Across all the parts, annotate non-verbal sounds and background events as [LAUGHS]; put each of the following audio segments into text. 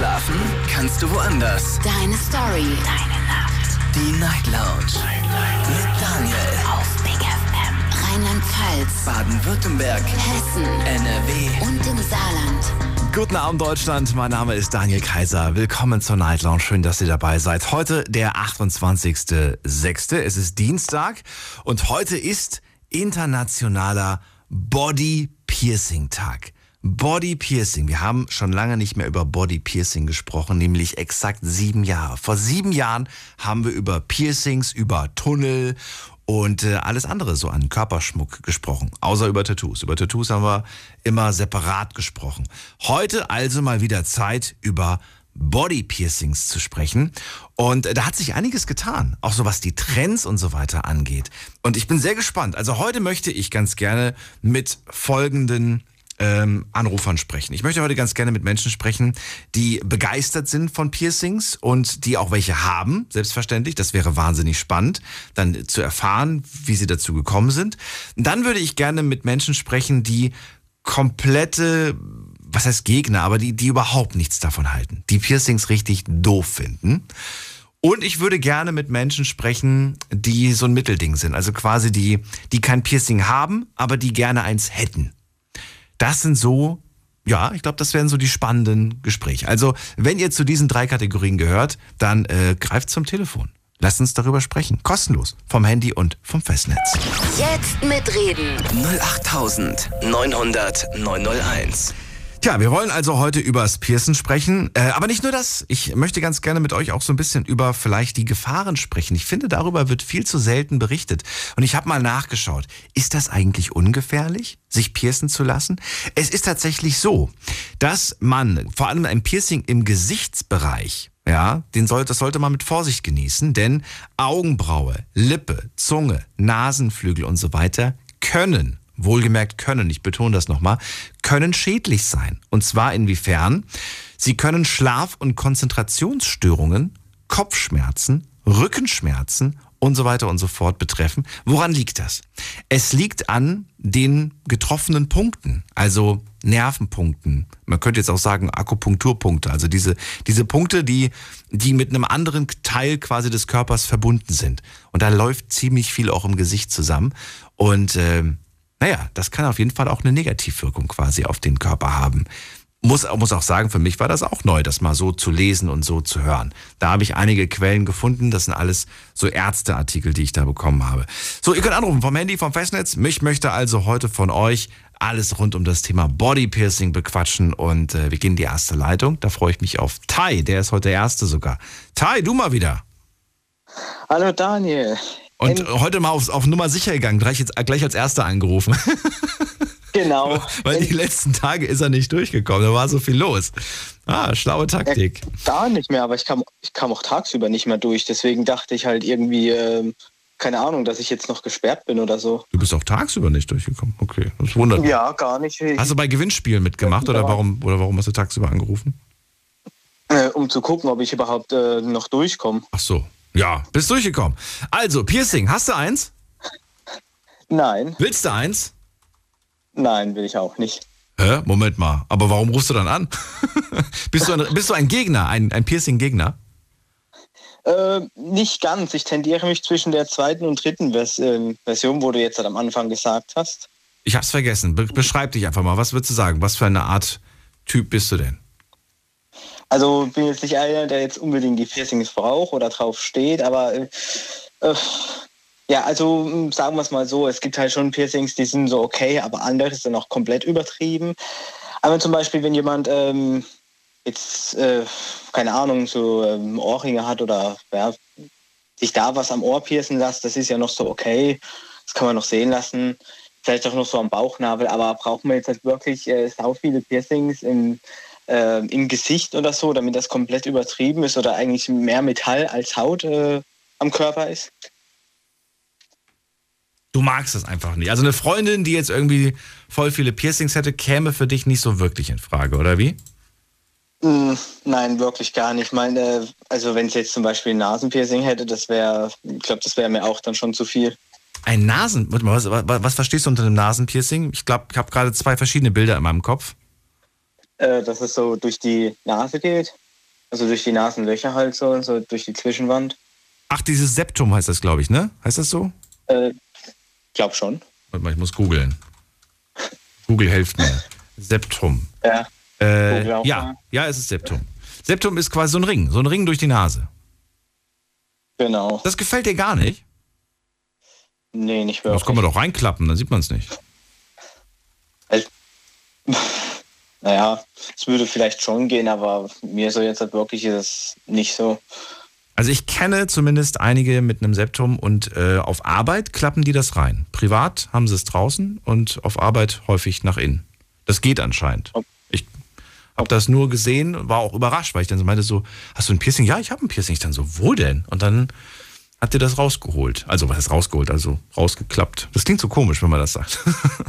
Schlafen kannst du woanders. Deine Story. Deine Nacht. Die Night Lounge. Night, Mit Daniel. Auf Big FM. Rheinland-Pfalz. Baden-Württemberg. Hessen. NRW. Und im Saarland. Guten Abend Deutschland, mein Name ist Daniel Kaiser. Willkommen zur Night Lounge. Schön, dass ihr dabei seid. Heute der 28.06. Es ist Dienstag und heute ist internationaler Body Piercing Tag. Body Piercing. Wir haben schon lange nicht mehr über Body Piercing gesprochen, nämlich exakt sieben Jahre. Vor sieben Jahren haben wir über Piercings, über Tunnel und äh, alles andere so an Körperschmuck gesprochen, außer über Tattoos. Über Tattoos haben wir immer separat gesprochen. Heute also mal wieder Zeit über Body Piercings zu sprechen. Und äh, da hat sich einiges getan, auch so was die Trends und so weiter angeht. Und ich bin sehr gespannt. Also heute möchte ich ganz gerne mit folgenden ähm, Anrufern sprechen. Ich möchte heute ganz gerne mit Menschen sprechen, die begeistert sind von Piercings und die auch welche haben, selbstverständlich. Das wäre wahnsinnig spannend, dann zu erfahren, wie sie dazu gekommen sind. Dann würde ich gerne mit Menschen sprechen, die komplette, was heißt Gegner, aber die, die überhaupt nichts davon halten, die Piercings richtig doof finden. Und ich würde gerne mit Menschen sprechen, die so ein Mittelding sind. Also quasi die, die kein Piercing haben, aber die gerne eins hätten. Das sind so, ja, ich glaube, das wären so die spannenden Gespräche. Also, wenn ihr zu diesen drei Kategorien gehört, dann äh, greift zum Telefon. Lasst uns darüber sprechen. Kostenlos. Vom Handy und vom Festnetz. Jetzt mitreden. 08900 901. Tja, wir wollen also heute übers Piercen sprechen. Äh, aber nicht nur das. Ich möchte ganz gerne mit euch auch so ein bisschen über vielleicht die Gefahren sprechen. Ich finde, darüber wird viel zu selten berichtet. Und ich habe mal nachgeschaut. Ist das eigentlich ungefährlich, sich piercen zu lassen? Es ist tatsächlich so, dass man vor allem ein Piercing im Gesichtsbereich ja, den soll, das sollte man mit Vorsicht genießen, denn Augenbraue, Lippe, Zunge, Nasenflügel und so weiter können wohlgemerkt können, ich betone das nochmal, können schädlich sein. Und zwar inwiefern? Sie können Schlaf- und Konzentrationsstörungen, Kopfschmerzen, Rückenschmerzen und so weiter und so fort betreffen. Woran liegt das? Es liegt an den getroffenen Punkten, also Nervenpunkten. Man könnte jetzt auch sagen Akupunkturpunkte, also diese, diese Punkte, die, die mit einem anderen Teil quasi des Körpers verbunden sind. Und da läuft ziemlich viel auch im Gesicht zusammen. Und äh, naja, das kann auf jeden Fall auch eine Negativwirkung quasi auf den Körper haben. Muss, muss auch sagen, für mich war das auch neu, das mal so zu lesen und so zu hören. Da habe ich einige Quellen gefunden. Das sind alles so Ärzteartikel, die ich da bekommen habe. So, ihr könnt anrufen vom Handy, vom Festnetz. Mich möchte also heute von euch alles rund um das Thema Body Piercing bequatschen und äh, wir gehen in die erste Leitung. Da freue ich mich auf Tai, der ist heute der Erste sogar. Tai, du mal wieder. Hallo Daniel. Und heute mal auf, auf Nummer sicher gegangen, gleich, jetzt, gleich als Erster angerufen. [LAUGHS] Genau. [LAUGHS] Weil die letzten Tage ist er nicht durchgekommen, da war so viel los. Ah, schlaue Taktik. Gar nicht mehr, aber ich kam, ich kam auch tagsüber nicht mehr durch. Deswegen dachte ich halt irgendwie, ähm, keine Ahnung, dass ich jetzt noch gesperrt bin oder so. Du bist auch tagsüber nicht durchgekommen. Okay, das wundert mich. Ja, gar nicht. Hast du bei Gewinnspielen mitgemacht oder warum, oder warum hast du tagsüber angerufen? Äh, um zu gucken, ob ich überhaupt äh, noch durchkomme. Ach so. Ja, bist durchgekommen. Also, Piercing, hast du eins? Nein, Willst du eins? nein, will ich auch nicht. Hä? Moment mal. Aber warum rufst du dann an? [LAUGHS] bist, du ein, bist du ein Gegner, ein, ein Piercing-Gegner? Äh, nicht ganz. Ich tendiere mich zwischen der zweiten und dritten Vers ähm, Version, wo du jetzt halt am Anfang gesagt hast. Ich hab's vergessen. Be beschreib dich einfach mal. Was würdest du sagen? Was für eine Art Typ bist du denn? Also bin jetzt nicht einer, der jetzt unbedingt die Piercings braucht oder drauf steht, aber äh, äh, ja, also mh, sagen wir es mal so, es gibt halt schon Piercings, die sind so okay, aber andere sind auch komplett übertrieben. Aber zum Beispiel, wenn jemand ähm, jetzt, äh, keine Ahnung, so ähm, Ohrringe hat oder ja, sich da was am Ohr piercen lässt, das ist ja noch so okay, das kann man noch sehen lassen. Vielleicht auch noch so am Bauchnabel, aber braucht man jetzt halt wirklich äh, sau viele Piercings im, äh, im Gesicht oder so, damit das komplett übertrieben ist oder eigentlich mehr Metall als Haut äh, am Körper ist? Du magst es einfach nicht. Also eine Freundin, die jetzt irgendwie voll viele Piercings hätte, käme für dich nicht so wirklich in Frage, oder wie? Mm, Nein, wirklich gar nicht. Ich meine, also wenn es jetzt zum Beispiel ein Nasenpiercing hätte, das wäre, ich glaube, das wäre mir auch dann schon zu viel. Ein Nasen. Warte mal, was, was, was verstehst du unter einem Nasenpiercing? Ich glaube, ich habe gerade zwei verschiedene Bilder in meinem Kopf. Äh, dass es so durch die Nase geht. Also durch die Nasenlöcher halt so, so durch die Zwischenwand. Ach, dieses Septum heißt das, glaube ich, ne? Heißt das so? Äh, glaub schon. Warte mal, ich muss googeln. Google hilft mir. Septum. Ja. Äh, ja, mal. ja, es ist Septum. Septum ist quasi so ein Ring, so ein Ring durch die Nase. Genau. Das gefällt dir gar nicht? Nee, nicht Das wirklich. kann man doch reinklappen, dann sieht man es nicht. Naja, es würde vielleicht schon gehen, aber mir so jetzt halt wirklich ist es nicht so. Also ich kenne zumindest einige mit einem Septum und äh, auf Arbeit klappen die das rein. Privat haben sie es draußen und auf Arbeit häufig nach innen. Das geht anscheinend. Ich habe das nur gesehen, war auch überrascht, weil ich dann so meinte so, hast du ein Piercing? Ja, ich habe ein Piercing. Ich dann so, wo denn? Und dann hat dir das rausgeholt. Also was ist rausgeholt? Also rausgeklappt. Das klingt so komisch, wenn man das sagt.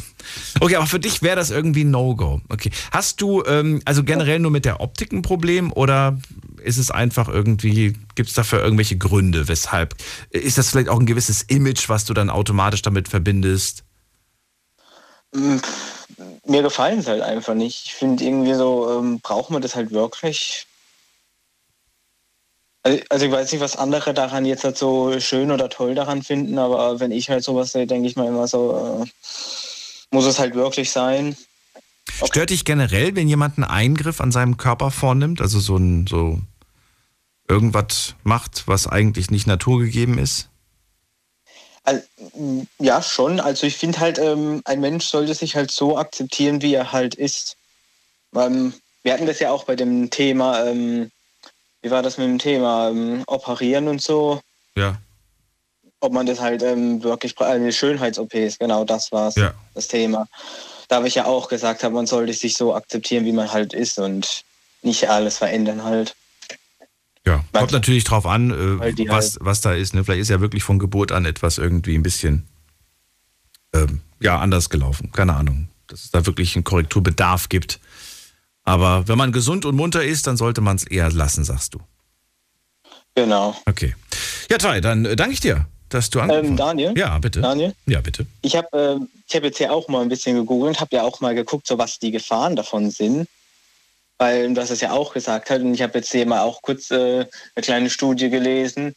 [LAUGHS] okay, aber für dich wäre das irgendwie No-Go. Okay. Hast du ähm, also generell nur mit der Optik ein Problem oder ist es einfach irgendwie, gibt es dafür irgendwelche Gründe, weshalb? Ist das vielleicht auch ein gewisses Image, was du dann automatisch damit verbindest? Mir gefallen es halt einfach nicht. Ich finde irgendwie so, ähm, braucht man das halt wirklich? Also, also ich weiß nicht, was andere daran jetzt halt so schön oder toll daran finden, aber wenn ich halt sowas sehe, denke ich mal immer so, äh, muss es halt wirklich sein. Stört dich generell, wenn jemand einen Eingriff an seinem Körper vornimmt, also so ein so irgendwas macht, was eigentlich nicht naturgegeben ist? Also, m, ja, schon. Also ich finde halt, ähm, ein Mensch sollte sich halt so akzeptieren, wie er halt ist. Ähm, wir hatten das ja auch bei dem Thema, ähm, wie war das mit dem Thema, ähm, operieren und so, Ja. ob man das halt ähm, wirklich, eine Schönheits-OPs, genau das war's, Ja. das Thema. Da habe ich ja auch gesagt, hab, man sollte sich so akzeptieren, wie man halt ist und nicht alles verändern halt. Ja, kommt Manche- natürlich drauf an, Weil äh, was, was da ist. Ne? Vielleicht ist ja wirklich von Geburt an etwas irgendwie ein bisschen ähm, ja, anders gelaufen. Keine Ahnung. Dass es da wirklich einen Korrekturbedarf gibt. Aber wenn man gesund und munter ist, dann sollte man es eher lassen, sagst du. Genau. Okay. Ja, Tai, dann äh, danke ich dir, dass du angerufen Ähm, Daniel? Ja, bitte. Daniel? Ja, bitte. Ich habe ähm, ich hab jetzt hier auch mal ein bisschen gegoogelt, habe ja auch mal geguckt, so was die Gefahren davon sind. Weil du hast es ja auch gesagt hat, und ich habe jetzt hier mal auch kurz äh, eine kleine Studie gelesen,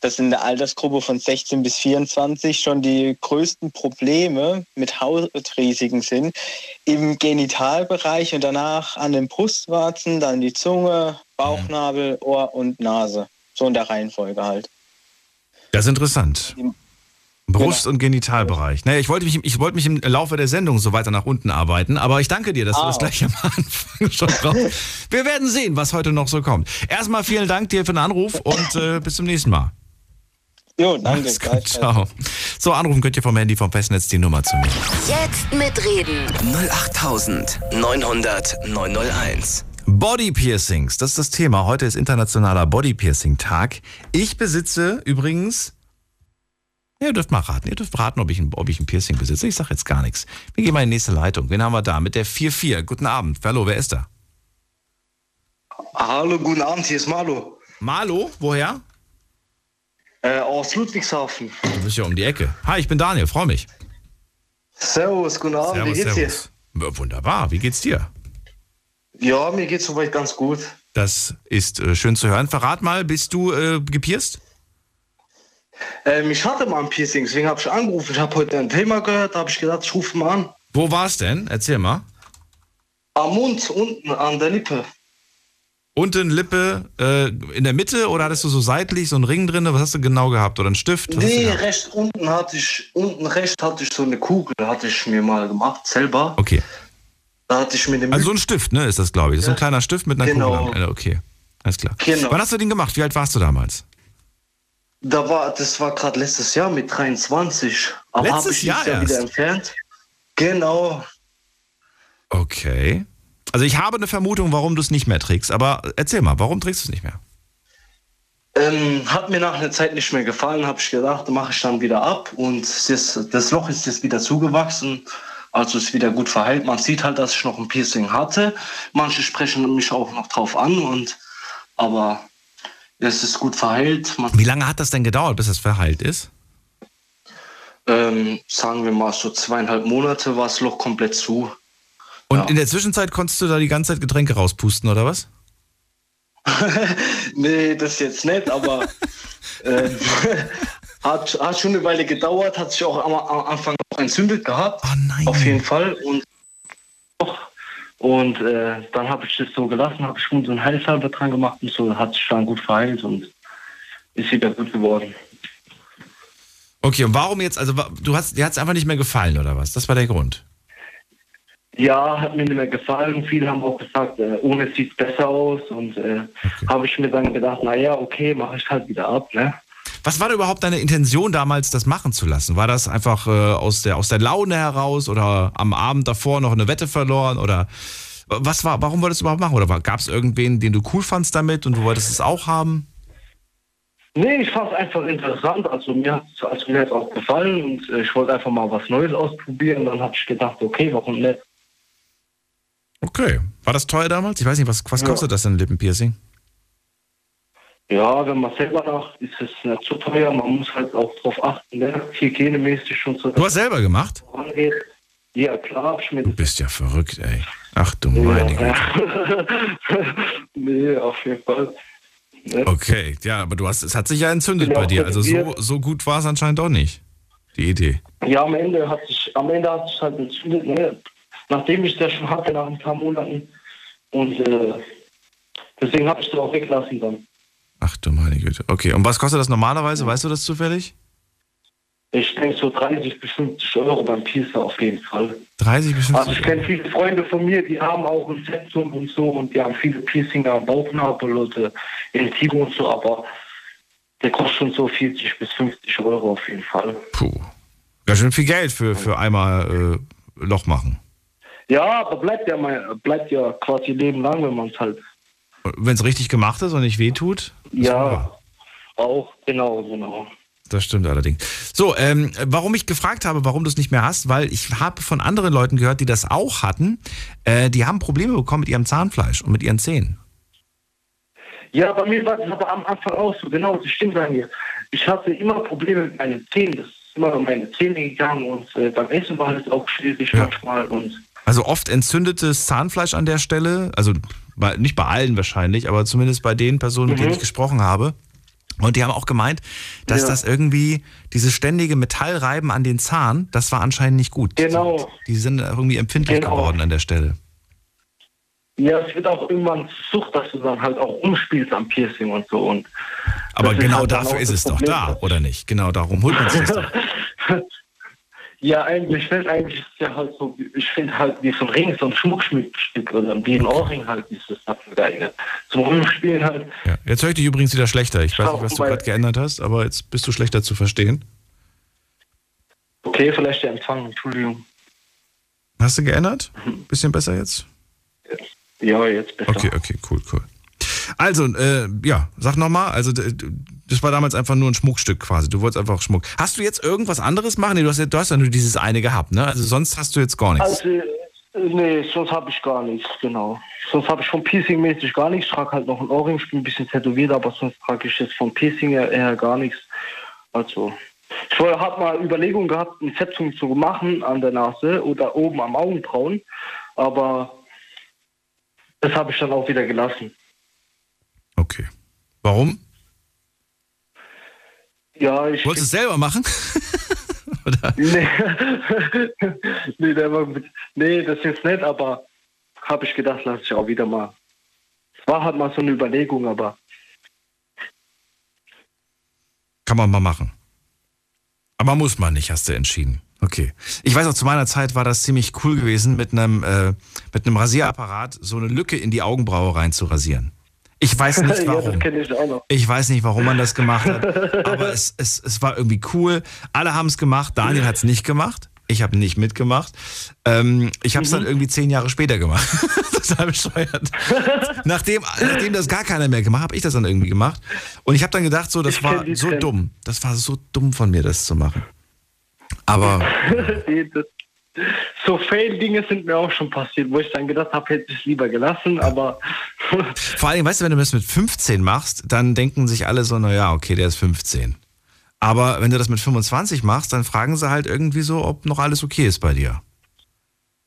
dass in der Altersgruppe von 16 bis 24 schon die größten Probleme mit Hautrisiken sind. Im Genitalbereich und danach an den Brustwarzen, dann die Zunge, Bauchnabel, Ohr und Nase. So in der Reihenfolge halt. Das ist interessant. Brust- und Genitalbereich. Naja, ich wollte mich, ich wollte mich im Laufe der Sendung so weiter nach unten arbeiten, aber ich danke dir, dass du Ah, das gleich am Anfang [LAUGHS] schon brauchst. Wir werden sehen, was heute noch so kommt. Erstmal vielen Dank dir für den Anruf und äh, bis zum nächsten Mal. Jo, danke. Gut, ciao. So, anrufen könnt ihr vom Handy vom Festnetz die Nummer zu mir. Jetzt mitreden. 08900 901. Body Piercings, das ist das Thema. Heute ist internationaler Body Piercing Tag. Ich besitze übrigens, ja, ihr dürft mal raten, ihr dürft raten, ob ich ein, ob ich ein Piercing besitze. Ich sage jetzt gar nichts. Wir gehen mal in die nächste Leitung. Wen haben wir da? Mit der 44. Guten Abend. Hallo, wer ist da? Hallo, guten Abend, hier ist Marlo. Malo, woher? Äh, aus Ludwigshafen. Du bist ja um die Ecke. Hi, ich bin Daniel, freue mich. Servus, guten Abend, wie geht's Ja, Wunderbar, wie geht's dir? dir? Ja, mir geht's soweit ganz gut. Das ist äh, schön zu hören. Verrat mal, bist du äh, gepierst? Ähm, ich hatte mal ein Piercing, deswegen habe ich angerufen. Ich habe heute ein Thema gehört, da habe ich gedacht, ich rufe mal an. Wo war's denn? Erzähl mal. Am Mund, unten, an der Lippe. Unten Lippe, äh, in der Mitte oder hattest du so seitlich so einen Ring drin? Was hast du genau gehabt? Oder einen Stift? Was Nee, rechts unten hatte ich, unten rechts hatte ich so eine Kugel, hatte ich mir mal gemacht, selber. Okay. Da hatte ich mir eine Also so ein Stift, ne, ist das, glaube ich. Das ist so ein kleiner Stift mit einer Genau. Kugel. am Ende. Okay, alles klar. Genau. Wann hast du den gemacht? Wie alt warst du damals? Da war, das war gerade letztes Jahr mit 23. Aber Letztes ich Jahr Jahr wieder entfernt. Genau. Okay. Also ich habe eine Vermutung, warum du es nicht mehr trägst. Aber erzähl mal, warum trägst du es nicht mehr? Ähm, hat mir nach einer Zeit nicht mehr gefallen, habe ich gedacht, mache ich dann wieder ab und ist, das Loch ist jetzt wieder zugewachsen, also ist wieder gut verheilt. Man sieht halt, dass ich noch ein Piercing hatte. Manche sprechen mich auch noch drauf an und aber es ist gut verheilt. Man, Wie lange hat das denn gedauert, bis es verheilt ist? ähm, sagen wir mal so zweieinhalb Monate war das Loch komplett zu. Und Ja. in der Zwischenzeit konntest du da die ganze Zeit Getränke rauspusten, oder was? [LAUGHS] nee, das jetzt nicht, aber [LAUGHS] äh, [LAUGHS] hat, hat schon eine Weile gedauert, hat sich auch am, am Anfang auch entzündet gehabt. Oh nein. Auf jeden Fall. Und, und äh, dann habe ich das so gelassen, habe schon so ein Heilsalbe dran gemacht und so hat sich dann gut verheilt und ist wieder gut geworden. Okay, und warum jetzt, also du hast, dir hat es einfach nicht mehr gefallen, oder was? Das war der Grund. Ja, hat mir nicht mehr gefallen. Viele haben auch gesagt, äh, ohne sieht es besser aus. Und äh, habe ich mir dann gedacht, naja, okay, mache ich halt wieder ab. Ne? Was war denn überhaupt deine Intention damals, das machen zu lassen? War das einfach äh, aus, der, aus der Laune heraus oder am Abend davor noch eine Wette verloren oder was war, warum wolltest du überhaupt machen? Oder gab es irgendwen, den du cool fandst damit und du wolltest es auch haben? Nee, ich fand es einfach interessant. Also mir hat es also mir auch gefallen und äh, ich wollte einfach mal was Neues ausprobieren. Dann habe ich gedacht, okay, warum nicht? Okay. War das teuer damals? Ich weiß nicht, was, was Ja. kostet das denn, Lippenpiercing? Ja, wenn man selber macht, ist es nicht so teuer. Man muss halt auch drauf achten, ne? hygienemäßig und so. Du hast selber gemacht? vorangeht. Ja, klar, hab ich mir Du bist ja verrückt, ey. Ach du meine Güte. ja. [LAUGHS] Nee, auf jeden Fall. Ne? Okay, ja, aber du hast, es hat sich ja entzündet Bin bei auch dir. Also so, so gut war es anscheinend auch nicht. Die Idee. Ja, am Ende hat sich, am Ende hat sich halt entzündet, ne? Nachdem ich das schon hatte nach ein paar Monaten. Und äh, deswegen habe ich es auch weglassen dann. Ach du meine Güte. Okay, und was kostet das normalerweise? Weißt du das zufällig? Ich denke so 30 bis 50 Euro beim Piercer auf jeden Fall. 30 bis 50 Also ich kenne viele Freunde von mir, die haben auch ein Septum und so und die haben viele Piercinger am Bauchnabel oder Intim und so, aber der kostet schon so 40 bis 50 Euro auf jeden Fall. Puh. Ganz schön viel Geld für, für einmal äh, Loch machen. Ja, aber bleibt ja mal, bleibt ja quasi Leben lang, wenn man es halt. Wenn es richtig gemacht ist und nicht wehtut. Ja, auch, genau, genau. Das stimmt allerdings. So, ähm, warum ich gefragt habe, warum du es nicht mehr hast, weil ich habe von anderen Leuten gehört, die das auch hatten. Äh, die haben Probleme bekommen mit ihrem Zahnfleisch und mit ihren Zähnen. Ja, bei mir war das aber am Anfang auch so, genau, das stimmt bei mir. Ich hatte immer Probleme mit meinen Zähnen, das ist immer um meine Zähne gegangen und äh, beim Essen war das auch schwierig Ja. manchmal und Also oft entzündetes Zahnfleisch an der Stelle. Also bei, nicht bei allen wahrscheinlich, aber zumindest bei den Personen, mit denen Mhm. ich gesprochen habe. Und die haben auch gemeint, dass Ja. das irgendwie, dieses ständige Metallreiben an den Zahn, das war anscheinend nicht gut. Genau. Die sind irgendwie empfindlich Genau. geworden an der Stelle. Ja, es wird auch irgendwann Sucht, dass du dann halt auch umspielst am Piercing und so. Und Aber genau halt dafür ist es doch da, oder nicht? Genau darum holt man sich das doch. [LAUGHS] ja, eigentlich, ich finde eigentlich ja halt so, ich finde halt wie so ein Ring, so ein Schmuckstück oder wie ein Ohrring halt ist das dafür geeignet. Zum Rumspielen halt. Ja. Jetzt höre ich dich übrigens wieder schlechter. Ich weiß nicht, was du gerade geändert hast, aber jetzt bist du schlechter zu verstehen. Okay, vielleicht der Empfang, Entschuldigung. Hast du geändert? Bisschen besser jetzt? Ja, jetzt besser. Okay, okay, cool, cool. Also, äh, ja, sag nochmal, also das war damals einfach nur ein Schmuckstück quasi. Du wolltest einfach Schmuck. Hast du jetzt irgendwas anderes machen? Nee, du hast ja, du hast ja nur dieses eine gehabt, ne? Also sonst hast du jetzt gar nichts. Also, äh, nee, sonst habe ich gar nichts, genau. Sonst habe ich von Piercing-mäßig gar nichts. Ich trage halt noch ein Ohrring, ich bin ein bisschen tätowiert, aber sonst trage ich jetzt von Piercing her, her gar nichts. Also, ich habe mal Überlegungen gehabt, ein Septum zu machen an der Nase oder oben am Augenbrauen, aber das habe ich dann auch wieder gelassen. Okay. Warum? Ja, ich. Wolltest du es selber machen? [LAUGHS] Oder? Nee. nee, mit, nee, das jetzt nicht, aber habe ich gedacht, lass ich auch wieder mal. Es war halt mal so eine Überlegung, aber Kann man mal machen. Aber muss man nicht, hast du entschieden. Okay. Ich weiß auch, zu meiner Zeit war das ziemlich cool gewesen, mit einem, äh, mit einem Rasierapparat so eine Lücke in die Augenbraue rein zu rasieren. Ich weiß nicht [LAUGHS] ja, warum. kenne ich. Ich weiß nicht, warum man das gemacht hat, [LAUGHS] aber es, es, es war irgendwie cool. Alle haben es gemacht. Daniel hat es nicht gemacht. Ich habe nicht mitgemacht. Ähm, ich habe es Mhm. dann irgendwie zehn Jahre später gemacht. [LAUGHS] Total bescheuert. nachdem, nachdem das gar keiner mehr gemacht hat, habe ich das dann irgendwie gemacht. Und ich habe dann gedacht, so, das Ich war so dumm. Das war so dumm von mir, das zu machen. Aber das- so Fail-Dinge sind mir auch schon passiert, wo ich dann gedacht habe, hätte ich es lieber gelassen, aber [LAUGHS] vor allem, weißt du, wenn du das mit 15 machst, dann denken sich alle so, naja, okay, der ist 15. Aber wenn du das mit 25 machst, dann fragen sie halt irgendwie so, ob noch alles okay ist bei dir.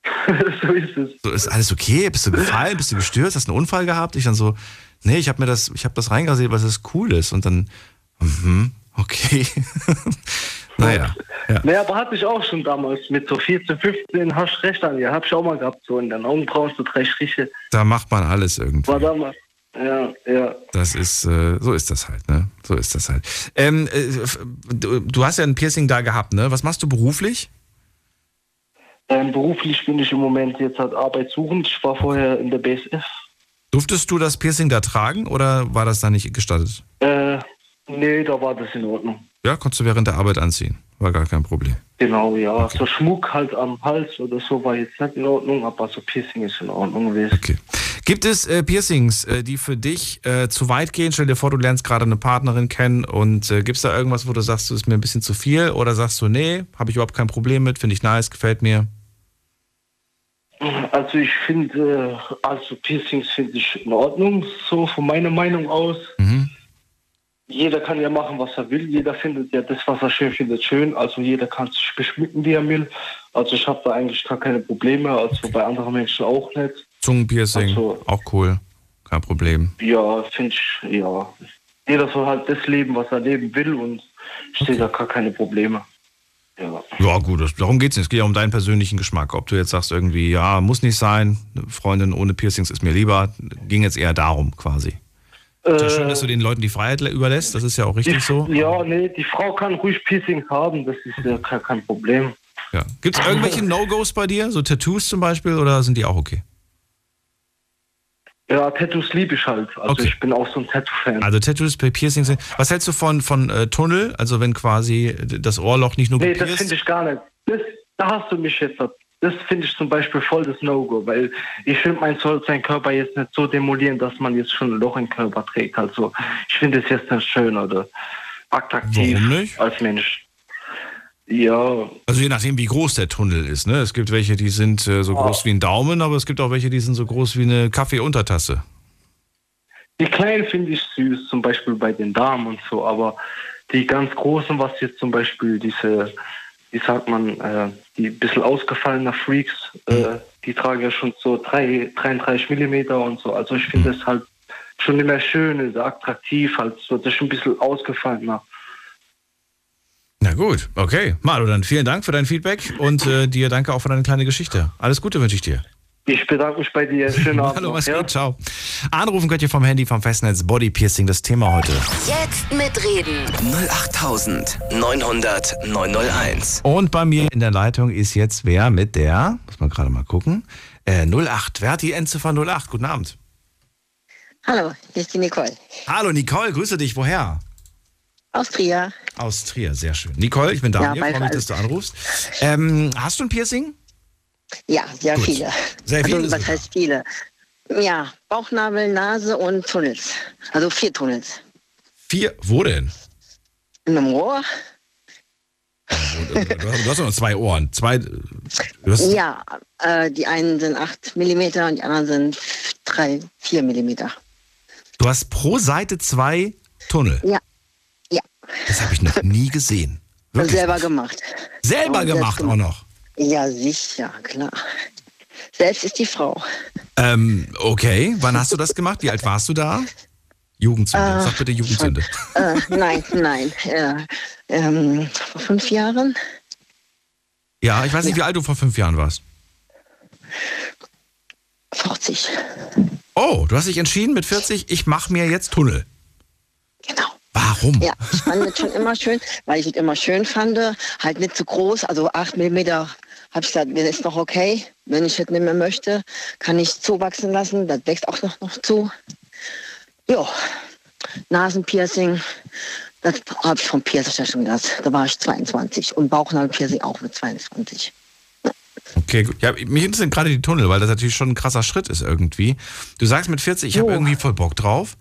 [LAUGHS] so ist es. So, ist alles okay? Bist du gefallen? Bist du gestürzt? Hast du einen Unfall gehabt? Ich dann so, nee, ich habe mir das, ich habe das reingrasiert, weil es cool ist. Und dann, mhm, okay. [LAUGHS] naja. Ja. Naja, aber hatte ich auch schon damals mit so 14, 15, hast recht an dir, hab ich auch mal gehabt, so in den Augenbrauen so drei Striche. Da macht man alles irgendwie. War damals. Ja, ja. Das ist, äh, so ist das halt, ne? So ist das halt. Ähm, äh, du, du hast ja ein Piercing da gehabt, ne? Was machst du beruflich? Ähm, beruflich bin ich im Moment jetzt halt arbeitssuchend. Ich war vorher in der BSF. Durftest du das Piercing da tragen oder war das da nicht gestattet? Äh, nee, da war das in Ordnung. Ja, konntest du während der Arbeit anziehen. War gar kein Problem. Genau, ja. So Schmuck halt am Hals oder so war jetzt nicht in Ordnung, aber so Piercing ist in Ordnung gewesen. Okay. Gibt es äh, Piercings, äh, die für dich äh, zu weit gehen? Stell dir vor, du lernst gerade eine Partnerin kennen und äh, gibt es da irgendwas, wo du sagst, du ist mir ein bisschen zu viel? Oder sagst du, nee, habe ich überhaupt kein Problem mit, finde ich nice, gefällt mir? Also ich finde, äh, also Piercings finde ich in Ordnung, so von meiner Meinung aus. Mhm. Jeder kann ja machen, was er will. Jeder findet ja das, was er schön findet, schön. Also jeder kann sich beschmücken, wie er will. Also ich habe da eigentlich gar keine Probleme, also bei anderen Menschen auch nicht. Zungenpiercing, Also- auch cool. Kein Problem. Ja, finde ich, ja. Jeder soll halt das leben, was er leben will und ich sehe da gar keine Probleme. Ja. Ja, gut, darum geht's nicht. Es geht ja um deinen persönlichen Geschmack. Ob du jetzt sagst, irgendwie, ja, muss nicht sein, eine Freundin ohne Piercings ist mir lieber, ging jetzt eher darum quasi. Ist ja schön, dass du den Leuten die Freiheit überlässt, das ist ja auch richtig so. Äh, Ja, nee, die Frau kann ruhig Piercings haben, das ist ja kein, kein Problem. Ja. Gibt es irgendwelche [LAUGHS] No-Gos bei dir, so Tattoos zum Beispiel, oder sind die auch okay? Ja, Tattoos liebe ich halt. Also Okay. ich bin auch so ein Tattoo-Fan. Also Tattoos, Piercings sind. Was hältst du von, von äh, Tunnel? Also wenn quasi das Ohrloch nicht nur nee, das finde ich gar nicht. Das, da hast du mich jetzt. Das finde ich zum Beispiel voll das No-Go, weil ich finde, man soll seinen Körper jetzt nicht so demolieren, dass man jetzt schon ein Loch im Körper trägt. Also ich finde es jetzt nicht schön oder attraktiv als Mensch. Ja, Also je nachdem, wie groß der Tunnel ist. Ne? Es gibt welche, die sind äh, so groß wie ein Daumen, aber es gibt auch welche, die sind so groß wie eine Kaffeeuntertasse. Die kleinen finde ich süß, zum Beispiel bei den Damen und so, aber die ganz großen, was jetzt zum Beispiel diese, wie sagt man, äh, die ein bisschen ausgefallene Freaks, äh, die tragen ja schon so drei, 33 Millimeter und so. Also ich finde es halt schon immer schön, sehr attraktiv, halt so, das ist schon ein bisschen ausgefallener. Na gut, okay. Malu, dann vielen Dank für dein Feedback und äh, dir danke auch für deine kleine Geschichte. Alles Gute wünsche ich dir. Ich bedanke mich bei dir. Schönen Abend. Hallo, mach's ja? gut, ciao. Anrufen könnt ihr vom Handy, vom Festnetz, Body Piercing, das Thema heute. Jetzt mitreden. 08900 901. Und bei mir in der Leitung ist jetzt wer mit der, muss man gerade mal gucken, äh, 08. Wer hat die Endziffer 08? Guten Abend. Hallo, hier ist die Nicole. Hallo Nicole, grüße dich. Woher? Aus Trier. Aus Trier, sehr schön. Nicole, ich bin Daniel, Ja, freue mich, dass du anrufst. Ähm, hast du ein Piercing? Ja, sehr Gut. viele. Sehr viele Also, was heißt viele? Ja, Bauchnabel, Nase und Tunnels. Also vier Tunnels. Vier, wo denn? In einem Rohr? Du hast, du hast doch noch zwei Ohren. Zwei, hast, Ja, äh, die einen sind 8 mm und die anderen sind 3, 4 mm. du hast pro Seite zwei Tunnel. Ja, ja. Das habe ich noch nie gesehen. Wirklich selber gemacht. Selber Und gemacht auch noch. Ja, sicher, klar. Selbst ist die Frau. Ähm, okay, wann hast du das gemacht? Wie alt warst du da? Jugendsünde. Äh, Sag bitte Jugendsünde. Äh, nein, nein. Äh, ähm, vor fünf Jahren? Ja, ich weiß nicht, wie alt du vor fünf Jahren warst. 40. Oh, du hast dich entschieden mit 40, ich mache mir jetzt Tunnel. Genau. Warum? Ja, ich fand es schon immer schön, weil ich es immer schön fand. Halt nicht zu groß, also 8 mm habe ich gesagt, mir ist noch okay. Wenn ich es nicht mehr möchte, kann ich zuwachsen lassen. Das wächst auch noch, noch zu. Ja, Nasenpiercing, das habe ich vom Piercer schon gehabt. Da war ich 22 und Bauchnabelpiercing auch mit 22. Okay, gut. Ja, mich interessieren gerade die Tunnel, weil das natürlich schon ein krasser Schritt ist irgendwie. Du sagst mit 40, ich habe irgendwie voll Bock drauf.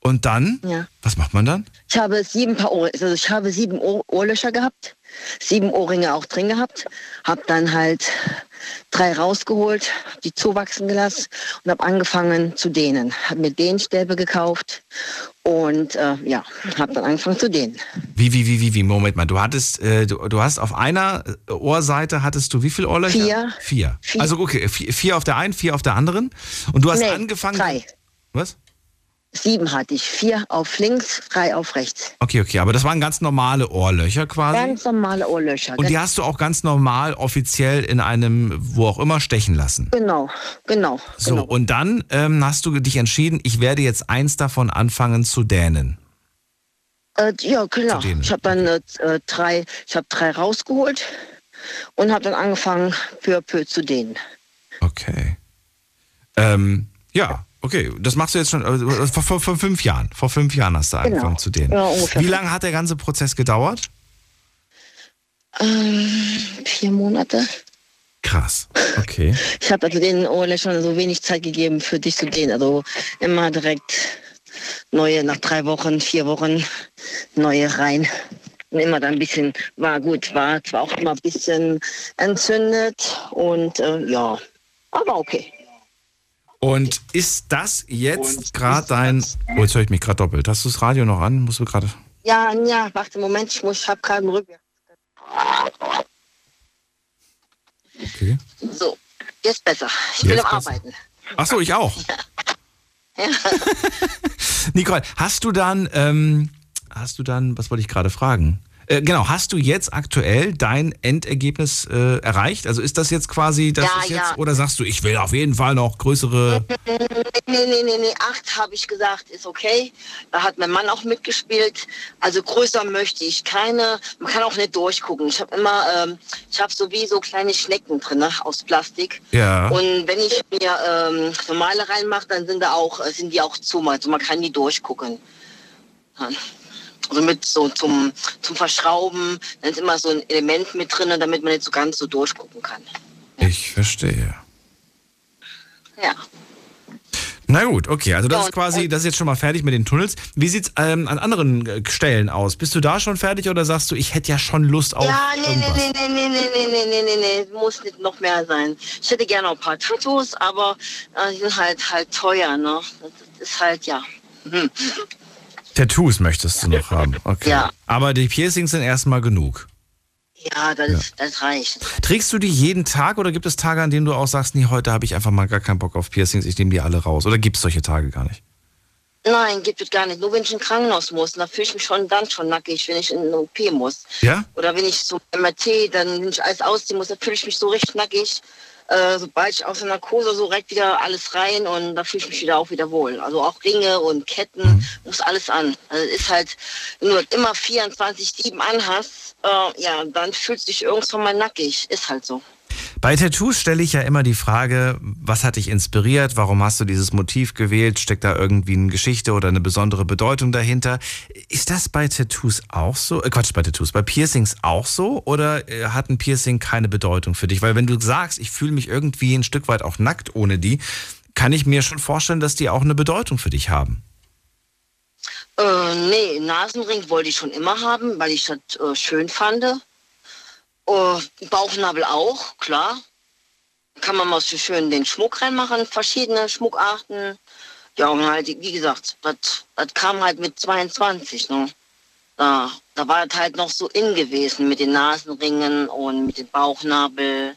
Und dann, Ja. was macht man dann? Ich habe sieben Paar Ohr, also ich habe sieben Ohr Ohrlöcher gehabt, sieben Ohrringe auch drin gehabt, habe dann halt drei rausgeholt, die zuwachsen gelassen und habe angefangen zu dehnen. Habe mir Dehnstäbe gekauft und äh, ja, habe dann angefangen zu dehnen. Wie, wie, wie, wie, wie, Moment mal. Du hattest, äh, du, du hast auf einer Ohrseite hattest du wie viele Ohrlöcher? Vier. Vier. Vier. Also okay, vier, vier auf der einen, vier auf der anderen. Und du hast Nee, angefangen. drei. Was? Sieben hatte ich, vier auf links, drei auf rechts. Okay, okay, aber das waren ganz normale Ohrlöcher quasi. Ganz normale Ohrlöcher. Und die hast du auch ganz normal offiziell in einem, wo auch immer, stechen lassen. genau, genau. So, genau. und dann ähm, hast du dich entschieden, ich werde jetzt eins davon anfangen zu dänen. Äh, ja, klar. Ich habe dann äh, äh, drei, ich habe drei rausgeholt und habe dann angefangen, peu à peu zu dehnen. Okay. Ähm, ja, okay. Das machst du jetzt schon äh, vor, vor, vor fünf Jahren. Vor fünf Jahren hast du angefangen zu dehnen. Ja. Wie lange hat der ganze Prozess gedauert? Ähm, vier Monate. Krass. Okay. [LAUGHS] Ich habe also den Ohrlöchern so wenig Zeit gegeben für dich zu dehnen. Also immer direkt neue, nach drei Wochen, vier Wochen, neue rein. Und immer dann ein bisschen, war gut, war zwar auch immer ein bisschen entzündet und äh, ja, aber okay. Und ist das jetzt gerade dein. Oh, jetzt höre ich mich gerade doppelt. Hast du das Radio noch an? Musst du gerade. Ja, ja, warte, Moment, ich muss, ich habe gerade einen Rückwärts. Okay. So, jetzt besser. Ich Jetzt am besser. Arbeiten. Ach so, ich auch. [LAUGHS] [LAUGHS] Nicole, hast du dann, ähm, hast du dann, was wollte ich gerade fragen? Äh, genau, hast du jetzt aktuell dein Endergebnis äh, erreicht? Also ist das jetzt quasi das Ja, ist jetzt, ja. oder sagst du, ich will auf jeden Fall noch größere. Nee, nee, nee, nee, acht habe ich gesagt, ist okay. Da hat mein Mann auch mitgespielt. Also größer möchte ich keine. Man kann auch nicht durchgucken. Ich habe immer, ähm, ich habe so wie so kleine Schnecken drin ne, aus Plastik. Ja. Und wenn ich mir ähm, normale reinmache, dann sind da auch, äh, sind die auch zu. Also man kann die durchgucken. Ja. Also mit so zum, zum Verschrauben, dann ist immer so ein Element mit drin, damit man nicht so ganz so durchgucken kann. Ich verstehe. Ja. Na gut, okay, also das Ja, ist quasi, das ist jetzt schon mal fertig mit den Tunnels. Wie sieht's ähm, an anderen äh, Stellen aus? Bist du da schon fertig oder sagst du, ich hätte ja schon Lust auf Ja, nee, nee, irgendwas? nee, nee, nee, nee, nee, nee, nee, nee, nee, muss nicht noch mehr sein. Ich hätte gerne ein paar Tattoos, aber äh, die sind halt halt teuer, ne? Das ist halt, ja. Hm. Tattoos möchtest du noch haben, okay. Ja. Aber die Piercings sind erstmal genug. Ja, das, das reicht. Trägst du die jeden Tag oder gibt es Tage, an denen du auch sagst, nee, heute habe ich einfach mal gar keinen Bock auf Piercings, ich nehme die alle raus? Oder gibt es solche Tage gar nicht? Nein, gibt es gar nicht. Nur wenn ich in ein Krankenhaus muss, da fühle ich mich schon dann schon nackig, wenn ich in eine OP muss. Ja? Oder wenn ich zum MRT, dann, wenn ich alles ausziehen muss, da fühle ich mich so richtig nackig. Äh, sobald ich aus der Narkose so direkt wieder alles rein und da fühle ich mich wieder auch wieder wohl. Also auch Ringe und Ketten, muss alles an. Also es ist halt, wenn du immer 24-7 anhast, äh, ja, dann fühlst du dich irgendwann mal nackig. Ist halt so. Bei Tattoos stelle ich ja immer die Frage, was hat dich inspiriert? Warum hast du dieses Motiv gewählt? Steckt da irgendwie eine Geschichte oder eine besondere Bedeutung dahinter? Ist das bei Tattoos auch so? Äh, Quatsch, bei Tattoos, bei Piercings auch so? Oder äh, hat ein Piercing keine Bedeutung für dich? Weil wenn du sagst, ich fühle mich irgendwie ein Stück weit auch nackt ohne die, kann ich mir schon vorstellen, dass die auch eine Bedeutung für dich haben. Äh, nee, Nasenring wollte ich schon immer haben, weil ich das äh, schön fand. Äh, Bauchnabel auch, klar. Kann man mal so schön den Schmuck reinmachen, verschiedene Schmuckarten. Ja, und halt, wie gesagt, das, das kam halt mit 22, ne? Da, da war es halt noch so in gewesen mit den Nasenringen und mit dem Bauchnabel.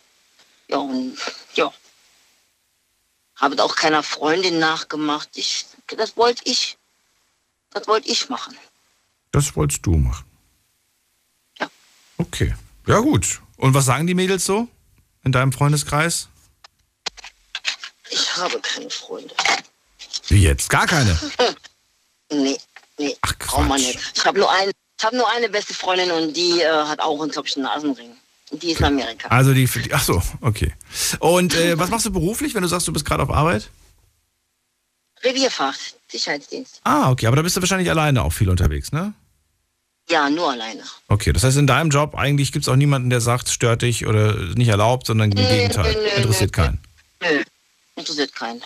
Ja, und ja. Habe auch keiner Freundin nachgemacht. Ich, das wollte ich. Das wollte ich machen. Das wolltest du machen. Ja. Okay. Ja, gut. Und was sagen die Mädels so in deinem Freundeskreis? Ich habe keine Freunde. Wie jetzt? Gar keine. [LAUGHS] Nee, nee. Ach, Quatsch. nicht. Ich habe nur, ein, ich hab nur eine beste Freundin und die äh, hat auch einen, einen Nasenring. Die ist in Amerika. Also die, die ach so, okay. Und äh, was machst du beruflich, wenn du sagst, du bist gerade auf Arbeit? Revierfahrt, Sicherheitsdienst. Ah, okay, aber da bist du wahrscheinlich alleine auch viel unterwegs, ne? Ja, nur alleine. Okay, das heißt, in deinem Job eigentlich gibt es auch niemanden, der sagt, stört dich oder nicht erlaubt, sondern im Gegenteil, nö, interessiert nö. keinen. Nö, interessiert keinen.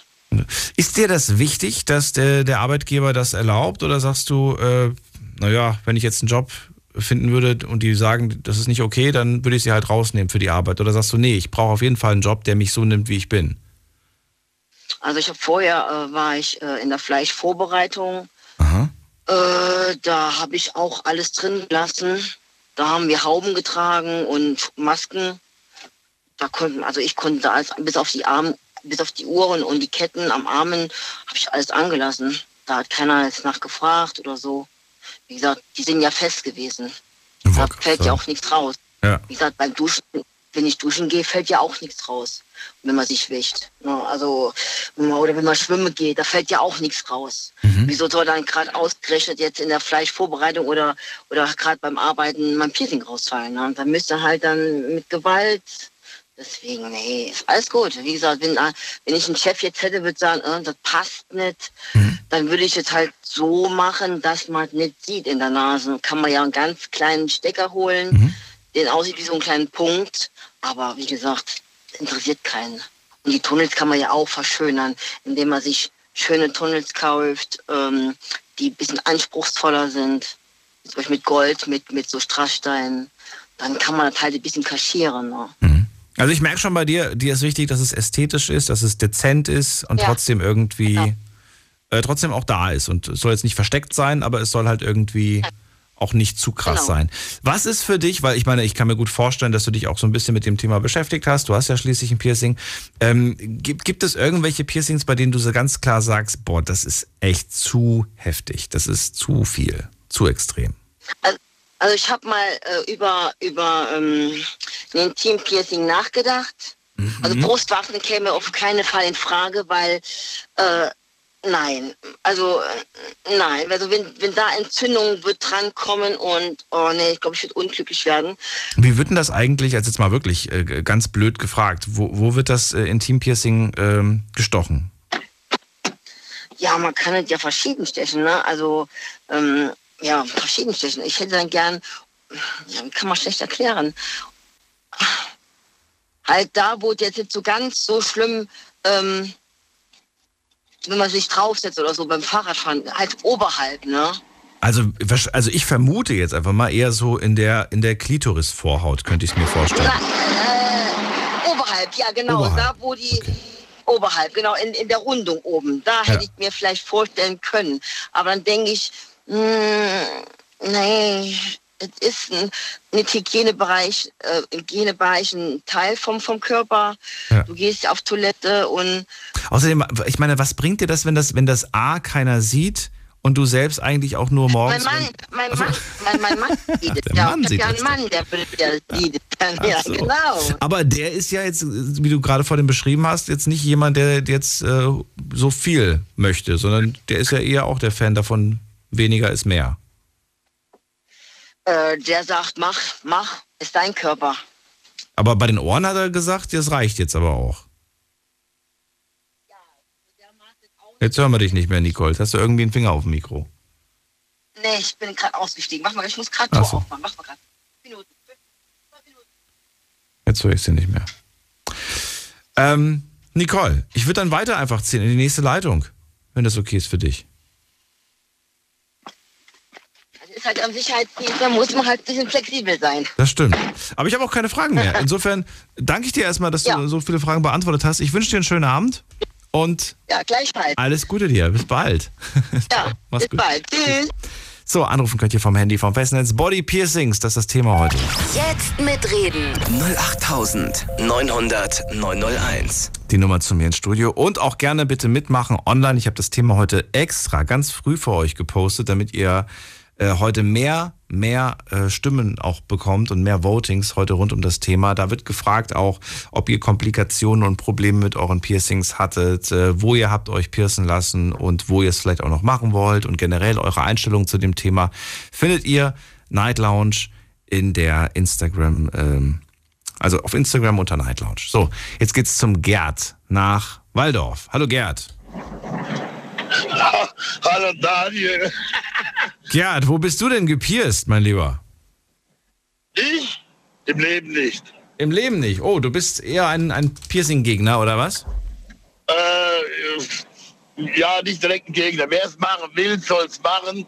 Ist dir das wichtig, dass der, der Arbeitgeber das erlaubt oder sagst du, äh, naja, wenn ich jetzt einen Job finden würde und die sagen, das ist nicht okay, dann würde ich sie halt rausnehmen für die Arbeit. Oder sagst du, nee, ich brauche auf jeden Fall einen Job, der mich so nimmt, wie ich bin? Also ich habe vorher äh, war ich äh, in der Fleischvorbereitung. Aha. Äh, da habe ich auch alles drin gelassen. Da haben wir Hauben getragen und Masken. Da konnten, also ich konnte alles bis auf die Arme, bis auf die Uhren und die Ketten am Armen habe ich alles angelassen. Da hat keiner jetzt nachgefragt oder so. Wie gesagt, die sind ja fest gewesen. Da fällt ja auch nichts raus. Ja. Wie gesagt, beim Duschen, wenn ich duschen gehe, fällt ja auch nichts raus, wenn man sich wäscht. Ne? Also, oder wenn man schwimmen geht, da fällt ja auch nichts raus. Mhm. Wieso soll dann gerade ausgerechnet jetzt in der Fleischvorbereitung oder, oder gerade beim Arbeiten mein Piercing rausfallen? Ne? Da müsste halt dann mit Gewalt. Deswegen, nee, ist alles gut. Wie gesagt, wenn, äh, wenn ich einen Chef jetzt hätte, würde sagen, äh, das passt nicht, dann würde ich es halt so machen, dass man es nicht sieht in der Nase. Kann man ja einen ganz kleinen Stecker holen, den aussieht wie so einen kleinen Punkt. Aber wie gesagt, interessiert keinen. Und die Tunnels kann man ja auch verschönern, indem man sich schöne Tunnels kauft, ähm, die ein bisschen anspruchsvoller sind. Zum Beispiel mit Gold, mit, mit so Strasssteinen. Dann kann man das halt ein bisschen kaschieren. Ne? Also ich merke schon bei dir, dir ist wichtig, dass es ästhetisch ist, dass es dezent ist und Ja. trotzdem irgendwie, Genau. äh, trotzdem auch da ist. Und es soll jetzt nicht versteckt sein, aber es soll halt irgendwie auch nicht zu krass Genau. sein. Was ist für dich, weil ich meine, ich kann mir gut vorstellen, dass du dich auch so ein bisschen mit dem Thema beschäftigt hast. Du hast ja schließlich ein Piercing. Ähm, gibt, gibt es irgendwelche Piercings, bei denen du so ganz klar sagst, boah, das ist echt zu heftig, das ist zu viel, zu extrem? Also ich habe mal äh, über, über ähm, ein Intim-Piercing nachgedacht. Also Brustwaffen käme auf keinen Fall in Frage, weil äh, nein, also äh, nein, also wenn, wenn da Entzündung wird drankommen und oh nee, ich glaube, ich würde unglücklich werden. Wie wird denn das eigentlich, als jetzt mal wirklich äh, ganz blöd gefragt, wo, wo wird das äh, Intim-Piercing ähm, gestochen? Ja, man kann es ja verschieden stechen, ne? Also ähm, ja, verschieden stechen. Ich hätte dann gern, ja, kann man schlecht erklären. Halt da, wo es jetzt nicht so ganz so schlimm, ähm, wenn man sich draufsetzt oder so beim Fahrradfahren, halt oberhalb, ne? Also, also ich vermute jetzt einfach mal eher so in der, in der Klitoris-Vorhaut, könnte ich es mir vorstellen. Na, äh, oberhalb, ja genau, Oberhalb, da wo die okay. oberhalb, genau in, in der Rundung oben, da hätte Ja. ich mir vielleicht vorstellen können. Aber dann denke ich, mh, nee, es ist ein, ein Hygienebereich, äh, Hygienebereich ein Teil vom, vom Körper. Ja. Du gehst auf Toilette und Außerdem, ich meine, was bringt dir das, wenn das, wenn das A keiner sieht und du selbst eigentlich auch nur mein morgens. Mann, mein Mann, mein, mein Mann [LAUGHS] sieht es. Der ja, Mann sieht ja einen Mann, der, der sieht es. Ja, so. genau. Aber der ist ja jetzt, wie du gerade vor dem beschrieben hast, jetzt nicht jemand, der jetzt äh, so viel möchte, sondern der ist ja eher auch der Fan davon, weniger ist mehr. Äh, der sagt, mach, mach, ist dein Körper. Aber bei den Ohren hat er gesagt, das reicht jetzt aber auch. Jetzt hören wir dich nicht mehr, Nicole. Jetzt hast du irgendwie einen Finger auf dem Mikro. Nee, ich bin gerade ausgestiegen. Mach mal, ich muss gerade Tor so. aufmachen. Mach mal gerade. Minuten. Jetzt höre ich sie nicht mehr. Ähm, Nicole, ich würde dann weiter einfach ziehen in die nächste Leitung, wenn das okay ist für dich. Das ist halt am Sicherheitsdienst, da muss man halt ein bisschen flexibel sein. Das stimmt. Aber ich habe auch keine Fragen mehr. [LAUGHS] Insofern danke ich dir erstmal, dass Ja. du so viele Fragen beantwortet hast. Ich wünsche dir einen schönen Abend und Ja, gleichfalls. alles Gute dir. Bis bald. [LAUGHS] Ja, [LAUGHS] Mach's bis gut. bald. Tschüss. So, anrufen könnt ihr vom Handy, vom Festnetz. Body Piercings, das ist das Thema heute. Jetzt mitreden. 08900 901. Die Nummer zu mir ins Studio. Und auch gerne bitte mitmachen online. Ich habe das Thema heute extra ganz früh für euch gepostet, damit ihr äh, heute mehr, mehr äh, Stimmen auch bekommt und mehr Votings heute rund um das Thema. Da wird gefragt auch, ob ihr Komplikationen und Probleme mit euren Piercings hattet, äh, wo ihr habt euch piercen lassen und wo ihr es vielleicht auch noch machen wollt und generell eure Einstellung zu dem Thema findet ihr Night Lounge in der Instagram, ähm, also auf Instagram unter Night Lounge. So, jetzt geht's zum Gerd nach Waldorf. Hallo Gerd. [LAUGHS] Hallo Daniel. Gerd, wo bist du denn gepierst, mein Lieber? Ich? Im Leben nicht. Im Leben nicht. Oh, du bist eher ein, ein Piercing-Gegner, oder was? Äh, ja, nicht direkt ein Gegner. Wer es machen will, soll es machen.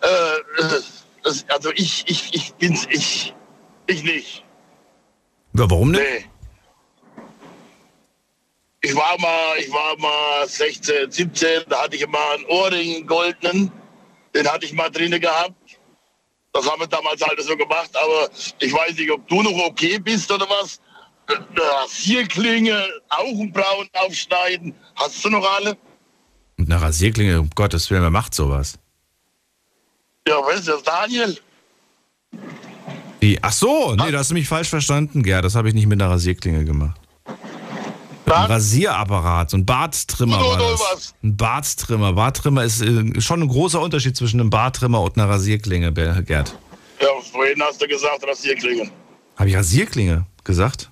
Äh, also ich, ich, ich bin's, ich, ich nicht. Ja, warum nicht? Nee. Ich war mal, ich war mal 16, 17, da hatte ich immer einen Ohrring, einen goldenen, den hatte ich mal drinne gehabt. Das haben wir damals halt so gemacht, aber ich weiß nicht, ob du noch okay bist oder was. Eine Rasierklinge, Augenbrauen aufschneiden. Hast du noch alle? Mit einer Rasierklinge, um Gottes Willen, wer macht sowas? Ja, weißt du, das Daniel? Wie? Ach so, nee, da hast du mich falsch verstanden, Gerd. Das habe ich nicht mit einer Rasierklinge gemacht. Dann? Rasierapparat, so ein Barttrimmer Oder- war das. was? Ein Barttrimmer. Barttrimmer ist äh, schon ein großer Unterschied zwischen einem Barttrimmer und einer Rasierklinge, Gerd. Ja, vorhin hast du gesagt, Rasierklinge. Habe ich Rasierklinge gesagt?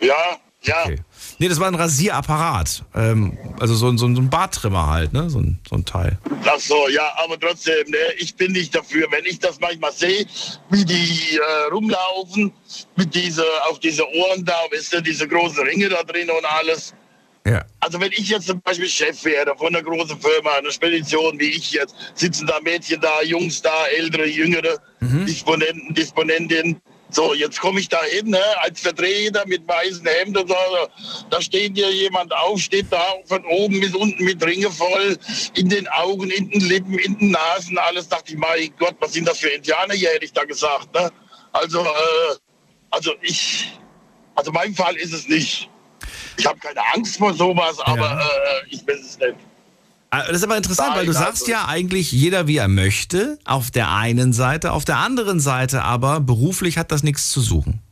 Ja, ja. Okay. Nee, das war ein Rasierapparat. Ähm, also so, ein- so, so ein Barttrimmer halt, ne? So ein, so ein Teil. Ach so, ja, aber trotzdem, ne, ich bin nicht dafür. Wenn ich das manchmal sehe, wie die äh, rumlaufen, mit diese, auf diese Ohren da, wisst ihr, diese großen Ringe da drin und alles. Ja. Also wenn ich jetzt zum Beispiel Chef wäre von einer großen Firma, einer Spedition wie ich jetzt, sitzen da Mädchen da, Jungs da, ältere, jüngere, Disponenten, Disponentinnen. So, jetzt komme ich da hin, ne, als Vertreter mit weißem Hemd und so. Da steht hier jemand auf, steht da von oben bis unten mit Ringe voll, in den Augen, in den Lippen, in den Nasen, alles. Dachte ich, mein Gott, was sind das für Indianer hier, hätte ich da gesagt. Ne? Also, äh, also ich, also mein Fall ist es nicht. Ich habe keine Angst vor sowas, aber äh, ich weiß es nicht. Ah, Das ist aber interessant, weil du sagst also- ja eigentlich jeder wie er möchte, auf der einen Seite, auf der anderen Seite aber beruflich hat das nichts zu suchen.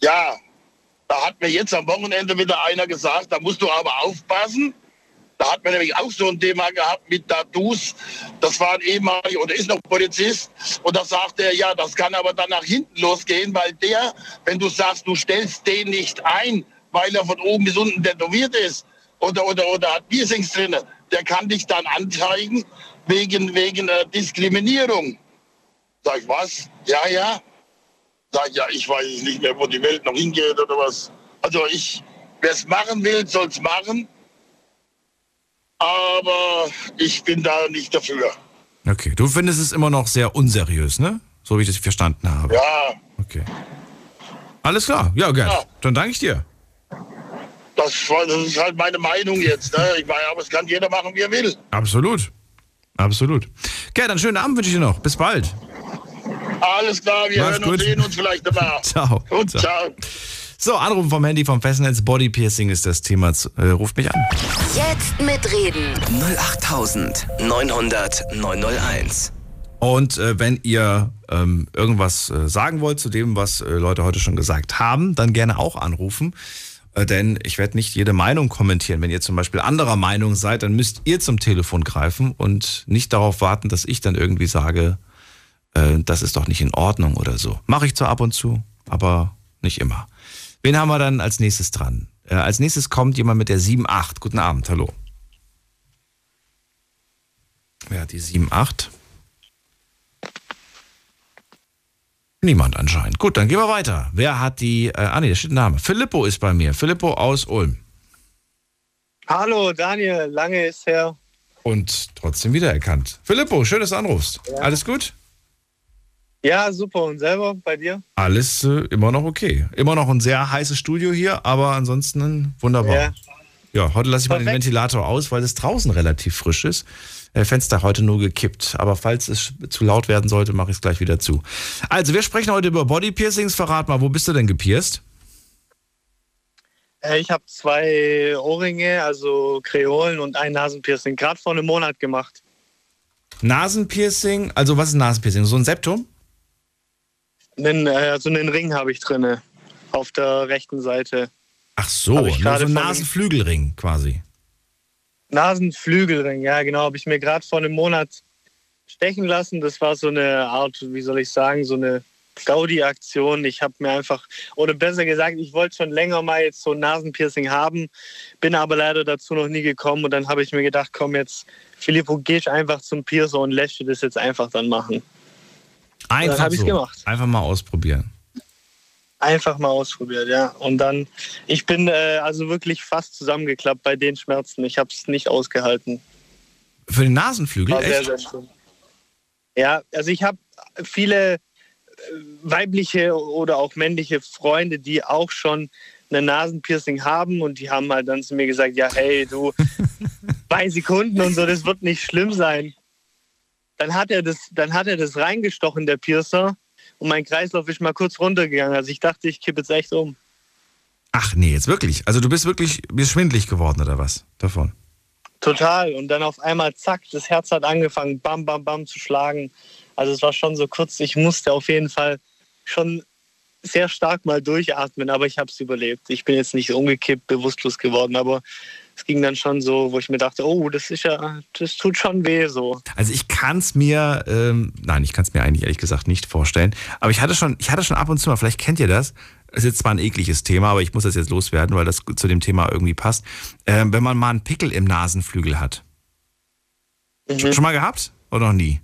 Ja, da hat mir jetzt am Wochenende wieder einer gesagt, da musst du aber aufpassen. Da hat man nämlich auch so ein Thema gehabt mit Tattoos. Das war ein ehemaliger oder ist noch Polizist. Und da sagt er, ja, das kann aber dann nach hinten losgehen, weil der, wenn du sagst, du stellst den nicht ein, weil er von oben bis unten tätowiert ist oder, oder, oder hat Piercings drin, der kann dich dann anzeigen wegen, wegen äh, Diskriminierung. Sag ich, was? Ja, ja. Sag ja, ich weiß es nicht mehr, wo die Welt noch hingeht oder was. Also ich, wer es machen will, soll es machen. Aber ich bin da nicht dafür. Okay, du findest es immer noch sehr unseriös, ne? So wie ich das verstanden habe. Ja, Okay. Alles klar. Ja, Gerd, Ja. dann danke ich dir. Das, das ist halt meine Meinung jetzt. Ne? Ich meine, aber es kann jeder machen, wie er will. Absolut. Absolut. Gerd, einen schönen Abend wünsche ich dir noch. Bis bald. Alles klar, wir Mach's hören und gut. sehen uns vielleicht danach. [LAUGHS] Ciao. Und Ciao. ciao. So, Anrufen vom Handy vom Festnetz. Body Piercing ist das Thema. Äh, ruft mich an. Jetzt mitreden. 08900 901. Und äh, wenn ihr ähm, irgendwas äh, sagen wollt zu dem, was äh, Leute heute schon gesagt haben, dann gerne auch anrufen. Äh, denn ich werde nicht jede Meinung kommentieren. Wenn ihr zum Beispiel anderer Meinung seid, dann müsst ihr zum Telefon greifen und nicht darauf warten, dass ich dann irgendwie sage, äh, das ist doch nicht in Ordnung oder so. Mache ich zwar ab und zu, aber nicht immer. Wen haben wir dann als nächstes dran? Äh, als nächstes kommt jemand mit der 7.8. Guten Abend, hallo. Wer hat die 7.8? Niemand anscheinend. Gut, dann gehen wir weiter. Wer hat die, äh, ah nee, da steht ein Name. Filippo ist bei mir. Filippo aus Ulm. Hallo Daniel, lange ist her. Und trotzdem wiedererkannt. Filippo, schön, dass du anrufst. Alles gut? Ja, super. Und selber bei dir? Alles äh, immer noch okay. Immer noch ein sehr heißes Studio hier, aber ansonsten wunderbar. Ja. Ja, heute lasse ich mal den Perfekt. Ventilator aus, weil es draußen relativ frisch ist. Äh, Fenster heute nur gekippt. Aber falls es zu laut werden sollte, mache ich es gleich wieder zu. Also, wir sprechen heute über Bodypiercings. Verrat mal, wo bist du denn gepierst? Äh, Ich habe zwei Ohrringe, also Kreolen und ein Nasenpiercing, gerade vor einem Monat gemacht. Nasenpiercing, also was ist Nasenpiercing? So ein Septum? Einen, äh, also einen Ring habe ich drinne auf der rechten Seite. Ach so, Hab nur ich so gerade ein Nasenflügelring quasi. Nasenflügelring, ja genau, habe ich mir gerade vor einem Monat stechen lassen. Das war so eine Art, wie soll ich sagen, so eine Gaudi-Aktion. Ich habe mir einfach, oder besser gesagt, ich wollte schon länger mal jetzt so ein Nasenpiercing haben, bin aber leider dazu noch nie gekommen. Und dann habe ich mir gedacht, komm jetzt, Filippo, gehst einfach zum Piercer und lässt dir das jetzt einfach dann machen. Einfach hab ich's so. gemacht. Einfach mal ausprobieren. Einfach mal ausprobiert, ja. Und dann, ich bin äh, also wirklich fast zusammengeklappt bei den Schmerzen. Ich habe es nicht ausgehalten. Für den Nasenflügel, War sehr, echt? sehr schön. Ja, also ich habe viele äh, weibliche oder auch männliche Freunde, die auch schon eine Nasenpiercing haben und die haben halt dann zu mir gesagt, ja, hey, du, [LAUGHS] zwei Sekunden und so, das wird nicht schlimm sein. Dann hat er das, dann hat er das reingestochen, der Piercer, und mein Kreislauf ist mal kurz runtergegangen. Also ich dachte, ich kippe jetzt echt um. Ach nee, jetzt wirklich. Also du bist wirklich bist schwindlig geworden oder was davon? Total. Und dann auf einmal, zack, das Herz hat angefangen, bam, bam, bam zu schlagen. Also es war schon so kurz. Ich musste auf jeden Fall schon sehr stark mal durchatmen, aber ich habe es überlebt. Ich bin jetzt nicht umgekippt, bewusstlos geworden, aber es ging dann schon so, wo ich mir dachte, oh, das ist ja, das tut schon weh so. Also ich kann es mir, ähm, nein, ich kann es mir eigentlich ehrlich gesagt nicht vorstellen. Aber ich hatte schon, ich hatte schon ab und zu mal, vielleicht kennt ihr das. Das ist jetzt zwar ein ekliges Thema, aber ich muss das jetzt loswerden, weil das zu dem Thema irgendwie passt. Ähm, wenn man mal einen Pickel im Nasenflügel hat. Mhm. Schon mal gehabt oder noch nie?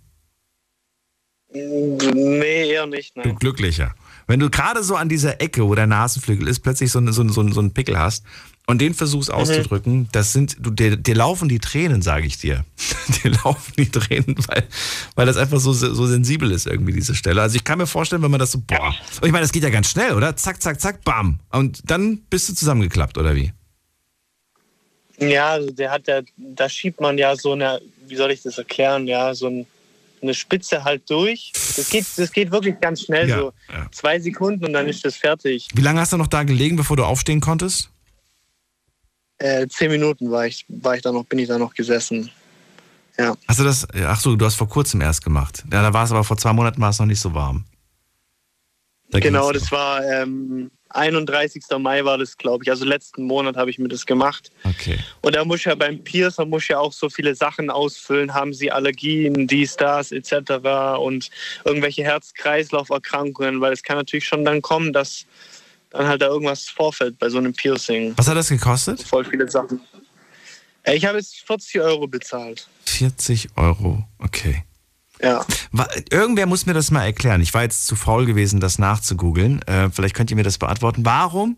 Nee, eher nicht. Nein. Du Glücklicher. Wenn du gerade so an dieser Ecke, wo der Nasenflügel ist, plötzlich so, so, so, so einen Pickel hast und den versuchst mhm. auszudrücken, das sind, du, dir, dir laufen die Tränen, sage ich dir. [LAUGHS] dir laufen die Tränen, weil, weil das einfach so, so sensibel ist, irgendwie, diese Stelle. Also ich kann mir vorstellen, wenn man das so, boah. Ich meine, das geht ja ganz schnell, oder? Zack, zack, zack, bam. Und dann bist du zusammengeklappt, oder wie? Ja, also der hat ja, da schiebt man ja so eine, wie soll ich das erklären, ja, so ein eine Spitze halt durch. Das geht, das geht wirklich ganz schnell, ja, so ja. zwei Sekunden und dann ist das fertig. Wie lange hast du noch da gelegen, bevor du aufstehen konntest? Äh, zehn Minuten war ich, war ich da noch, bin ich da noch gesessen. Ja. Hast du das, ach so, du hast vor kurzem erst gemacht. Ja, da war es aber vor zwei Monaten war es noch nicht so warm. Da genau, das war ähm, 31. Mai war das, glaube ich. Also letzten Monat habe ich mir das gemacht. Okay. Und da muss ja beim Piercer muss ja auch so viele Sachen ausfüllen. Haben sie Allergien, dies, das, etc. und irgendwelche Herz-Kreislauf-Erkrankungen, weil es kann natürlich schon dann kommen, dass dann halt da irgendwas vorfällt bei so einem Piercing. Was hat das gekostet? Voll viele Sachen. Ich habe jetzt 40 Euro bezahlt. 40 Euro, okay. Ja. Irgendwer muss mir das mal erklären. Ich war jetzt zu faul gewesen, das nachzugoogeln. Äh, vielleicht könnt ihr mir das beantworten. Warum,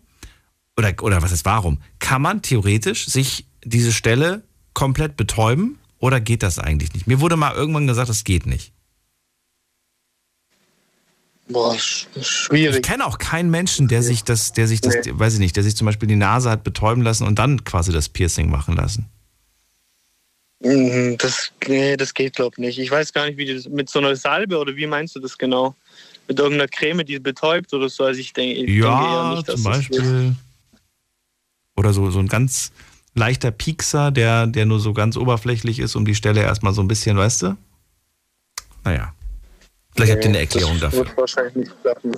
oder, oder was ist warum, kann man theoretisch sich diese Stelle komplett betäuben oder geht das eigentlich nicht? Mir wurde mal irgendwann gesagt, das geht nicht. Boah, schwierig. Ich kenne auch keinen Menschen, der sich das, der sich das, nee. weiß ich nicht, der sich zum Beispiel die Nase hat betäuben lassen und dann quasi das Piercing machen lassen. Mhm, das, nee, das geht, glaube ich, nicht. Ich weiß gar nicht, wie das mit so einer Salbe oder wie meinst du das genau? Mit irgendeiner Creme, die betäubt oder so? Also ich denke, ich ja, denke eher nicht, dass zum Beispiel. Oder so, so ein ganz leichter Piekser, der, der nur so ganz oberflächlich ist, um die Stelle erstmal so ein bisschen, weißt du? Naja. Vielleicht habt ihr eine Erklärung das dafür. Wird wahrscheinlich nicht klappen.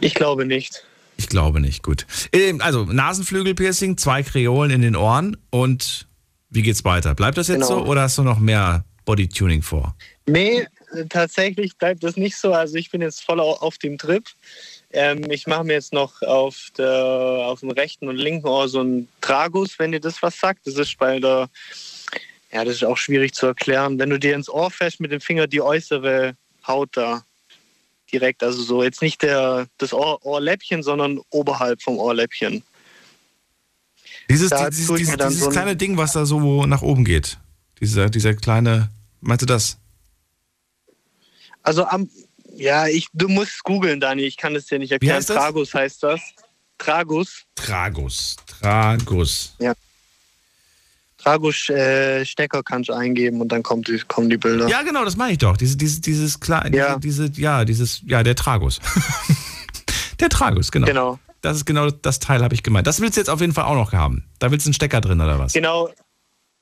Ich glaube nicht. Ich glaube nicht, gut. Ähm, also Nasenflügelpiercing, zwei Kreolen in den Ohren und wie geht's weiter? Bleibt das jetzt genau. so oder hast du noch mehr Bodytuning vor? Nee, tatsächlich bleibt das nicht so. Also ich bin jetzt voll auf dem Trip. Ähm, ich mache mir jetzt noch auf, der, auf dem rechten und linken Ohr so einen Tragus, wenn dir das was sagt. Das ist bei der, ja, das ist auch schwierig zu erklären. Wenn du dir ins Ohr fährst mit dem Finger die äußere Haut da direkt, also so jetzt nicht der, das Ohr, Ohrläppchen, sondern oberhalb vom Ohrläppchen. Dieses, dieses, dieses, dieses so kleine Ding, was da so nach oben geht. Dieser, dieser kleine, meinst du das? Also am, ja, ich, du musst googeln, Dani, ich kann das dir nicht erklären. Heißt Tragus heißt das. Tragus. Tragus. Tragus. Ja. Tragus-Stecker äh, kannst du eingeben und dann kommt die, kommen die Bilder. Ja, genau, das meine ich doch. Diese, diese, dieses klar, ja. Diese, ja, dieses, ja, der Tragus. [LAUGHS] der Tragus, genau. Genau. Das ist genau das Teil, habe ich gemeint. Das willst du jetzt auf jeden Fall auch noch haben. Da willst du einen Stecker drin oder was? Genau.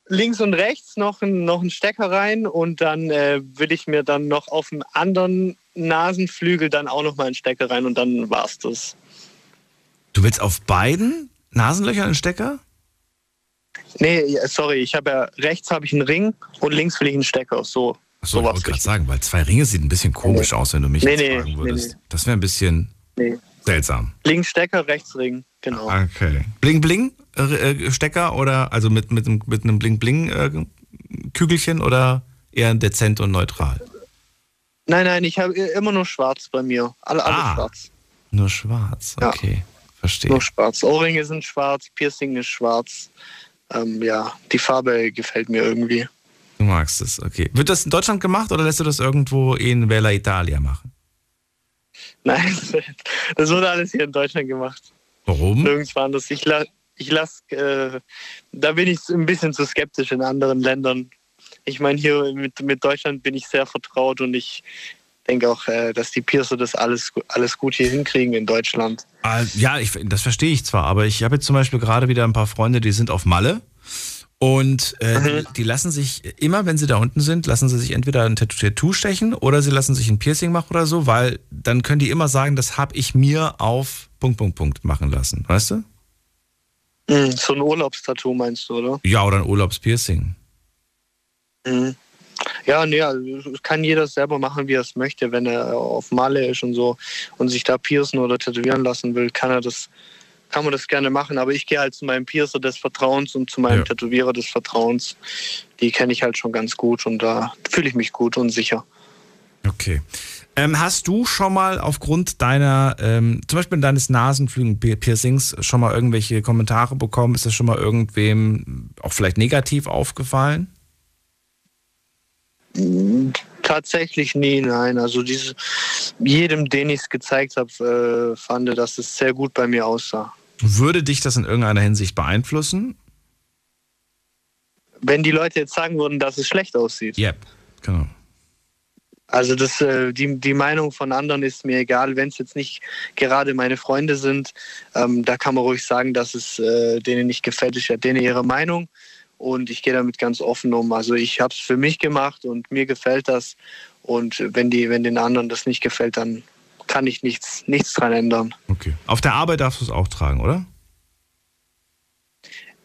Links und rechts noch, noch einen Stecker rein und dann äh, will ich mir dann noch auf dem anderen Nasenflügel dann auch noch mal einen Stecker rein und dann war's das. Du willst auf beiden Nasenlöchern einen Stecker? Nee, sorry, ich habe ja rechts habe ich einen Ring und links will ich einen Stecker. So. Achso, ich wollte gerade sagen, weil zwei Ringe sieht ein bisschen komisch nee. aus, wenn du mich nee, nee, fragen würdest. Nee, das wäre ein bisschen. Nee. Seltsam. Links Stecker, rechts Ring, genau. Okay. Bling Bling äh, äh, Stecker oder also mit, mit, mit einem Bling Bling äh, Kügelchen oder eher dezent und neutral? Nein, nein, ich habe immer nur schwarz bei mir. Alle, alle ah, schwarz. Nur schwarz, okay. Ja. Verstehe. Nur schwarz. Ohrringe sind schwarz, Piercing ist schwarz. Ähm, ja, die Farbe gefällt mir irgendwie. Du magst es, okay. Wird das in Deutschland gemacht oder lässt du das irgendwo in Bella Italia machen? Nein, [LAUGHS] das wurde alles hier in Deutschland gemacht. Warum? Nirgends anders. Ich, la ich lasse, äh, da bin ich ein bisschen zu skeptisch in anderen Ländern. Ich meine, hier mit, mit Deutschland bin ich sehr vertraut und ich denke auch, äh, dass die Piercer das alles, alles gut hier hinkriegen in Deutschland. Ja, ich, das verstehe ich zwar, aber ich habe jetzt zum Beispiel gerade wieder ein paar Freunde, die sind auf Malle. Und äh, die, die lassen sich immer, wenn sie da unten sind, lassen sie sich entweder ein Tattoo- Tattoo stechen oder sie lassen sich ein Piercing machen oder so, weil dann können die immer sagen, das habe ich mir auf Punkt, Punkt, Punkt machen lassen. Weißt du? Mhm, so ein Urlaubstattoo meinst du, oder? Ja, oder ein Urlaubspiercing. Mhm. Ja, nee, also kann jeder selber machen, wie er es möchte. Wenn er auf Malle ist und so und sich da piercen oder tätowieren lassen will, kann er das, kann man das gerne machen. Aber ich gehe halt zu meinem Piercer des Vertrauens und zu meinem Ja. Tätowierer des Vertrauens. Die kenne ich halt schon ganz gut und da fühle ich mich gut und sicher. Okay. Ähm, hast du schon mal aufgrund deiner, ähm, zum Beispiel deines Nasenflügel-Piercings, schon mal irgendwelche Kommentare bekommen? Ist das schon mal irgendwem auch vielleicht negativ aufgefallen? Tatsächlich nie, nein. Also diese, jedem, den ich es gezeigt habe, äh, fand, dass es sehr gut bei mir aussah. Würde dich das in irgendeiner Hinsicht beeinflussen? Wenn die Leute jetzt sagen würden, dass es schlecht aussieht. Yep, genau. Also das, äh, die, die Meinung von anderen ist mir egal, wenn es jetzt nicht gerade meine Freunde sind. Ähm, da kann man ruhig sagen, dass es äh, denen nicht gefällt. Ich ja denen ihre Meinung und ich gehe damit ganz offen um. Also ich habe es für mich gemacht und mir gefällt das. Und wenn die, wenn den anderen das nicht gefällt, dann kann ich nichts, nichts dran ändern. Okay. Auf der Arbeit darfst du es auch tragen, oder?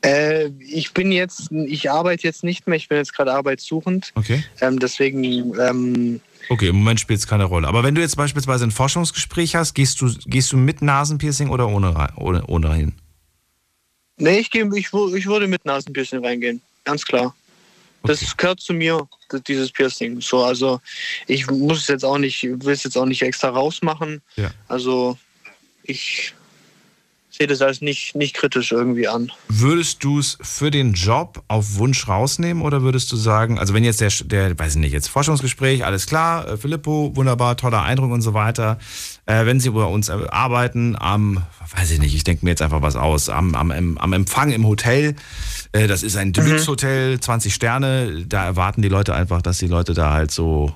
Äh, ich bin jetzt, ich arbeite jetzt nicht mehr. Ich bin jetzt gerade arbeitssuchend. Okay. Ähm, deswegen ähm, Okay, im Moment spielt es keine Rolle. Aber wenn du jetzt beispielsweise ein Forschungsgespräch hast, gehst du, gehst du mit Nasenpiercing oder ohne, ohne, ohne hin? Nee, ich, geh, ich, ich würde mit Nasenpiercing reingehen. Ganz klar. Das gehört zu mir, dieses Piercing. So, also ich muss es jetzt auch nicht, will es jetzt auch nicht extra rausmachen. Ja. Also ich sehe das als nicht, nicht kritisch irgendwie an. Würdest du es für den Job auf Wunsch rausnehmen oder würdest du sagen, also wenn jetzt der, der weiß ich nicht, jetzt Forschungsgespräch, alles klar, äh, Filippo, wunderbar, toller Eindruck und so weiter. Äh, wenn Sie bei uns äh, arbeiten, am, weiß ich nicht, ich denke mir jetzt einfach was aus, am, am, am Empfang im Hotel, äh, das ist ein Deluxe-Hotel, 20 Sterne, da erwarten die Leute einfach, dass die Leute da halt so,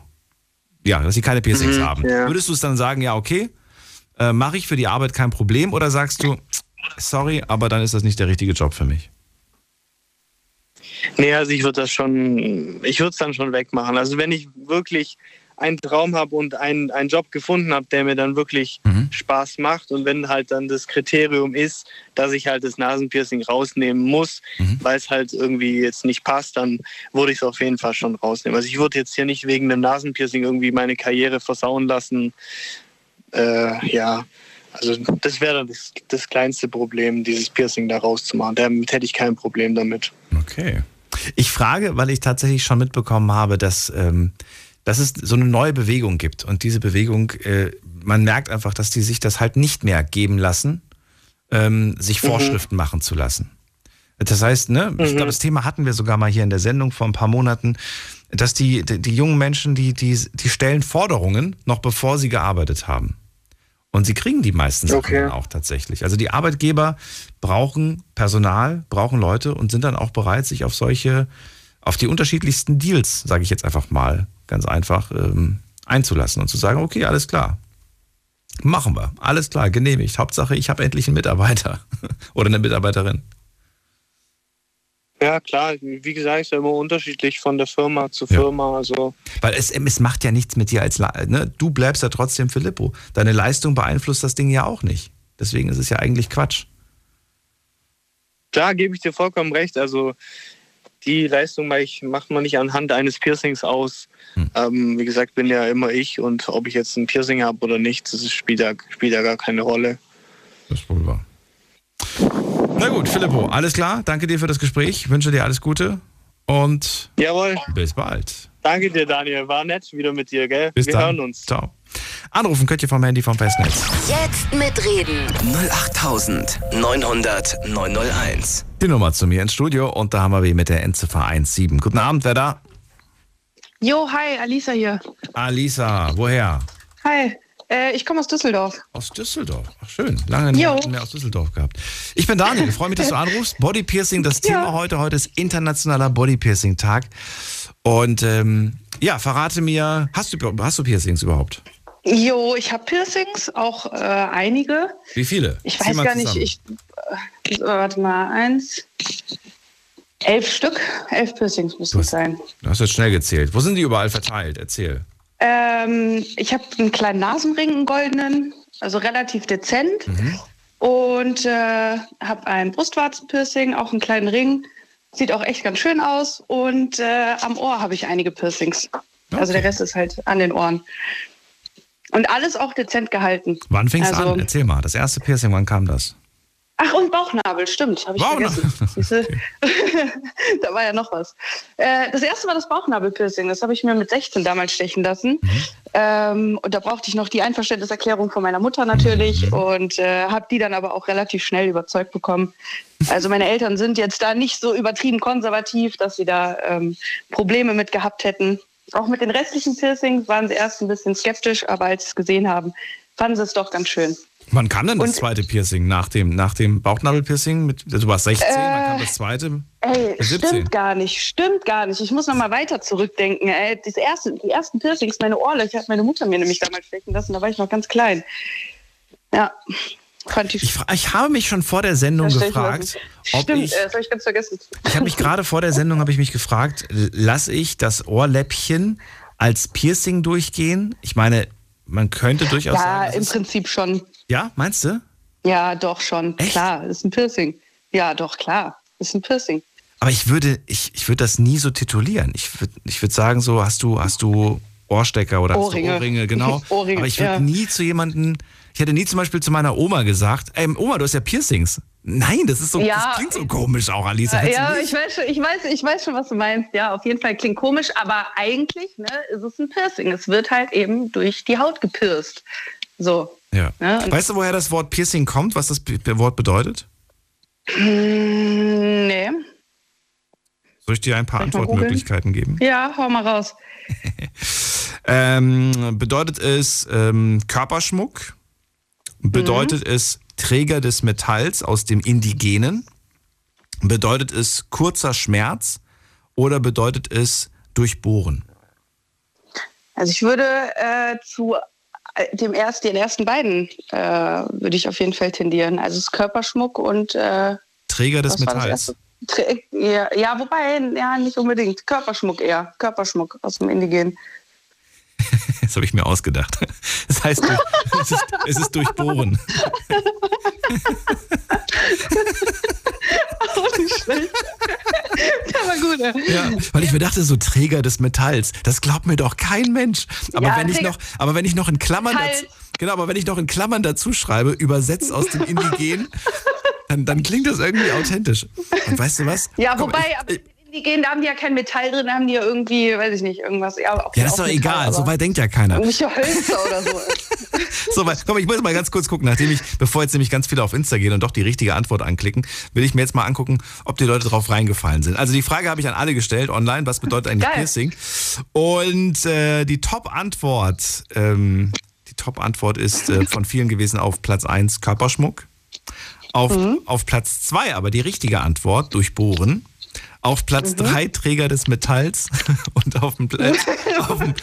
ja, dass sie keine Piercings Mhm, haben. ja. Würdest du es dann sagen, ja, okay, äh, mache ich für die Arbeit kein Problem oder sagst du, sorry, aber dann ist das nicht der richtige Job für mich? Nee, also ich würde das schon, ich würde es dann schon wegmachen. Also wenn ich wirklich einen Traum habe und einen, einen Job gefunden habe, der mir dann wirklich Mhm. Spaß macht und wenn halt dann das Kriterium ist, dass ich halt das Nasenpiercing rausnehmen muss, Mhm. weil es halt irgendwie jetzt nicht passt, dann würde ich es auf jeden Fall schon rausnehmen. Also ich würde jetzt hier nicht wegen einem Nasenpiercing irgendwie meine Karriere versauen lassen. Äh, ja, also das wäre dann das, das kleinste Problem, dieses Piercing da rauszumachen. Damit hätte ich kein Problem damit. Okay. Ich frage, weil ich tatsächlich schon mitbekommen habe, dass, ähm, dass es so eine neue Bewegung gibt. Und diese Bewegung, äh, man merkt einfach, dass die sich das halt nicht mehr geben lassen, ähm, sich Mhm. Vorschriften machen zu lassen. Das heißt, ne, ich glaube, das Thema hatten wir sogar mal hier in der Sendung vor ein paar Monaten, dass die, die, die jungen Menschen, die, die, die stellen Forderungen, noch bevor sie gearbeitet haben. Und sie kriegen die meisten Sachen Okay. dann auch tatsächlich. Also die Arbeitgeber brauchen Personal, brauchen Leute und sind dann auch bereit, sich auf solche, auf die unterschiedlichsten Deals, sage ich jetzt einfach mal, ganz einfach, ähm, einzulassen und zu sagen, okay, alles klar. Machen wir. Alles klar, genehmigt. Hauptsache, ich habe endlich einen Mitarbeiter [LAUGHS] oder eine Mitarbeiterin. Ja, klar, wie gesagt, ist ja immer unterschiedlich von der Firma zu Ja. Firma. Also, Weil es, es macht ja nichts mit dir als, ne? du bleibst ja trotzdem Filippo. Deine Leistung beeinflusst das Ding ja auch nicht. Deswegen ist es ja eigentlich Quatsch. klar, gebe ich dir vollkommen recht. Also, die Leistung macht man nicht anhand eines Piercings aus. Hm. Ähm, wie gesagt, bin ja immer ich und ob ich jetzt ein Piercing habe oder nicht, das spielt ja, spielt ja gar keine Rolle. Das ist wohl wahr. Na gut, Filippo, alles klar. Danke dir für das Gespräch. Wünsche dir alles Gute und Jawohl, bis bald. danke dir, Daniel. War nett wieder mit dir, gell? Bis Wir dann. hören uns. Ciao. Anrufen könnt ihr vom Handy vom Festnetz. Jetzt mitreden. 08900 901. Die Nummer zu mir ins Studio und da haben wir wie mit der Endziffer 17. Guten Abend, wer da? Jo, hi, Alisa hier. Alisa, woher? Hi, äh, ich komme aus Düsseldorf. Aus Düsseldorf. Ach, schön. Lange nicht mehr aus Düsseldorf gehabt. Ich bin Daniel. Ich freue mich, dass du anrufst. Body Piercing, das Thema heute. Heute ist Internationaler Body Piercing Tag. Und ähm, ja, verrate mir, hast du, hast du Piercings überhaupt? Jo, ich habe Piercings, auch äh, einige. Wie viele? Ich Zieh weiß gar nicht, zusammen. ich. Äh, warte mal, eins. Elf Stück, elf Piercings müssen es sein. Du hast jetzt schnell gezählt. Wo sind die überall verteilt? Erzähl. Ähm, ich habe einen kleinen Nasenring, einen goldenen, also relativ dezent. Und äh, habe ein Brustwarzenpiercing, auch einen kleinen Ring. Sieht auch echt ganz schön aus. Und äh, am Ohr habe ich einige Piercings. Also der Rest ist halt an den Ohren. Und alles auch dezent gehalten. Wann fing's also, an? Erzähl mal. Das erste Piercing, wann kam das? Ach, und Bauchnabel, stimmt, habe ich vergessen. Siehste? [LAUGHS] da war ja noch was. Äh, das erste war das Bauchnabelpiercing. Das habe ich mir mit 16 damals stechen lassen. Ähm, und da brauchte ich noch die Einverständniserklärung von meiner Mutter natürlich und äh, habe die dann aber auch relativ schnell überzeugt bekommen. Also meine Eltern sind jetzt da nicht so übertrieben konservativ, dass sie da ähm, Probleme mit gehabt hätten. Auch mit den restlichen Piercings waren sie erst ein bisschen skeptisch, aber als sie es gesehen haben, fanden sie es doch ganz schön. Wann kam denn das Und- zweite Piercing? Nach dem, nach dem Bauchnabelpiercing? Mit, du warst 16, wann Äh, kam das zweite? Ey, 17. stimmt gar nicht, stimmt gar nicht. Ich muss noch mal weiter zurückdenken. Ey, das erste, die ersten Piercings, meine Ohrlöcher hat meine Mutter mir nämlich damals stechen lassen, da war ich noch ganz klein. Ja, ich. Ich, ich habe mich schon vor der Sendung gefragt, ob Stimmt, ich, äh, das habe ich ganz vergessen. ich habe mich gerade vor der Sendung habe ich mich gefragt, lasse ich das Ohrläppchen als Piercing durchgehen? Ich meine, man könnte durchaus Ja, sagen, im Prinzip schon. Ja, meinst du? Ja, doch schon. Klar, ist ein Piercing. Ja, doch, klar. Ist ein Piercing. Aber ich würde, ich, ich würde das nie so titulieren. Ich würde, ich würde sagen, so hast du, hast du Ohrstecker oder Ohrringe. hast du Ohrringe, genau. [LAUGHS] Ohrringe, Aber ich würde ja. nie zu jemandem, ich hätte nie zum Beispiel zu meiner Oma gesagt, ey, Oma, du hast ja Piercings. Nein, das ist so, Ja. das klingt so komisch auch, Alisa. Ja, ich weiß, schon, ich, weiß, ich weiß schon, was du meinst. Ja, auf jeden Fall klingt komisch, aber eigentlich ne, ist es ein Piercing. Es wird halt eben durch die Haut gepierst. So. Ja. Und- weißt du, woher das Wort Piercing kommt, was das Wort bedeutet? Mm, nee. Soll ich dir ein paar Antwortmöglichkeiten geben? Ja, hau mal raus. [LAUGHS] Ähm, bedeutet es ähm, Körperschmuck? Bedeutet Mhm. es Träger des Metalls aus dem Indigenen? Bedeutet es kurzer Schmerz? Oder bedeutet es durchbohren? Also ich würde äh, zu dem erst, den ersten beiden äh, würde ich auf jeden Fall tendieren. Also es ist Körperschmuck und äh, Träger des Metalls. Trä- Ja, ja, wobei, ja, nicht unbedingt. Körperschmuck eher. Körperschmuck aus dem Indigen. [LAUGHS] Das habe ich mir ausgedacht. [LAUGHS] Das heißt, es, ist, es ist durchbohren. [LAUGHS] Schlecht. [LAUGHS] Der war gut, ey. Ja, weil ich mir dachte, so Träger des Metalls, das glaubt mir doch kein Mensch. Aber Ja, wenn ich noch, aber wenn ich noch in Klammern Metall. dazu, genau, aber wenn ich noch in Klammern dazu schreibe, übersetzt aus dem Indigen, [LAUGHS] dann, dann klingt das irgendwie authentisch. Und weißt du was? Ja, mal, wobei, ich- aber die gehen, da haben die ja kein Metall drin, da haben die ja irgendwie, weiß ich nicht, irgendwas. Ja, Ja, das ist doch Metall, egal, so aber weit denkt ja keiner. Irgendwelche Hölzer oder so. [LAUGHS] So, weil, komm, ich muss mal ganz kurz gucken, nachdem ich, bevor jetzt nämlich ganz viele auf Insta gehen und doch die richtige Antwort anklicken, will ich mir jetzt mal angucken, ob die Leute drauf reingefallen sind. Also die Frage habe ich an alle gestellt online, was bedeutet eigentlich Geil. Piercing? Und äh, die Top-Antwort, ähm, die Top-Antwort ist äh, von vielen gewesen auf Platz 1 Körperschmuck. Auf, auf Platz 2 aber die richtige Antwort, durchbohren. Auf Platz 3 Träger des Metalls [LAUGHS] und auf dem, Pla- [LAUGHS] auf dem,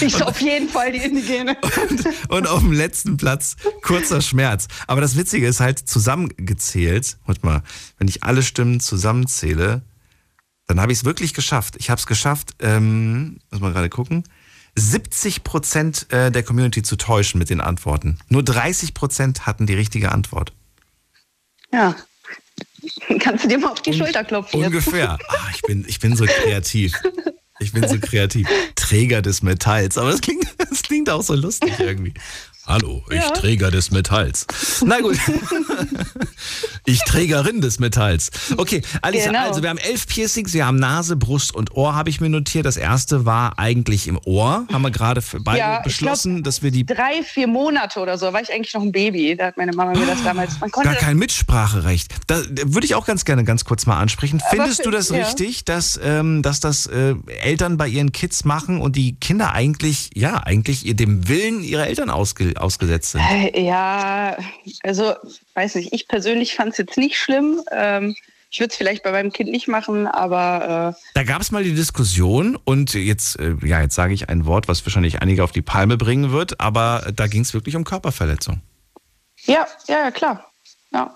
Ich so auf jeden Fall die Indigene. [LAUGHS] Und auf dem letzten Platz kurzer Schmerz. Aber das Witzige ist halt zusammengezählt. Warte mal, wenn ich alle Stimmen zusammenzähle, dann habe ich es wirklich geschafft. Ich habe es geschafft, ähm, muss mal gerade gucken, 70 Prozent äh, der Community zu täuschen mit den Antworten. Nur 30 Prozent hatten die richtige Antwort. Ja. [LAUGHS] Kannst du dir mal auf die Schulter klopfen? Ungefähr. Ah, ich, bin, ich bin so kreativ. Ich bin so kreativ. Träger des Metalls. Aber das klingt, [LAUGHS] das klingt auch so lustig irgendwie. Hallo, ich Ja. Träger des Metalls. Na gut. [LAUGHS] Ich Trägerin des Metalls. Okay, Alisa, Genau. also wir haben elf Piercings, wir haben Nase, Brust und Ohr, habe ich mir notiert. Das erste war eigentlich im Ohr. Haben wir gerade beide Ja, beschlossen, dass wir die Drei, vier Monate oder so war ich eigentlich noch ein Baby. Da hat meine Mama mir das damals. Man konnte gar kein Mitspracherecht. Da würde ich auch ganz gerne ganz kurz mal ansprechen. Findest für- du das ja. richtig, dass, ähm, dass das äh, Eltern bei ihren Kids machen und die Kinder eigentlich, ja, eigentlich dem Willen ihrer Eltern ausge ausgesetzt sind? Äh, Ja, also weiß nicht, ich persönlich fand es jetzt nicht schlimm. Ähm, ich würde es vielleicht bei meinem Kind nicht machen, aber äh, Da gab es mal die Diskussion und jetzt, äh, ja, jetzt sage ich ein Wort, was wahrscheinlich einige auf die Palme bringen wird, aber da ging es wirklich um Körperverletzung. ja, ja, ja, klar. Ja.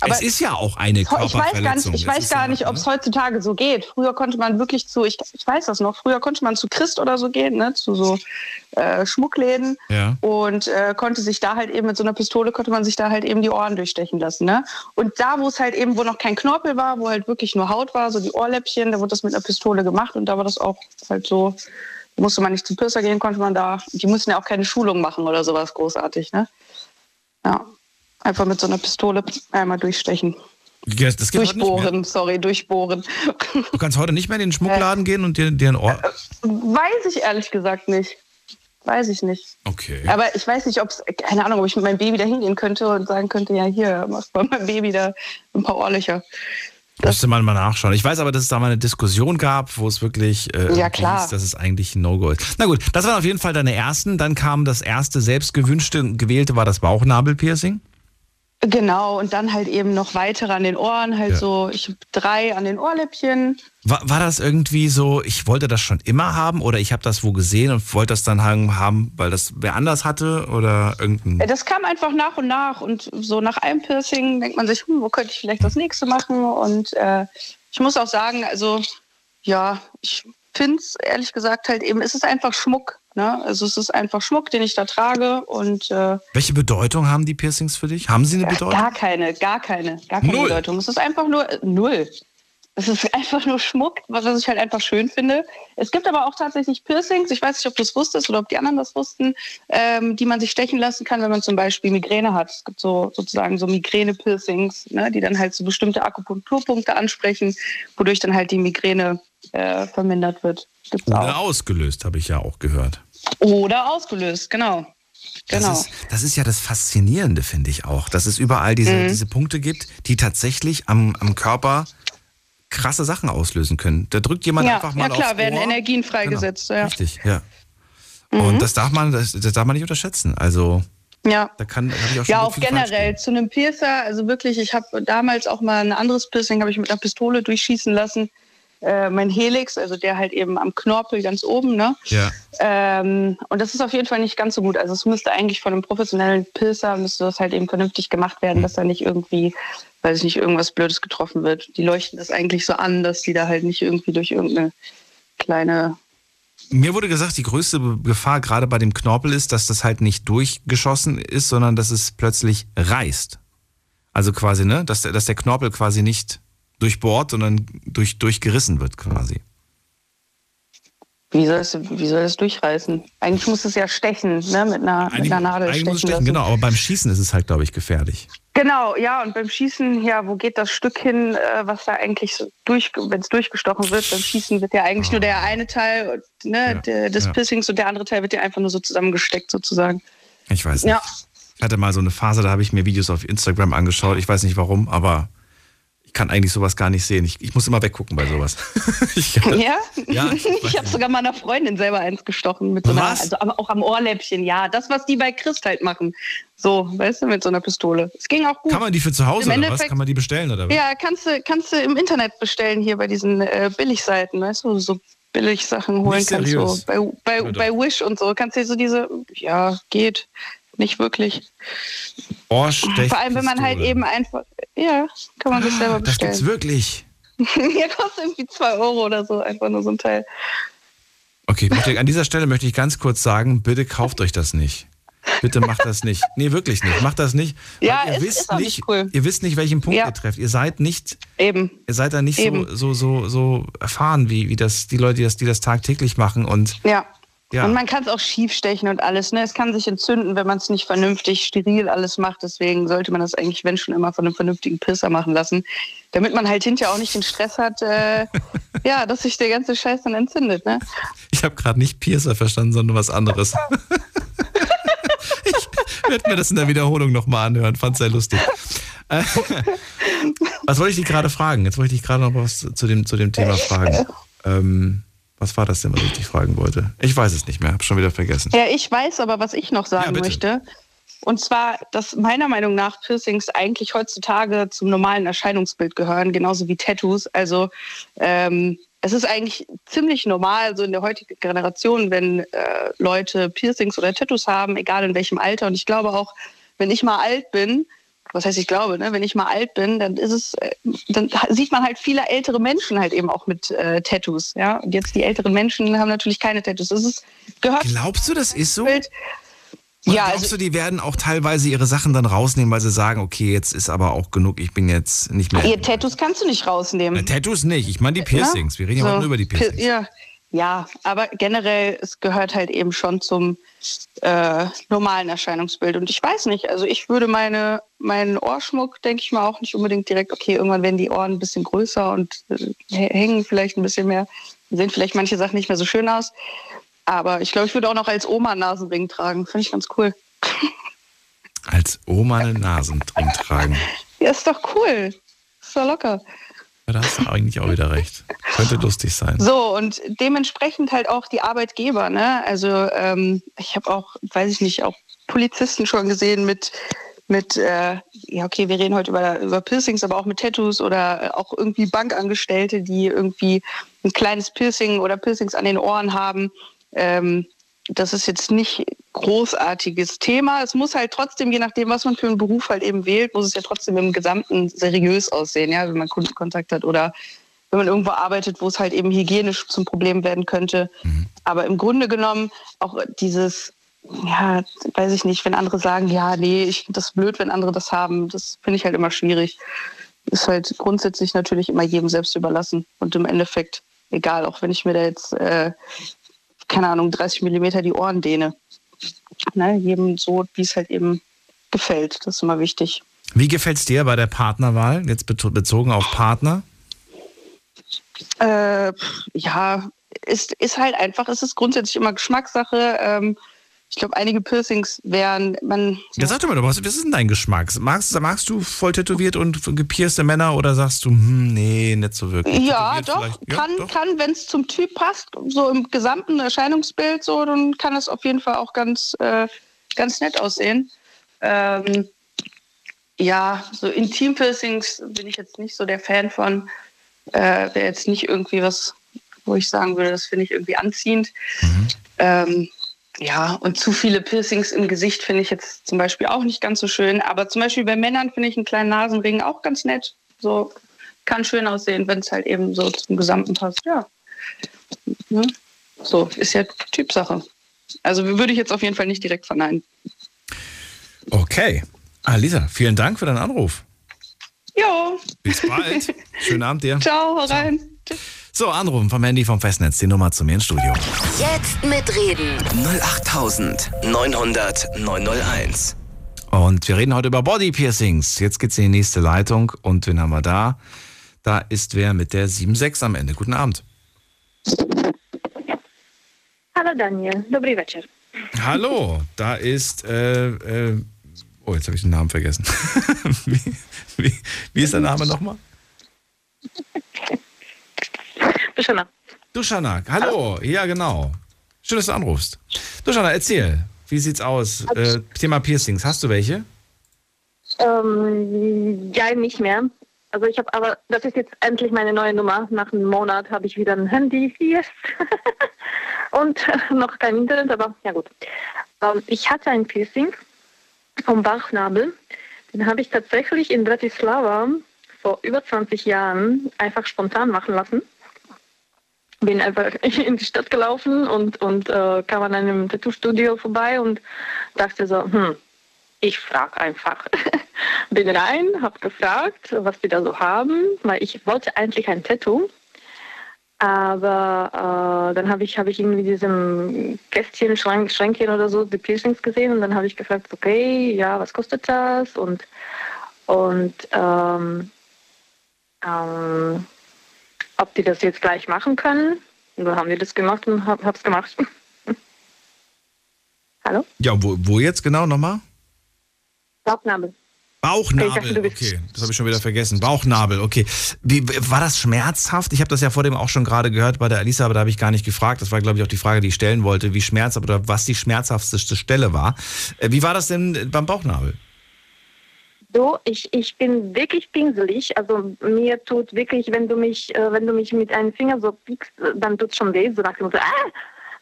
Aber es ist ja auch eine ich weiß gar Körperverletzung. nicht, weiß gar nicht, ob ne? es heutzutage so geht. Früher konnte man wirklich zu, ich, ich weiß das noch, früher konnte man zu Christ oder so gehen, ne, zu so äh, Schmuckläden Ja. und äh, konnte sich da halt eben mit so einer Pistole konnte man sich da halt eben die Ohren durchstechen lassen, ne? Und da, wo es halt eben, wo noch kein Knorpel war, wo halt wirklich nur Haut war, so die Ohrläppchen, da wurde das mit einer Pistole gemacht und da war das auch halt so, musste man nicht zum Piercer gehen, konnte man da, die mussten ja auch keine Schulung machen oder sowas großartig, ne? Ja. Einfach mit so einer Pistole einmal durchstechen. Das geht. Durchbohren, sorry, durchbohren. Du kannst heute nicht mehr in den Schmuckladen gehen und dir, dir ein Ohr. Weiß ich ehrlich gesagt nicht. Weiß ich nicht. Okay. Aber ich weiß nicht, ob es, keine Ahnung, ob ich mit meinem Baby da hingehen könnte und sagen könnte, ja, hier, mach bei meinem Baby da ein paar Ohrlöcher. Müsste man mal nachschauen. Ich weiß aber, dass es da mal eine Diskussion gab, wo es wirklich äh, Ja, klar. hieß, dass es eigentlich ein No-Go ist. Na gut, das waren auf jeden Fall deine ersten. Dann kam das erste selbst gewünschte, gewählte war das Bauchnabelpiercing. Genau, und dann halt eben noch weitere an den Ohren, halt Ja. so, ich hab drei an den Ohrläppchen. War, war das irgendwie so, ich wollte das schon immer haben oder ich habe das wo gesehen und wollte das dann haben, haben, weil das wer anders hatte oder irgendein. Das kam einfach nach und nach und so nach einem Piercing denkt man sich, hm, wo könnte ich vielleicht das nächste machen? Und äh, ich muss auch sagen, also ja, ich finde es ehrlich gesagt halt eben, es ist einfach Schmuck. Ne? Also es ist einfach Schmuck, den ich da trage und äh, Welche Bedeutung haben die Piercings für dich? Haben sie eine Bedeutung? Gar keine, gar keine, gar keine Null. Bedeutung. Es ist einfach nur äh, null. Es ist [LAUGHS] einfach nur Schmuck, was was ich halt einfach schön finde. Es gibt aber auch tatsächlich Piercings, ich weiß nicht, ob du es wusstest oder ob die anderen das wussten, ähm, die man sich stechen lassen kann, wenn man zum Beispiel Migräne hat. Es gibt so sozusagen so Migräne-Piercings, ne, die dann halt so bestimmte Akupunkturpunkte ansprechen, wodurch dann halt die Migräne äh, vermindert wird. Gibt's Oder auch. ausgelöst, habe ich ja auch gehört. Oder ausgelöst, genau. Genau. Das ist, das ist ja das Faszinierende, finde ich auch, dass es überall diese, Mhm. diese Punkte gibt, die tatsächlich am, am Körper krasse Sachen auslösen können. Da drückt jemand ja, einfach mal ja klar, aufs werden Ohr. Energien freigesetzt. Ja. Richtig, ja. Mhm. Und das darf man, das, das darf man nicht unterschätzen. Also ja. da kann, da ich auch schon Ja, auch generell zu einem Piercer. Also wirklich, ich habe damals auch mal ein anderes Piercing, habe ich mit einer Pistole durchschießen lassen. Äh, mein Helix, also der halt eben am Knorpel ganz oben, ne? Ja. Ähm, und das ist auf jeden Fall nicht ganz so gut. Also es müsste eigentlich von einem professionellen Pilzer müsste das halt eben vernünftig gemacht werden, dass da nicht irgendwie, weiß ich nicht, irgendwas Blödes getroffen wird. Die leuchten das eigentlich so an, dass die da halt nicht irgendwie durch irgendeine kleine Mir wurde gesagt, die größte Gefahr gerade bei dem Knorpel ist, dass das halt nicht durchgeschossen ist, sondern dass es plötzlich reißt. Also quasi, ne? Dass dass der Knorpel quasi nicht durchbohrt, sondern durch, durchgerissen wird quasi. Wie soll, es, wie soll es durchreißen? Eigentlich muss es ja stechen, ne? mit, einer, mit einer Nadel Eigentlich muss es stechen stechen, lassen. genau, aber beim Schießen ist es halt, glaube ich, gefährlich. Genau, ja, und beim Schießen, ja, wo geht das Stück hin, äh, was da eigentlich so durch, wenn es durchgestochen wird, beim Schießen wird ja eigentlich nur der eine Teil ne, der, des ja. Pissings und der andere Teil wird ja einfach nur so zusammengesteckt sozusagen. Ich weiß nicht. Ja. Ich hatte mal so eine Phase, da habe ich mir Videos auf Instagram angeschaut. Ich weiß nicht warum, aber kann eigentlich sowas gar nicht sehen. Ich, ich muss immer weggucken bei sowas. [LAUGHS] ich, Ja? Ja, [LAUGHS] ich ich habe sogar meiner Freundin selber eins gestochen mit so einer, Was? also auch am Ohrläppchen, ja. Das, was die bei Christ halt machen. So, weißt du, mit so einer Pistole. Es ging auch gut. Kann man die für zu Hause Im oder was? Kann man die bestellen oder was? Ja, kannst du, kannst du im Internet bestellen hier bei diesen äh, Billigseiten, weißt du, so Billigsachen holen Nicht kannst. So bei, bei, bei Wish und so. Kannst du dir so diese, ja, geht. Nicht wirklich. Ohrstech Vor allem, wenn man halt eben einfach, ja, kann man sich selber Das gibt's bestellen. wirklich. [LAUGHS] Hier kostet irgendwie zwei Euro oder so, einfach nur so ein Teil. Okay, an dieser Stelle möchte ich ganz kurz sagen, bitte kauft euch das nicht. Bitte macht das nicht. Nee, wirklich nicht. Macht das nicht. Ja, ihr es wisst ist auch nicht cool. Ihr wisst nicht, welchen Punkt Ja. ihr trefft. Ihr seid nicht, Eben. ihr seid da nicht so, so, so, so erfahren, wie, wie das, die Leute, die das, die das tagtäglich machen und Ja. Ja. Und man kann es auch schief stechen und alles. Ne? Es kann sich entzünden, wenn man es nicht vernünftig steril alles macht. Deswegen sollte man das eigentlich, wenn schon, immer von einem vernünftigen Pisser machen lassen. Damit man halt hinterher auch nicht den Stress hat, äh, [LAUGHS] ja, dass sich der ganze Scheiß dann entzündet. Ne? Ich habe gerade nicht Piercer verstanden, sondern was anderes. [LAUGHS] ich werde mir das in der Wiederholung nochmal anhören. Fand sehr lustig. Äh, [LAUGHS] was wollte ich dich gerade fragen? Jetzt wollte ich dich gerade noch was zu dem, zu dem Thema fragen. Ähm, was war das denn, was ich dich fragen wollte? Ich weiß es nicht mehr, habe schon wieder vergessen. Ja, ich weiß aber, was ich noch sagen Ja, möchte. Und zwar, dass meiner Meinung nach Piercings eigentlich heutzutage zum normalen Erscheinungsbild gehören, genauso wie Tattoos. Also ähm, es ist eigentlich ziemlich normal, so in der heutigen Generation, wenn äh, Leute Piercings oder Tattoos haben, egal in welchem Alter. Und ich glaube auch, wenn ich mal alt bin, was heißt ich glaube, ne? wenn ich mal alt bin, dann ist es, äh, dann sieht man halt viele ältere Menschen halt eben auch mit äh, Tattoos. Ja? Und jetzt die älteren Menschen haben natürlich keine Tattoos. Es ist, gehört Glaubst du, das ist so? Bild. Oder Ja, glaubst also- du, die werden auch teilweise ihre Sachen dann rausnehmen, weil sie sagen, okay, jetzt ist aber auch genug, ich bin jetzt nicht mehr. Ihr Tattoos kannst du nicht rausnehmen. Äh, Tattoos nicht, ich meine die Piercings. Wir reden ja So, heute nur über die Pi- Piercings. Ja, ja, aber generell, es gehört halt eben schon zum äh, normalen Erscheinungsbild. Und ich weiß nicht, also ich würde meine, meinen Ohrschmuck, denke ich mal, auch nicht unbedingt direkt, okay, irgendwann werden die Ohren ein bisschen größer und äh, hä- hängen vielleicht ein bisschen mehr, sehen vielleicht manche Sachen nicht mehr so schön aus. Aber ich glaube, ich würde auch noch als Oma einen Nasenring tragen. Finde ich ganz cool. Als Oma einen Nasenring tragen. Ja, ist doch cool. Ist doch locker. Ja, da hast du eigentlich auch wieder recht. Könnte lustig sein. So, und dementsprechend halt auch die Arbeitgeber. Ne? Also ähm, ich habe auch, weiß ich nicht, auch Polizisten schon gesehen mit, mit äh, ja okay, wir reden heute über, über Piercings, aber auch mit Tattoos oder äh, auch irgendwie Bankangestellte, die irgendwie ein kleines Piercing oder Piercings an den Ohren haben. Ähm, das ist jetzt nicht großartiges Thema. Es muss halt trotzdem, je nachdem, was man für einen Beruf halt eben wählt, muss es ja trotzdem im Gesamten seriös aussehen, ja, wenn man Kundenkontakt hat oder wenn man irgendwo arbeitet, wo es halt eben hygienisch zum Problem werden könnte. Aber im Grunde genommen auch dieses, ja, weiß ich nicht, wenn andere sagen, ja, nee, ich finde das blöd, wenn andere das haben, das finde ich halt immer schwierig. Ist halt grundsätzlich natürlich immer jedem selbst überlassen und im Endeffekt egal, auch wenn ich mir da jetzt, äh, keine Ahnung, 30 Millimeter die Ohren dehne. Ne, jedem so, wie es halt eben gefällt. Das ist immer wichtig. Wie gefällt's dir bei der Partnerwahl? Jetzt bezogen auf Partner? Äh, ja, ist, ist halt einfach, es ist grundsätzlich immer Geschmackssache. Ähm, ich glaube, einige Piercings wären, man. Ja, sag doch mal, was, was ist denn dein Geschmack? Magst, magst du voll tätowiert und gepierste Männer oder sagst du, hm, nee, nicht so wirklich? Ja, doch? Ja, kann, doch. kann wenn es zum Typ passt, so im gesamten Erscheinungsbild, so, dann kann es auf jeden Fall auch ganz, äh, ganz nett aussehen. Ähm, ja, so Intim-Piercings bin ich jetzt nicht so der Fan von. Äh, Wäre jetzt nicht irgendwie was, wo ich sagen würde, das finde ich irgendwie anziehend. Ähm, ja, und zu viele Piercings im Gesicht finde ich jetzt zum Beispiel auch nicht ganz so schön. Aber zum Beispiel bei Männern finde ich einen kleinen Nasenring auch ganz nett. So kann schön aussehen, wenn es halt eben so zum Gesamten passt. Ja. Ne? So, ist ja Typsache. Also würde ich jetzt auf jeden Fall nicht direkt verneinen. Okay. Ah, Lisa, vielen Dank für deinen Anruf. Jo, Bis bald. [LAUGHS] Schönen Abend dir. ciao, hau rein. So, anrufen vom Handy vom Festnetz, die Nummer zu mir ins Studio. Jetzt mitreden. 08900 901. Und wir reden heute über Body Piercings. Jetzt geht's in die nächste Leitung. Und wen haben wir da? Da ist wer mit der 76 am Ende. Guten Abend. Halo Daniel, dobry wieczór. Hallo, da ist, äh, äh, oh, jetzt habe ich den Namen vergessen. [LAUGHS] wie, wie, wie ist der Name nochmal? [LAUGHS] Proszę Duschana, hallo, ja genau. Schön, dass du anrufst. Duschana, erzähl, wie sieht's aus? Äh, Thema Piercings, hast du welche? Ähm, ja, nicht mehr. Also ich habe aber, das ist jetzt endlich meine neue Nummer. Nach einem Monat habe ich wieder ein Handy [LAUGHS] hier und noch kein Internet, aber ja gut. Ähm, ich hatte ein Piercing vom Bauchnabel. Den habe ich tatsächlich in Bratislava vor über 20 Jahren einfach spontan machen lassen. Bin einfach [LAUGHS] in die Stadt gelaufen und, und äh, kam an einem Tattoo-Studio vorbei und dachte so, hm, ich frage einfach. [LAUGHS] Bin rein, habe gefragt, was die da so haben, weil ich wollte eigentlich ein Tattoo. Aber äh, dann habe ich, hab ich irgendwie diesem Kästchen, Schrank, Schränkchen oder so die Piercings gesehen und dann habe ich gefragt, okay, ja, was kostet das? Und, und ähm, ähm, ob die das jetzt gleich machen können. Und dann haben die das gemacht und hab, hab's gemacht. [LAUGHS] Hallo? Ja, wo, wo jetzt genau nochmal? Bauchnabel. Bauchnabel, okay, das habe ich schon wieder vergessen. Bauchnabel, okay. Wie, war das schmerzhaft? Ich habe das ja vor dem auch schon gerade gehört bei der Alisa, aber da habe ich gar nicht gefragt. Das war, glaube ich, auch die Frage, die ich stellen wollte, wie schmerzhaft oder was die schmerzhafteste Stelle war. Äh, wie war das denn beim Bauchnabel? So, ich, ich bin wirklich pinselig. Also mir tut wirklich, wenn du mich, äh, wenn du mich mit einem Finger so piekst, dann tut es schon weh, so nach dem Motto, ah!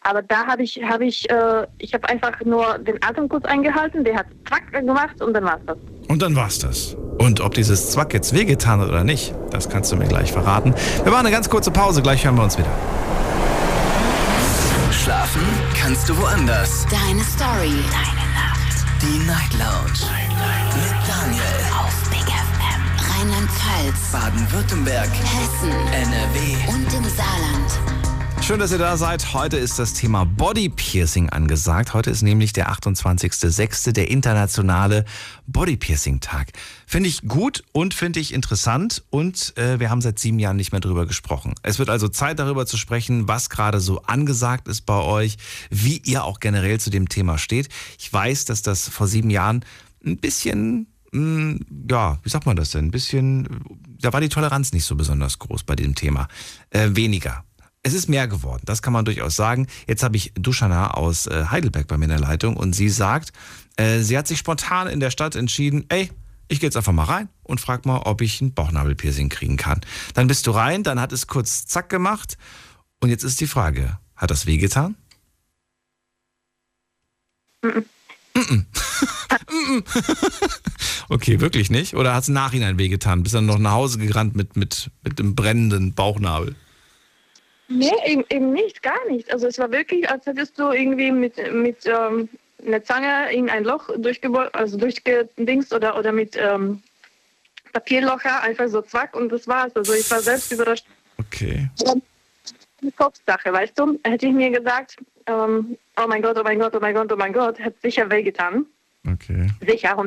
Aber da habe ich, habe ich, äh, ich habe einfach nur den Atem kurz eingehalten, der hat zack gemacht und dann war es das. Und dann war's das. Und ob dieses Zwack jetzt wehgetan hat oder nicht, das kannst du mir gleich verraten. Wir machen eine ganz kurze Pause, gleich hören wir uns wieder. Schlafen kannst du woanders. Deine Story. Deine Nacht. Die Night Lounge. Daniel. Auf Big FM. Rheinland-Pfalz. Baden-Württemberg. Hessen. NRW. Und im Saarland. Schön, dass ihr da seid. Heute ist das Thema Body Piercing angesagt. Heute ist nämlich der 28.06., der internationale Body Piercing Tag. Finde ich gut und finde ich interessant und äh, wir haben seit sieben Jahren nicht mehr drüber gesprochen. Es wird also Zeit darüber zu sprechen, was gerade so angesagt ist bei euch, wie ihr auch generell zu dem Thema steht. Ich weiß, dass das vor sieben Jahren ein bisschen hm, ja, wie sagt man das denn? Ein bisschen, da war die Toleranz nicht so besonders groß bei dem Thema. Äh, weniger es ist mehr geworden, das kann man durchaus sagen. Jetzt habe ich Duschana aus äh, Heidelberg bei mir in der Leitung und sie sagt, äh, sie hat sich spontan in der Stadt entschieden, ey, ich gehe jetzt einfach mal rein und frag mal, ob ich ein Bauchnabelpiercing kriegen kann. Dann bist du rein, dann hat es kurz zack gemacht und jetzt ist die Frage, hat das wehgetan? [LAUGHS] [LAUGHS] okay, wirklich nicht? Oder hat es Nachhinein wehgetan? Bist dann noch nach Hause gerannt mit, mit, mit dem brennenden Bauchnabel? Nee, eben, eben nicht, gar nicht. Also es war wirklich, als hättest du irgendwie mit, mit ähm, einer Zange in ein Loch durchgebohrt, also durchgedingst oder, oder mit ähm, Papierlocher, einfach so zwack und das war's. Also ich war selbst überrascht. Okay. Eine Kopfsache, weißt du? Hätte ich mir gesagt, ähm, oh mein Gott, oh mein Gott, oh mein Gott, oh mein Gott, hätte sicher wehgetan. Okay. Sicher.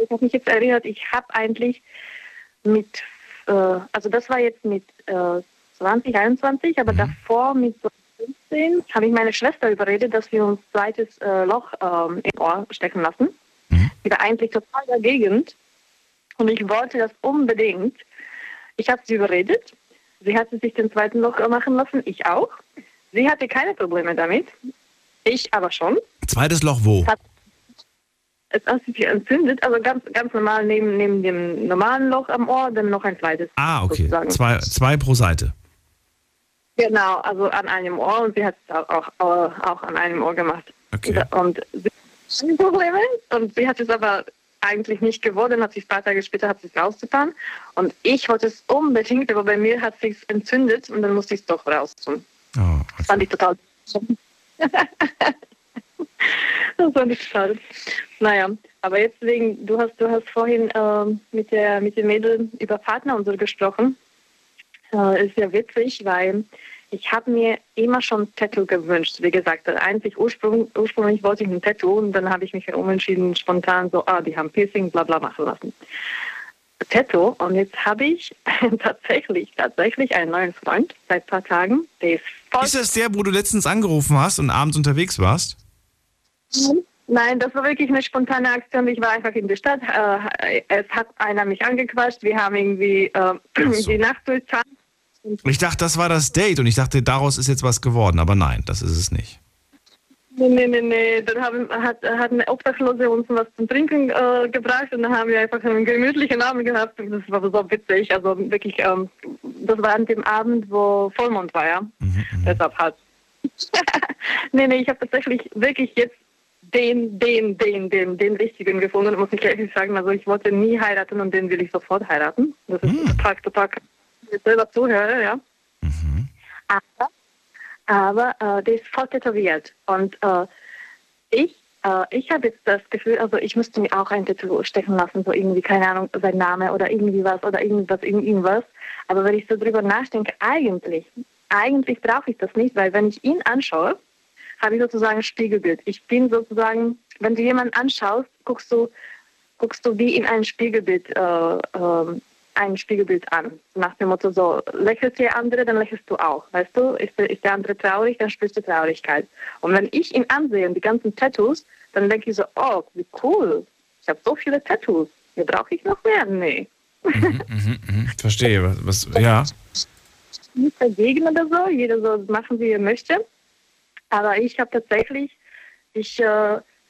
Ich habe mich jetzt erinnert, ich habe eigentlich mit, äh, also das war jetzt mit äh, 2021, aber mhm. davor mit so 15 habe ich meine Schwester überredet, dass wir uns ein zweites äh, Loch ähm, im Ohr stecken lassen. Mhm. Die war eigentlich total dagegen und ich wollte das unbedingt. Ich habe sie überredet. Sie hat sich den zweiten Loch machen lassen, ich auch. Sie hatte keine Probleme damit, ich aber schon. Zweites Loch wo? Hat es hat sich entzündet, also ganz, ganz normal neben, neben dem normalen Loch am Ohr, dann noch ein zweites. Ah, okay. Zwei, zwei pro Seite. Genau, also an einem Ohr und sie hat es auch, auch, auch an einem Ohr gemacht. Okay. Und sie hat Probleme und sie hat es aber eigentlich nicht geworden, hat sich ein paar Tage später hat es rausgetan und ich wollte es unbedingt, aber bei mir hat es sich entzündet und dann musste ich es doch raustun. Oh, okay. Das fand ich total [LAUGHS] [LAUGHS] das fand ich schade. Naja, aber jetzt wegen, du hast, du hast vorhin äh, mit der mit den Mädels über Partner und so gesprochen. Äh, ist ja witzig, weil ich habe mir immer schon Tattoo gewünscht. Wie gesagt, eigentlich ursprünglich, ursprünglich wollte ich ein Tattoo und dann habe ich mich umentschieden, spontan so, ah, die haben Piercing, bla bla machen lassen. Tattoo und jetzt habe ich [LAUGHS] tatsächlich, tatsächlich einen neuen Freund seit ein paar Tagen. Der ist voll. Ist das der, wo du letztens angerufen hast und abends unterwegs warst? Nein, das war wirklich eine spontane Aktion. Ich war einfach in der Stadt. Äh, es hat einer mich angequatscht. Wir haben irgendwie äh, so. die Nacht durchtanzt ich dachte, das war das Date und ich dachte, daraus ist jetzt was geworden, aber nein, das ist es nicht. Nee, nee, nee, nee. Dann haben, hat, hat eine Obdachlose uns was zum Trinken äh, gebracht und dann haben wir einfach einen gemütlichen Abend gehabt. Das war so witzig. Also wirklich, ähm, das war an dem Abend, wo Vollmond war, ja. Mhm, mhm. Deshalb halt. [LAUGHS] nee, nee, ich habe tatsächlich wirklich jetzt den, den, den, den, den richtigen gefunden, muss ich ehrlich sagen. Also ich wollte nie heiraten und den will ich sofort heiraten. Das ist mhm. total, total jetzt selber zuhöre, ja. Mhm. Aber, aber äh, der ist voll tätowiert. Und äh, ich, äh, ich habe jetzt das Gefühl, also ich müsste mir auch ein Tattoo stechen lassen, so irgendwie, keine Ahnung, sein Name oder irgendwie was oder irgendwas, irgendwas. Aber wenn ich so drüber nachdenke, eigentlich, eigentlich brauche ich das nicht, weil wenn ich ihn anschaue, habe ich sozusagen ein Spiegelbild. Ich bin sozusagen, wenn du jemanden anschaust, guckst du, guckst du wie in ein Spiegelbild, äh, äh, ein Spiegelbild an. Nach dem Motto so, lächelt der andere, dann lächelst du auch. Weißt du, ist, ist der andere traurig, dann spürst du Traurigkeit. Und wenn ich ihn ansehe und die ganzen Tattoos, dann denke ich so, oh, wie cool. Ich habe so viele Tattoos. Hier brauche ich noch mehr? Nee. Mhm, mhm, mhm. Verstehe. Was, was, ja. Nicht dagegen oder so. Jeder soll machen, wie er möchte. Aber ich habe tatsächlich, ich äh,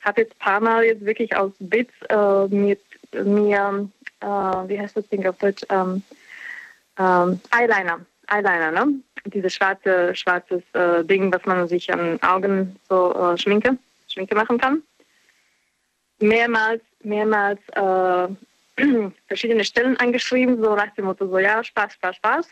habe jetzt ein paar Mal jetzt wirklich aus Bits äh, mit mir, äh, wie heißt das Ding auf Deutsch, ähm, ähm, Eyeliner, Eyeliner, ne? Dieses schwarze, schwarzes äh, Ding, was man sich an Augen so äh, Schminke, Schminke machen kann. Mehrmals, mehrmals äh, [CLEARS THROAT] verschiedene Stellen angeschrieben, so nach dem Motto, so ja, Spaß, Spaß, Spaß.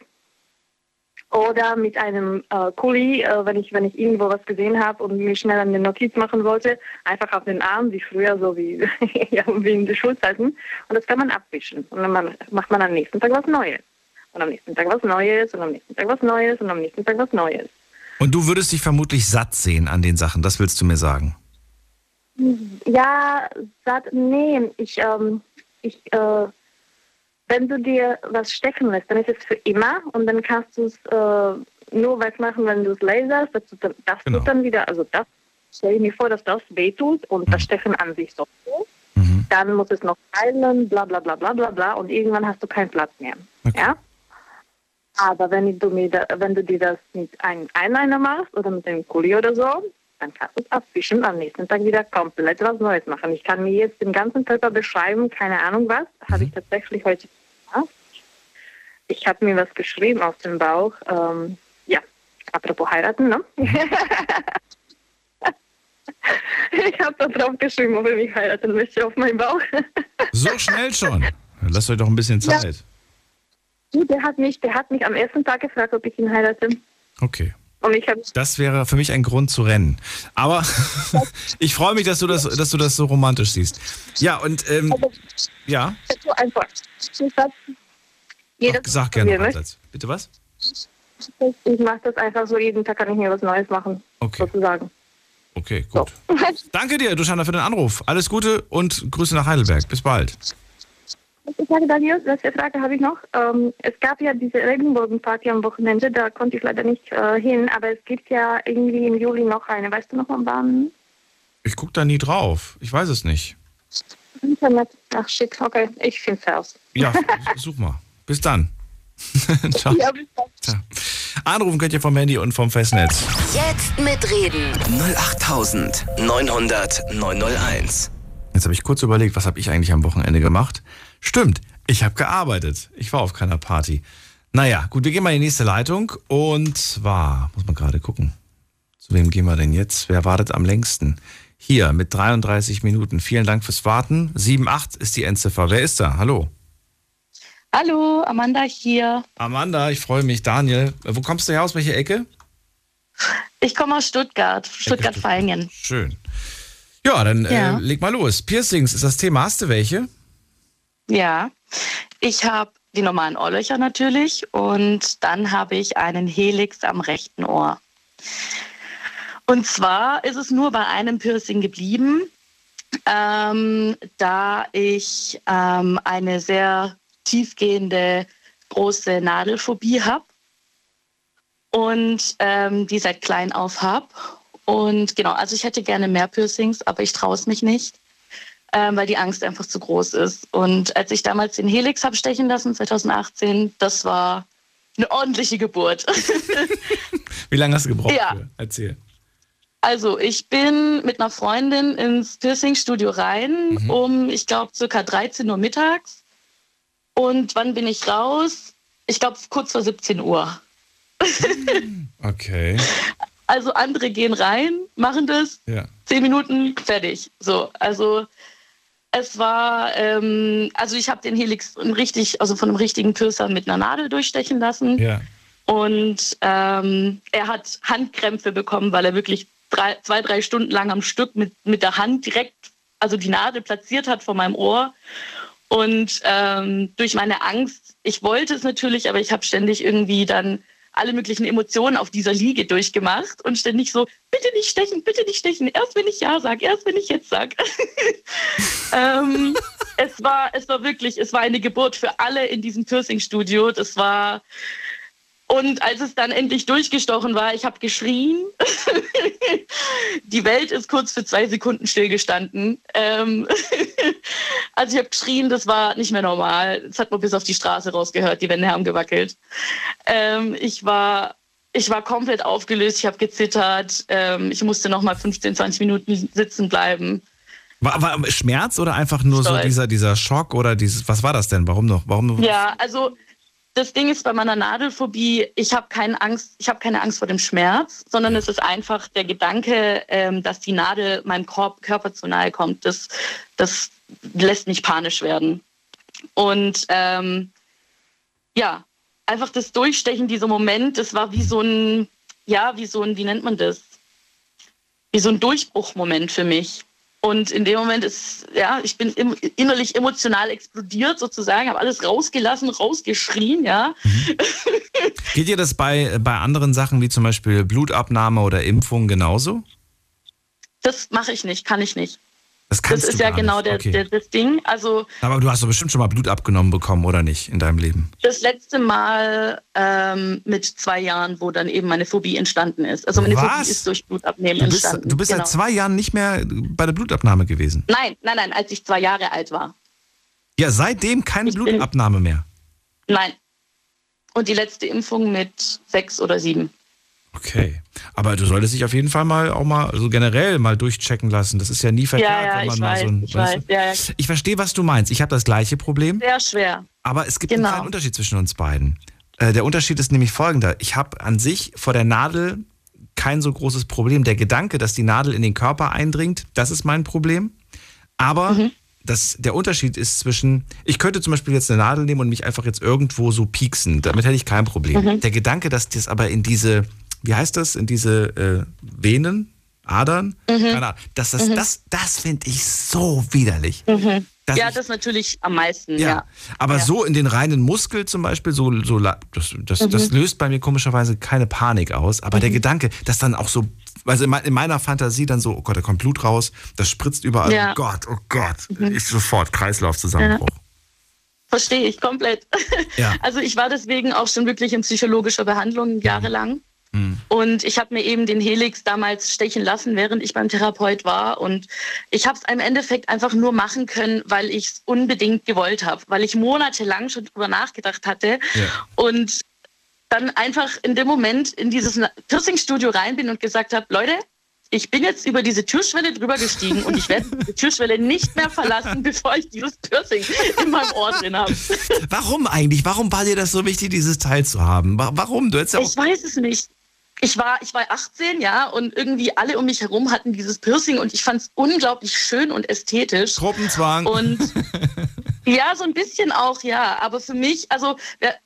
Oder mit einem äh, Kuli, äh, wenn, ich, wenn ich irgendwo was gesehen habe und mir schnell eine Notiz machen wollte, einfach auf den Arm, wie früher, so wie, [LAUGHS] ja, wie in den Schulzeiten. Und das kann man abwischen. Und dann man, macht man am nächsten Tag was Neues. Und am nächsten Tag was Neues und am nächsten Tag was Neues und am nächsten Tag was Neues. Und du würdest dich vermutlich satt sehen an den Sachen, das willst du mir sagen? Ja, satt, nee, ich, ähm, ich, äh, wenn du dir was stechen lässt, dann ist es für immer und dann kannst du es äh, nur wegmachen, wenn du es laserst. Das, tut, das genau. tut dann wieder, also das stelle ich mir vor, dass das wehtut und mhm. das Stechen an sich so. Mhm. Dann muss es noch heilen, bla bla bla bla bla bla und irgendwann hast du keinen Platz mehr. Okay. Ja? Aber wenn du, mir da, wenn du dir das mit einem Eyeliner machst oder mit einem Kuli oder so, dann kannst du es abwischen und am nächsten Tag wieder komplett was Neues machen. Ich kann mir jetzt den ganzen Körper beschreiben, keine Ahnung was, mhm. habe ich tatsächlich heute ich habe mir was geschrieben auf dem Bauch. Ähm, ja, apropos heiraten, ne? [LAUGHS] ich habe da drauf geschrieben, ob er mich heiraten möchte auf meinem Bauch. so schnell schon? Lasst euch doch ein bisschen Zeit. Ja. Der hat mich, der hat mich am ersten Tag gefragt, ob ich ihn heirate. Okay. das wäre für mich ein Grund zu rennen. Aber [LAUGHS] ich freue mich, dass du das, dass du das so romantisch siehst. Ja, und ähm, also, ja. So einfach. Jeder Sag gerne einen Bitte was? Ich mache das einfach so, jeden Tag kann ich mir was Neues machen. Okay. Sozusagen. Okay, gut. So. Danke dir, Duschana, für den Anruf. Alles Gute und Grüße nach Heidelberg. Bis bald. Ich sage Daniel, letzte Frage habe ich noch. Ähm, es gab ja diese Regenbogenparty am Wochenende, da konnte ich leider nicht äh, hin, aber es gibt ja irgendwie im Juli noch eine. Weißt du noch mal wann? Ich gucke da nie drauf. Ich weiß es nicht. Internet. Ach shit, okay, ich finde es heraus. Ja, [LAUGHS] such mal. Bis dann. [LAUGHS] Ciao. Ja, bis dann. Ciao. Anrufen könnt ihr vom Handy und vom Festnetz. Jetzt mitreden. 08900 901. Jetzt habe ich kurz überlegt, was habe ich eigentlich am Wochenende gemacht? Stimmt, ich habe gearbeitet. Ich war auf keiner Party. Naja, gut, wir gehen mal in die nächste Leitung. Und zwar, muss man gerade gucken. Zu wem gehen wir denn jetzt? Wer wartet am längsten? Hier mit 33 Minuten. Vielen Dank fürs Warten. 7,8 ist die Endziffer. Wer ist da? Hallo. Hallo, Amanda hier. Amanda, ich freue mich. Daniel, wo kommst du her? Aus welcher Ecke? Ich komme aus Stuttgart, Stuttgart-Feingen. Schön. Ja, dann äh, ja. Äh, leg mal los. Piercings ist das Thema. Hast du welche? Ja, ich habe die normalen Ohrlöcher natürlich und dann habe ich einen Helix am rechten Ohr. Und zwar ist es nur bei einem Piercing geblieben, ähm, da ich ähm, eine sehr tiefgehende große Nadelphobie habe und ähm, die seit klein auf habe. Und genau, also ich hätte gerne mehr Piercings, aber ich traue es mich nicht, ähm, weil die Angst einfach zu groß ist. Und als ich damals den Helix habe stechen lassen, 2018, das war eine ordentliche Geburt. [LAUGHS] Wie lange hast du gebraucht? Ja. Für? Erzähl. Also ich bin mit einer Freundin ins Piercing-Studio rein mhm. um, ich glaube, circa 13 Uhr mittags. Und wann bin ich raus? Ich glaube, kurz vor 17 Uhr. [LAUGHS] okay. Also andere gehen rein, machen das, ja. zehn Minuten, fertig. So, also es war, ähm, also ich habe den Helix richtig, also von einem richtigen Piercer mit einer Nadel durchstechen lassen. Ja. Und ähm, er hat Handkrämpfe bekommen, weil er wirklich drei, zwei, drei Stunden lang am Stück mit, mit der Hand direkt, also die Nadel platziert hat vor meinem Ohr. Und ähm, durch meine Angst, ich wollte es natürlich, aber ich habe ständig irgendwie dann alle möglichen Emotionen auf dieser Liege durchgemacht und ständig so, bitte nicht stechen, bitte nicht stechen, erst wenn ich Ja sage, erst wenn ich jetzt sage. [LAUGHS] ähm, es, war, es war wirklich, es war eine Geburt für alle in diesem Piercing-Studio. Das war, und als es dann endlich durchgestochen war, ich habe geschrien. [LAUGHS] die Welt ist kurz für zwei Sekunden stillgestanden. Ähm [LAUGHS] also ich habe geschrien, das war nicht mehr normal. Das hat man bis auf die Straße rausgehört, die Wände haben gewackelt. Ähm ich war ich war komplett aufgelöst, ich habe gezittert, ähm, ich musste noch mal 15, 20 Minuten sitzen bleiben. War, war Schmerz oder einfach nur Stolz. so dieser, dieser Schock oder dieses, was war das denn? Warum noch? Warum? Ja, also das Ding ist bei meiner Nadelphobie, ich habe keine Angst, ich habe keine Angst vor dem Schmerz, sondern es ist einfach der Gedanke, ähm, dass die Nadel meinem Korb, Körper zu nahe kommt. Das, das lässt mich panisch werden. Und ähm, ja, einfach das Durchstechen, dieser Moment, das war wie so ein, ja, wie so ein, wie nennt man das? Wie so ein Durchbruchmoment für mich. Und in dem Moment ist, ja, ich bin innerlich emotional explodiert sozusagen, habe alles rausgelassen, rausgeschrien, ja. Mhm. Geht dir das bei, bei anderen Sachen wie zum Beispiel Blutabnahme oder Impfung genauso? Das mache ich nicht, kann ich nicht. Das, das ist ja genau der, okay. der, das Ding. Also, Aber du hast doch bestimmt schon mal Blut abgenommen bekommen, oder nicht, in deinem Leben? Das letzte Mal ähm, mit zwei Jahren, wo dann eben meine Phobie entstanden ist. Also meine Was? Phobie ist durch Blutabnehmen du bist, entstanden. Du bist genau. seit zwei Jahren nicht mehr bei der Blutabnahme gewesen? Nein, nein, nein, als ich zwei Jahre alt war. Ja, seitdem keine ich Blutabnahme mehr? Nein. Und die letzte Impfung mit sechs oder sieben. Okay. Aber du solltest dich auf jeden Fall mal auch mal so generell mal durchchecken lassen. Das ist ja nie verkehrt, ja, ja, wenn man mal weiß, so ein. Ich, weiß, ja, ja. ich verstehe, was du meinst. Ich habe das gleiche Problem. Sehr schwer. Aber es gibt genau. einen kleinen Unterschied zwischen uns beiden. Äh, der Unterschied ist nämlich folgender. Ich habe an sich vor der Nadel kein so großes Problem. Der Gedanke, dass die Nadel in den Körper eindringt, das ist mein Problem. Aber mhm. das, der Unterschied ist zwischen, ich könnte zum Beispiel jetzt eine Nadel nehmen und mich einfach jetzt irgendwo so pieksen. Damit hätte ich kein Problem. Mhm. Der Gedanke, dass das aber in diese wie heißt das, in diese äh, Venen, Adern? Mhm. Keine Ahnung. Das, das, mhm. das, das finde ich so widerlich. Mhm. Ja, ich, das natürlich am meisten, ja. ja. Aber ja. so in den reinen Muskel zum Beispiel, so, so das, das, das mhm. löst bei mir komischerweise keine Panik aus. Aber der mhm. Gedanke, dass dann auch so, also in meiner Fantasie dann so, oh Gott, da kommt Blut raus, das spritzt überall. Ja. Oh Gott, oh Gott. Mhm. Ich sofort Kreislaufzusammenbruch. Verstehe ich komplett. Ja. [LAUGHS] Also ich war deswegen auch schon wirklich in psychologischer Behandlung jahrelang. Mhm. Und ich habe mir eben den Helix damals stechen lassen, während ich beim Therapeut war. Und ich habe es im Endeffekt einfach nur machen können, weil ich es unbedingt gewollt habe, weil ich monatelang schon drüber nachgedacht hatte. Ja. Und dann einfach in dem Moment in dieses Piercing-Studio rein bin und gesagt habe, Leute, ich bin jetzt über diese Türschwelle drüber gestiegen und ich werde die Türschwelle nicht mehr verlassen, [LAUGHS] bevor ich dieses Piercing in meinem Ohr drin habe. Warum eigentlich? Warum war dir das so wichtig, dieses Teil zu haben? Warum? Du ja ich weiß es nicht ich war, ich war 18, ja, und irgendwie alle um mich herum hatten dieses Piercing und ich fand es unglaublich schön und ästhetisch. Gruppenzwang. Und [LAUGHS] ja, so ein bisschen auch, ja. Aber für mich, also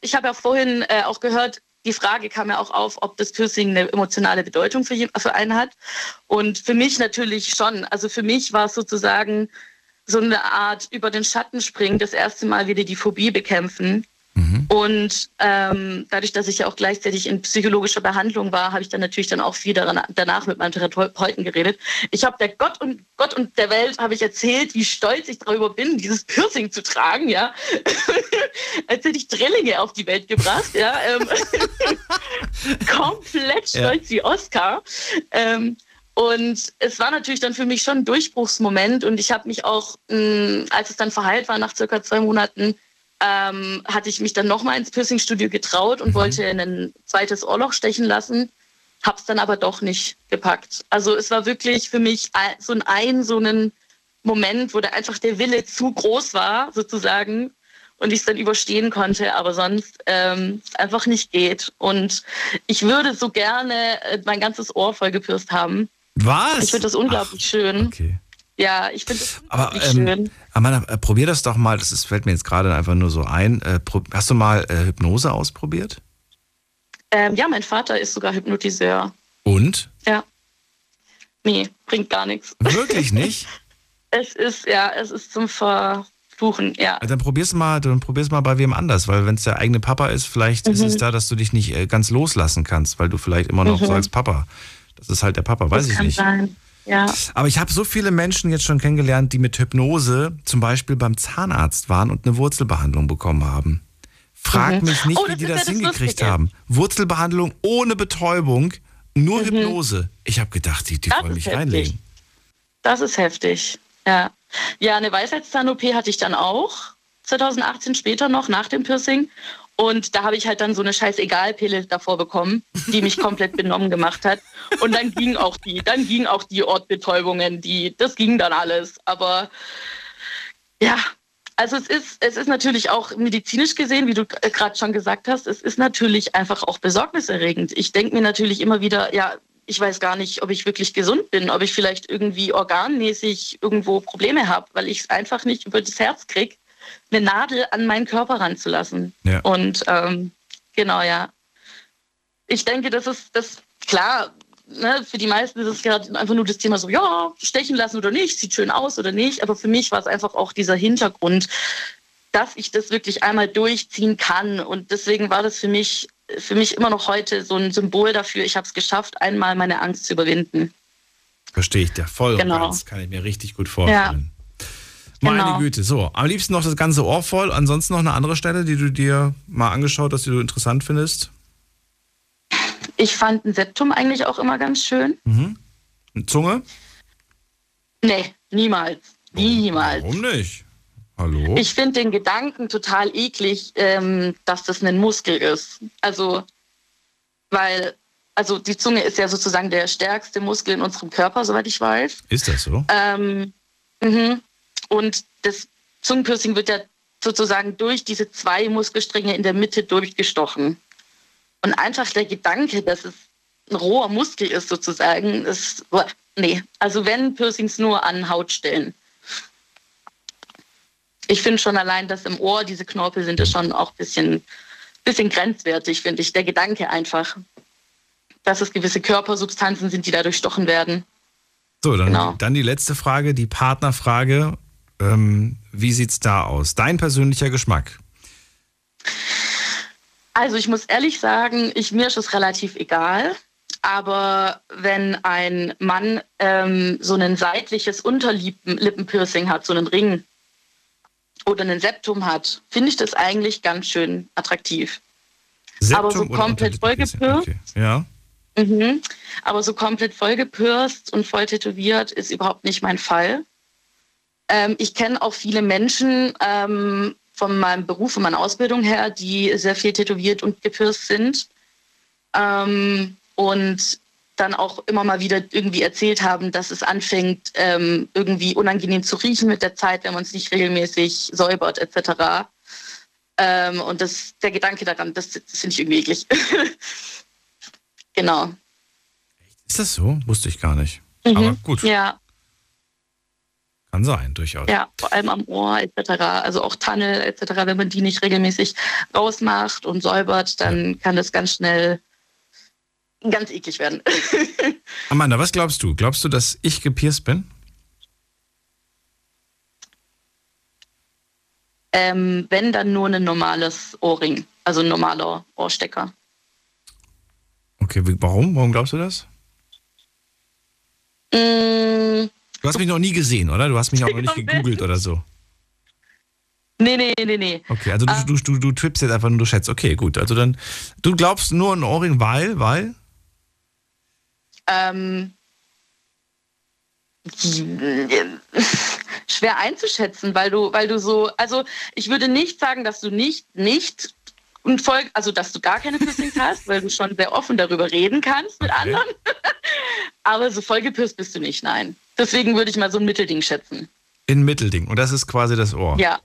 ich habe ja vorhin äh, auch gehört, die Frage kam ja auch auf, ob das Piercing eine emotionale Bedeutung für, für einen hat. Und für mich natürlich schon. Also für mich war es sozusagen so eine Art über den Schatten springen, das erste Mal wieder die Phobie bekämpfen. Mhm. Und ähm, dadurch, dass ich ja auch gleichzeitig in psychologischer Behandlung war, habe ich dann natürlich dann auch viel daran, danach mit meinem Therapeuten geredet. Ich habe der Gott und Gott und der Welt habe ich erzählt, wie stolz ich darüber bin, dieses Piercing zu tragen, ja, [LAUGHS] als hätte ich Drillinge auf die Welt gebracht, ja, ähm, [LAUGHS] komplett stolz ja. wie Oscar. Ähm, und es war natürlich dann für mich schon ein Durchbruchsmoment und ich habe mich auch, mh, als es dann verheilt war, nach circa zwei Monaten, ähm, hatte ich mich dann nochmal ins Piercing-Studio getraut und mhm. wollte ein zweites Ohrloch stechen lassen, hab's dann aber doch nicht gepackt. Also es war wirklich für mich so ein, ein so ein Moment, wo da einfach der Wille zu groß war, sozusagen, und ich es dann überstehen konnte, aber sonst ähm, einfach nicht geht. Und ich würde so gerne äh, mein ganzes Ohr voll gepierst haben. Was? Ich finde das unglaublich Ach, schön. Okay. Ja, ich finde es Aber ähm, schön. Amanda, äh, probier das doch mal, das ist, fällt mir jetzt gerade einfach nur so ein. Äh, hast du mal äh, Hypnose ausprobiert? Ähm, ja, mein Vater ist sogar Hypnotiseur. Und? Ja. Nee, bringt gar nichts. Wirklich nicht? [LAUGHS] es ist, ja, es ist zum Ver Fluchen, ja. Dann probier's mal, dann probier's mal bei wem anders, weil wenn es der eigene Papa ist, vielleicht mhm. ist es mhm. da, dass du dich nicht äh, ganz loslassen kannst, weil du vielleicht immer noch mhm. sagst, Papa, das ist halt der Papa, weiß das ich kann nicht. Sein. Ja. Aber ich habe so viele Menschen jetzt schon kennengelernt, die mit Hypnose zum Beispiel beim Zahnarzt waren und eine Wurzelbehandlung bekommen haben. Frag mhm. mich nicht, oh, wie die das, das hingekriegt haben. Wurzelbehandlung ohne Betäubung, nur mhm. Hypnose. Ich habe gedacht, die, die wollen mich heftig. reinlegen. Das ist heftig, ja. Ja, eine Weisheitszahn-OP hatte ich dann auch 2018 später noch nach dem Piercing. Und da habe ich halt dann so eine scheiß Egalpille davor bekommen, die mich komplett [LAUGHS] benommen gemacht hat. Und dann ging auch die, dann ging auch die Ortbetäubungen, die, das ging dann alles. Aber ja, also es ist, es ist natürlich auch medizinisch gesehen, wie du gerade schon gesagt hast, es ist natürlich einfach auch besorgniserregend. Ich denke mir natürlich immer wieder, ja, ich weiß gar nicht, ob ich wirklich gesund bin, ob ich vielleicht irgendwie organmäßig irgendwo Probleme habe, weil ich es einfach nicht über das Herz kriege, eine Nadel an meinen Körper ranzulassen. Ja. Und ähm, genau, ja. Ich denke, das ist das klar. Ne, für die meisten ist es gerade einfach nur das Thema so, ja, stechen lassen oder nicht, sieht schön aus oder nicht. Aber für mich war es einfach auch dieser Hintergrund, dass ich das wirklich einmal durchziehen kann. Und deswegen war das für mich für mich immer noch heute so ein Symbol dafür, ich habe es geschafft, einmal meine Angst zu überwinden. Verstehe ich dir voll genau. Das kann ich mir richtig gut vorstellen. Ja. Meine genau. Güte. So, am liebsten noch das ganze Ohr voll. Ansonsten noch eine andere Stelle, die du dir mal angeschaut hast, die du interessant findest? Ich fand ein Septum eigentlich auch immer ganz schön. Mhm. Eine Zunge? Nee, niemals. Niemals. Warum nicht? Hallo? Ich finde den Gedanken total eklig, ähm, dass das ein Muskel ist. Also, weil, also die Zunge ist ja sozusagen der stärkste Muskel in unserem Körper, soweit ich weiß. Ist das so? Ähm, mh. Und das Zungenpiercing wird ja sozusagen durch diese zwei Muskelstränge in der Mitte durchgestochen. Und einfach der Gedanke, dass es ein roher Muskel ist, sozusagen, ist, nee, also wenn Piercings nur an Hautstellen ich finde schon allein, dass im Ohr diese Knorpel sind, ist schon auch ein bisschen, bisschen grenzwertig, finde ich. Der Gedanke einfach, dass es gewisse Körpersubstanzen sind, die da durchstochen werden. So, dann, genau. dann die letzte Frage, die Partnerfrage. Ähm, wie es da aus? Dein persönlicher Geschmack? Also ich muss ehrlich sagen, ich, mir ist es relativ egal. Aber wenn ein Mann ähm, so ein seitliches Unterlippenpiercing hat, so einen Ring, oder ein Septum hat, finde ich das eigentlich ganz schön attraktiv. Septum aber so komplett vollgepürst. Okay. Ja. Mhm. Aber so komplett vollgepürst und voll tätowiert ist überhaupt nicht mein Fall. Ähm, ich kenne auch viele Menschen ähm, von meinem Beruf, von meiner Ausbildung her, die sehr viel tätowiert und gepürst sind. Ähm, und dann auch immer mal wieder irgendwie erzählt haben, dass es anfängt, ähm, irgendwie unangenehm zu riechen mit der Zeit, wenn man es nicht regelmäßig säubert etc. Ähm, und das, der Gedanke daran, das, das finde ich irgendwie eklig. [LAUGHS] genau. Ist das so? Wusste ich gar nicht. Mhm. Aber gut. Ja. Kann sein, durchaus. Ja, vor allem am Ohr etc. Also auch Tunnel etc. Wenn man die nicht regelmäßig rausmacht und säubert, dann ja. kann das ganz schnell ganz eklig werden. [LAUGHS] Amanda, was glaubst du? Glaubst du, dass ich gepierst bin? Ähm, wenn dann nur ein normales Ohrring, also ein normaler Ohrstecker. Okay, warum? Warum glaubst du das? Mm, du hast mich noch nie gesehen, oder? Du hast mich auch noch nicht gegoogelt oder so. Nee, nee, nee, nee. Okay, also du, um, du, du, du trippst jetzt einfach nur, du schätzt. Okay, gut. Also dann, du glaubst nur ein Ohrring, weil, weil? ähm, schwer einzuschätzen, weil du, weil du so, also ich würde nicht sagen, dass du nicht, nicht und voll, also dass du gar keine Piercings hast, weil du schon sehr offen darüber reden kannst mit okay. anderen. [LAUGHS] Aber so voll gepierst bist du nicht, nein. Deswegen würde ich mal so ein Mittelding schätzen. In Mittelding. Und das ist quasi das Ohr. Ja.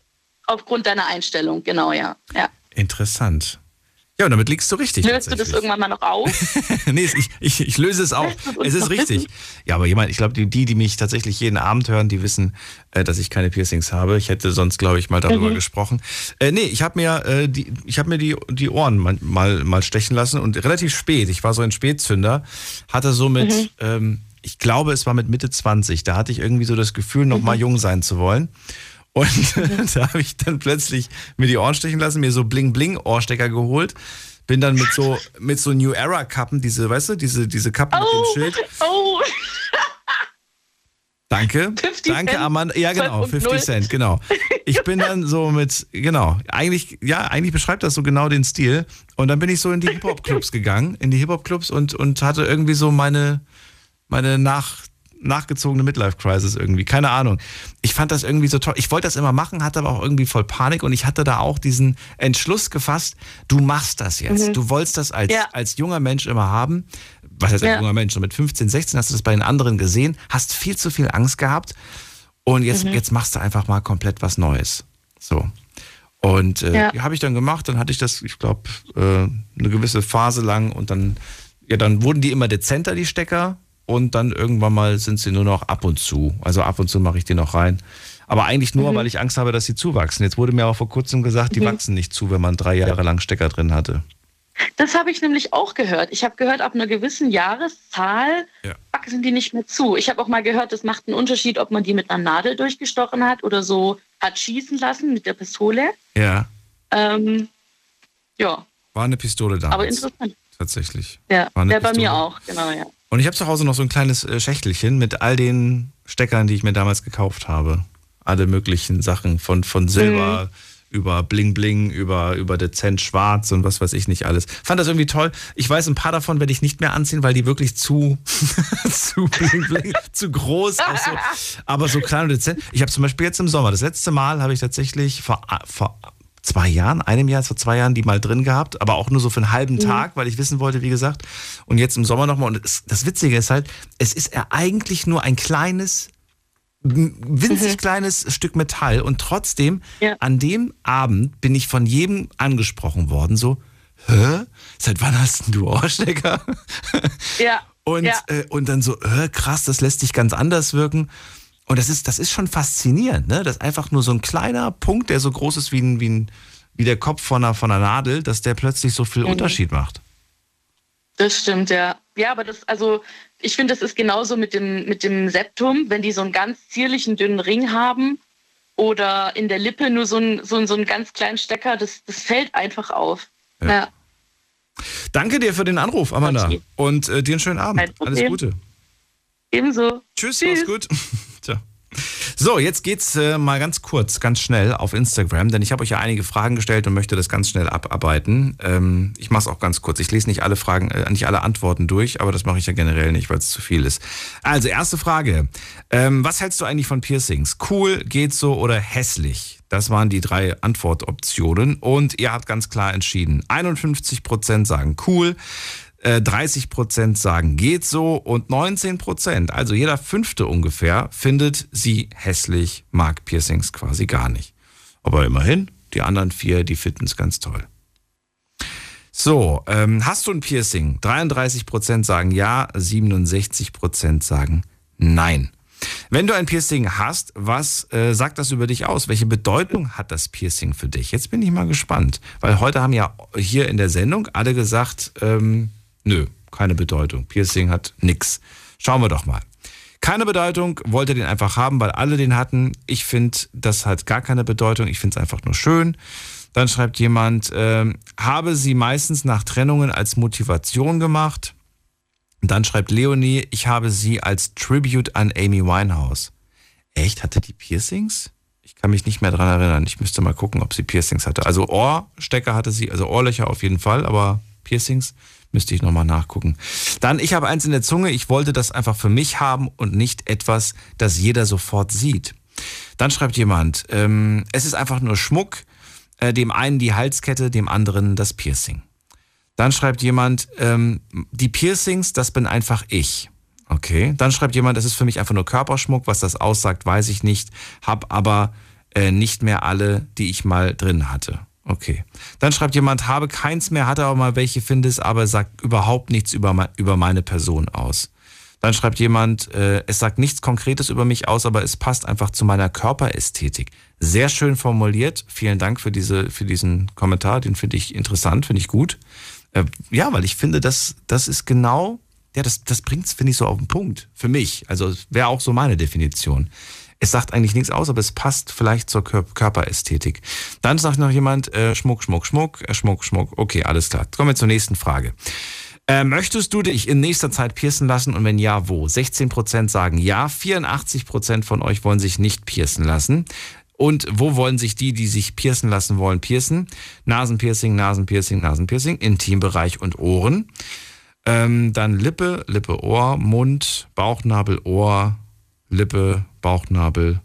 Aufgrund deiner Einstellung, genau, ja. ja. Interessant. Ja, und damit liegst du richtig. Löst du das irgendwann mal noch auf? [LAUGHS] nee, ich, ich, ich löse es auf. [LAUGHS] es ist richtig. Ja, aber jemand, ich glaube, die, die mich tatsächlich jeden Abend hören, die wissen, äh, dass ich keine Piercings habe. Ich hätte sonst, glaube ich, mal darüber mhm. gesprochen. Äh, nee, ich habe mir, äh, die, ich hab mir die, die Ohren mal, mal, mal stechen lassen und relativ spät. Ich war so ein Spätzünder, hatte so mit, mhm. ähm, ich glaube, es war mit Mitte 20. Da hatte ich irgendwie so das Gefühl, noch mhm. mal jung sein zu wollen. Und [LAUGHS] [LAUGHS] da habe ich dann plötzlich mir die Ohren stechen lassen, mir so Bling-Bling-Ohrstecker geholt. Bin dann mit so, mit so New Era-Kappen, diese, weißt du, diese, diese Kappen oh, mit dem Schild. [LAUGHS] Oh. Danke. 50 Danke, Cent, Amanda. Ja, genau, 50 0. Cent, genau. Ich bin dann so mit, genau, eigentlich, ja, eigentlich beschreibt das so genau den Stil. Und dann bin ich so in die Hip-Hop-Clubs gegangen, in die Hip-Hop-Clubs und, und hatte irgendwie so meine, meine nach, nachgezogene Midlife-Crisis irgendwie. Keine Ahnung. Ich fand das irgendwie so toll. Ich wollte das immer machen, hatte aber auch irgendwie voll Panik und ich hatte da auch diesen Entschluss gefasst, du machst das jetzt. Mhm. Du wolltest das als, ja. als junger Mensch immer haben was heißt ein ja. junger Mensch, so mit 15, 16 hast du das bei den anderen gesehen, hast viel zu viel Angst gehabt und jetzt, mhm. jetzt machst du einfach mal komplett was Neues. So. Und äh, ja. habe ich dann gemacht, dann hatte ich das, ich glaube, äh, eine gewisse Phase lang und dann, ja, dann wurden die immer dezenter, die Stecker, und dann irgendwann mal sind sie nur noch ab und zu. Also ab und zu mache ich die noch rein. Aber eigentlich nur, mhm. weil ich Angst habe, dass sie zuwachsen. Jetzt wurde mir auch vor kurzem gesagt, die mhm. wachsen nicht zu, wenn man drei Jahre lang Stecker drin hatte. Das habe ich nämlich auch gehört. Ich habe gehört, ab einer gewissen Jahreszahl ja. wachsen die nicht mehr zu. Ich habe auch mal gehört, das macht einen Unterschied, ob man die mit einer Nadel durchgestochen hat oder so hat schießen lassen mit der Pistole. Ja. Ähm, ja. War eine Pistole da. Aber interessant. Tatsächlich. Ja, War der bei mir auch, genau, ja. Und ich habe zu Hause noch so ein kleines äh, Schächtelchen mit all den Steckern, die ich mir damals gekauft habe. Alle möglichen Sachen von, von Silber. Mhm über Bling Bling, über, über dezent schwarz und was weiß ich nicht alles. Fand das irgendwie toll. Ich weiß, ein paar davon werde ich nicht mehr anziehen, weil die wirklich zu, [LAUGHS] zu Bling Bling, [LAUGHS] zu groß, so, aber so klein und dezent. Ich habe zum Beispiel jetzt im Sommer, das letzte Mal habe ich tatsächlich vor, vor zwei Jahren, einem Jahr, vor zwei Jahren die mal drin gehabt, aber auch nur so für einen halben mhm. Tag, weil ich wissen wollte, wie gesagt. Und jetzt im Sommer nochmal. Und das, das Witzige ist halt, es ist ja eigentlich nur ein kleines winzig mhm. kleines Stück Metall und trotzdem ja. an dem Abend bin ich von jedem angesprochen worden, so, hä? Seit wann hast du Ohrstecker? Ja. [LAUGHS] und, ja. Äh, und dann so, hä, krass, das lässt sich ganz anders wirken. Und das ist, das ist schon faszinierend, ne? Das ist einfach nur so ein kleiner Punkt, der so groß ist wie, ein, wie, ein, wie der Kopf von einer, von einer Nadel, dass der plötzlich so viel mhm. Unterschied macht. Das stimmt, ja. Ja, aber das, also ich finde, das ist genauso mit dem, mit dem Septum, wenn die so einen ganz zierlichen, dünnen Ring haben oder in der Lippe nur so, ein, so, ein, so einen ganz kleinen Stecker, das, das fällt einfach auf. Ja. ja. Danke dir für den Anruf, Amanda. Okay. Und äh, dir einen schönen Abend. Alles Gute. Ebenso. Tschüss, Tschüss. mach's gut. So, jetzt geht's äh, mal ganz kurz, ganz schnell auf Instagram, denn ich habe euch ja einige Fragen gestellt und möchte das ganz schnell abarbeiten. Ähm, ich mache es auch ganz kurz. Ich lese nicht alle Fragen, äh, nicht alle Antworten durch, aber das mache ich ja generell nicht, weil es zu viel ist. Also erste Frage: ähm, Was hältst du eigentlich von Piercings? Cool, geht so oder hässlich? Das waren die drei Antwortoptionen und ihr habt ganz klar entschieden. 51% sagen cool. 30% äh, sagen geht so und 19% also jeder fünfte ungefähr, findet sie hässlich, mag Piercings quasi gar nicht. Aber immerhin, die anderen vier, die finden es ganz toll. So, ähm, hast du ein Piercing? 33% sagen ja, 67% sagen nein. Wenn du ein Piercing hast, was äh, sagt das über dich aus? Welche Bedeutung hat das Piercing für dich? Jetzt bin ich mal gespannt, weil heute haben ja hier in der Sendung alle gesagt, ähm, Nö, keine Bedeutung. Piercing hat nix. Schauen wir doch mal. Keine Bedeutung, wollte den einfach haben, weil alle den hatten. Ich finde, das hat gar keine Bedeutung. Ich finde es einfach nur schön. Dann schreibt jemand, äh, habe sie meistens nach Trennungen als Motivation gemacht. Dann schreibt Leonie, ich habe sie als Tribute an Amy Winehouse. Echt? Hatte die Piercings? Ich kann mich nicht mehr dran erinnern. Ich müsste mal gucken, ob sie Piercings hatte. Also Ohrstecker hatte sie, also Ohrlöcher auf jeden Fall, aber Piercings Müsste ich nochmal nachgucken. Dann, ich habe eins in der Zunge. Ich wollte das einfach für mich haben und nicht etwas, das jeder sofort sieht. Dann schreibt jemand, ähm, es ist einfach nur Schmuck. Äh, dem einen die Halskette, dem anderen das Piercing. Dann schreibt jemand, ähm, die Piercings, das bin einfach ich. Okay. Dann schreibt jemand, das ist für mich einfach nur Körperschmuck. Was das aussagt, weiß ich nicht. Hab aber äh, nicht mehr alle, die ich mal drin hatte. Okay. Dann schreibt jemand, habe keins mehr, hatte aber mal welche, finde es, aber sagt überhaupt nichts über, über meine Person aus. Dann schreibt jemand, äh, es sagt nichts Konkretes über mich aus, aber es passt einfach zu meiner Körperästhetik. Sehr schön formuliert. Vielen Dank für, diese, für diesen Kommentar. Den finde ich interessant, finde ich gut. Äh, ja, weil ich finde, das, das ist genau, ja, das, das bringt es, finde ich, so auf den Punkt. Für mich. Also wäre auch so meine Definition. Es sagt eigentlich nichts aus, aber es passt vielleicht zur Kör Körperästhetik. Dann sagt noch jemand, äh, Schmuck, Schmuck, Schmuck, äh, Schmuck, Schmuck. Okay, alles klar. Kommen wir zur nächsten Frage. Äh, möchtest du dich in nächster Zeit piercen lassen und wenn ja, wo? 16% sagen ja, 84% von euch wollen sich nicht piercen lassen. Und wo wollen sich die, die sich piercen lassen wollen, piercen? Nasenpiercing, Nasenpiercing, Nasenpiercing, Intimbereich und Ohren. Ähm, dann Lippe, Lippe, Ohr, Mund, Bauchnabel, Ohr, Lippe, Bauchnabel,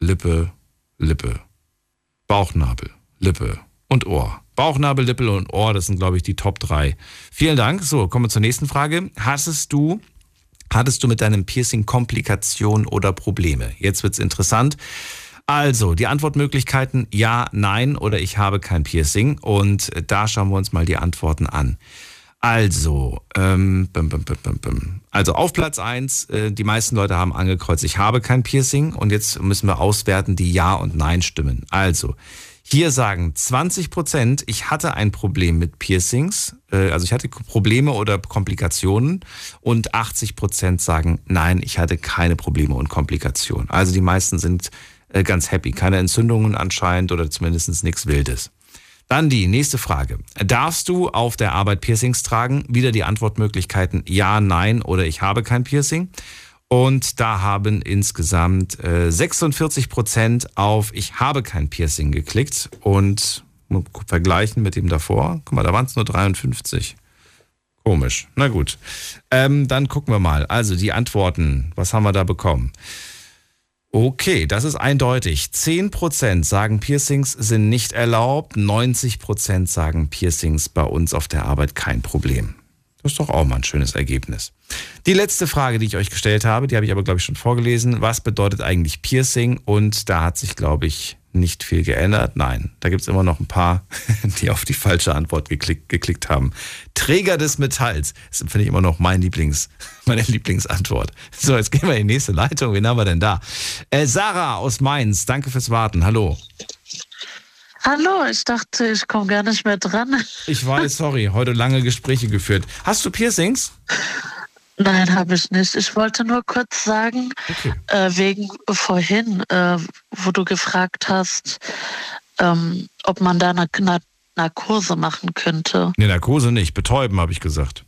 Lippe, Lippe. Bauchnabel, Lippe und Ohr. Bauchnabel, Lippe und Ohr, das sind, glaube ich, die Top 3. Vielen Dank. So, kommen wir zur nächsten Frage. Hattest du, hattest du mit deinem Piercing Komplikationen oder Probleme? Jetzt wird's interessant. Also, die Antwortmöglichkeiten ja, nein oder ich habe kein Piercing. Und da schauen wir uns mal die Antworten an. Also, ähm, bim, bim, bim, also auf Platz eins äh, die meisten Leute haben angekreuzt, ich habe kein Piercing. Und jetzt müssen wir auswerten die Ja- und Nein-Stimmen. Also, hier sagen 20 Prozent, ich hatte ein Problem mit Piercings, äh, also ich hatte Probleme oder Komplikationen und 80 Prozent sagen, nein, ich hatte keine Probleme und Komplikationen. Also die meisten sind äh, ganz happy. Keine Entzündungen anscheinend oder zumindest nichts Wildes. Dann die nächste Frage. Darfst du auf der Arbeit Piercings tragen? Wieder die Antwortmöglichkeiten ja, nein oder ich habe kein Piercing. Und da haben insgesamt äh, 46 Prozent auf Ich habe kein Piercing geklickt und vergleichen mit dem davor. Guck mal, da waren es nur 53. Komisch. Na gut. Ähm, dann gucken wir mal. Also die Antworten. Was haben wir da bekommen? Okay, das ist eindeutig. 10% sagen, Piercings sind nicht erlaubt. 90% sagen, Piercings bei uns auf der Arbeit kein Problem. Das ist doch auch mal ein schönes Ergebnis. Die letzte Frage, die ich euch gestellt habe, die habe ich aber, glaube ich, schon vorgelesen. Was bedeutet eigentlich Piercing? Und da hat sich, glaube ich, nicht viel geändert. Nein, da gibt es immer noch ein paar, [LAUGHS] die auf die falsche Antwort geklickt, geklickt haben. Träger des Metalls. Das finde ich immer noch mein Lieblings, [LAUGHS] meine Lieblingsantwort. So, jetzt gehen wir in die nächste Leitung. Wen haben wir denn da? Äh, Sarah aus Mainz, danke fürs Warten. Hallo. Hallo, ich dachte, ich komme gar nicht mehr dran. Ich weiß, sorry, heute lange Gespräche geführt. Hast du Piercings? Nein, habe ich nicht. Ich wollte nur kurz sagen, okay. äh, wegen vorhin, äh, wo du gefragt hast, ähm, ob man da eine Narkose machen könnte. Nee, Narkose nicht. Betäuben, habe ich gesagt.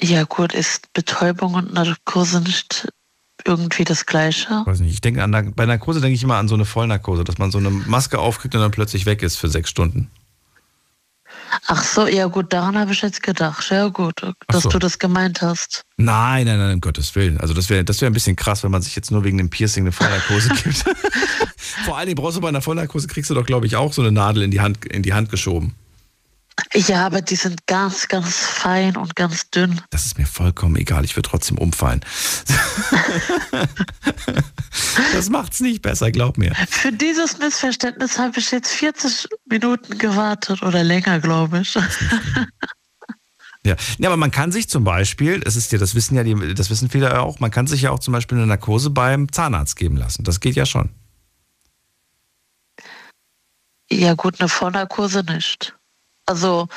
Ja, gut, ist Betäubung und Narkose nicht irgendwie das Gleiche? Weiß nicht. Ich denke an, bei Narkose denke ich immer an so eine Vollnarkose, dass man so eine Maske aufkriegt und dann plötzlich weg ist für sechs Stunden. Ach so, ja gut, daran habe ich jetzt gedacht. Ja gut, dass so. du das gemeint hast. Nein, nein, nein, um Gottes Willen. Also das wäre das wär ein bisschen krass, wenn man sich jetzt nur wegen dem Piercing eine Vollnarkose gibt. [LAUGHS] Vor allen Dingen brauchst du bei einer Vollnarkose, kriegst du doch, glaube ich, auch so eine Nadel in die Hand, in die Hand geschoben. Ja, aber die sind ganz, ganz fein und ganz dünn. Das ist mir vollkommen egal. Ich würde trotzdem umfallen. [LAUGHS] das macht's nicht besser, glaub mir. Für dieses Missverständnis habe ich jetzt 40 Minuten gewartet oder länger, glaube ich. Ja. ja, aber man kann sich zum Beispiel, das ist ja, das wissen ja die, das wissen viele auch, man kann sich ja auch zum Beispiel eine Narkose beim Zahnarzt geben lassen. Das geht ja schon. Ja, gut, eine Vollnarkose nicht. Also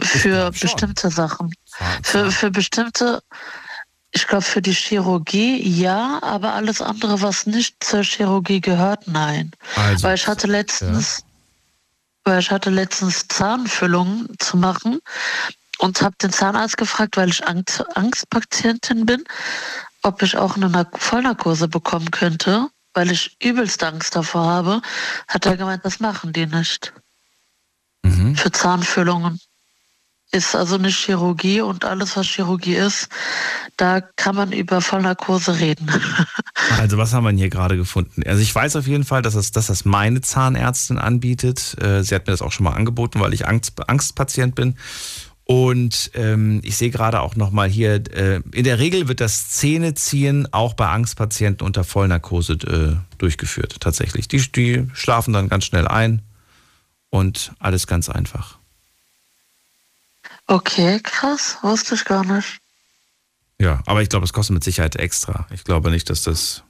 für bestimmte Sachen. Für, für bestimmte, ich glaube, für die Chirurgie ja, aber alles andere, was nicht zur Chirurgie gehört, nein. Also, weil ich hatte letztens, ja. weil ich hatte letztens Zahnfüllungen zu machen und habe den Zahnarzt gefragt, weil ich Angst, Angstpatientin bin, ob ich auch eine Vollnarkose bekommen könnte, weil ich übelst Angst davor habe. Hat er gemeint, das machen die nicht mhm. für Zahnfüllungen. Ist also eine Chirurgie und alles, was Chirurgie ist, da kann man über Vollnarkose reden. [LAUGHS] also was haben wir hier gerade gefunden? Also ich weiß auf jeden Fall, dass das, dass das meine Zahnärztin anbietet. Äh, sie hat mir das auch schon mal angeboten, weil ich Angst, Angstpatient bin. Und ähm, ich sehe gerade auch nochmal hier, äh, in der Regel wird das Zähneziehen auch bei Angstpatienten unter Vollnarkose äh, durchgeführt, tatsächlich. Die, die schlafen dann ganz schnell ein, und alles ganz einfach. Okay, krass, wusste ich gar nicht. Ja, aber ich glaube, es kostet mit Sicherheit extra. Ich glaube nicht, dass das.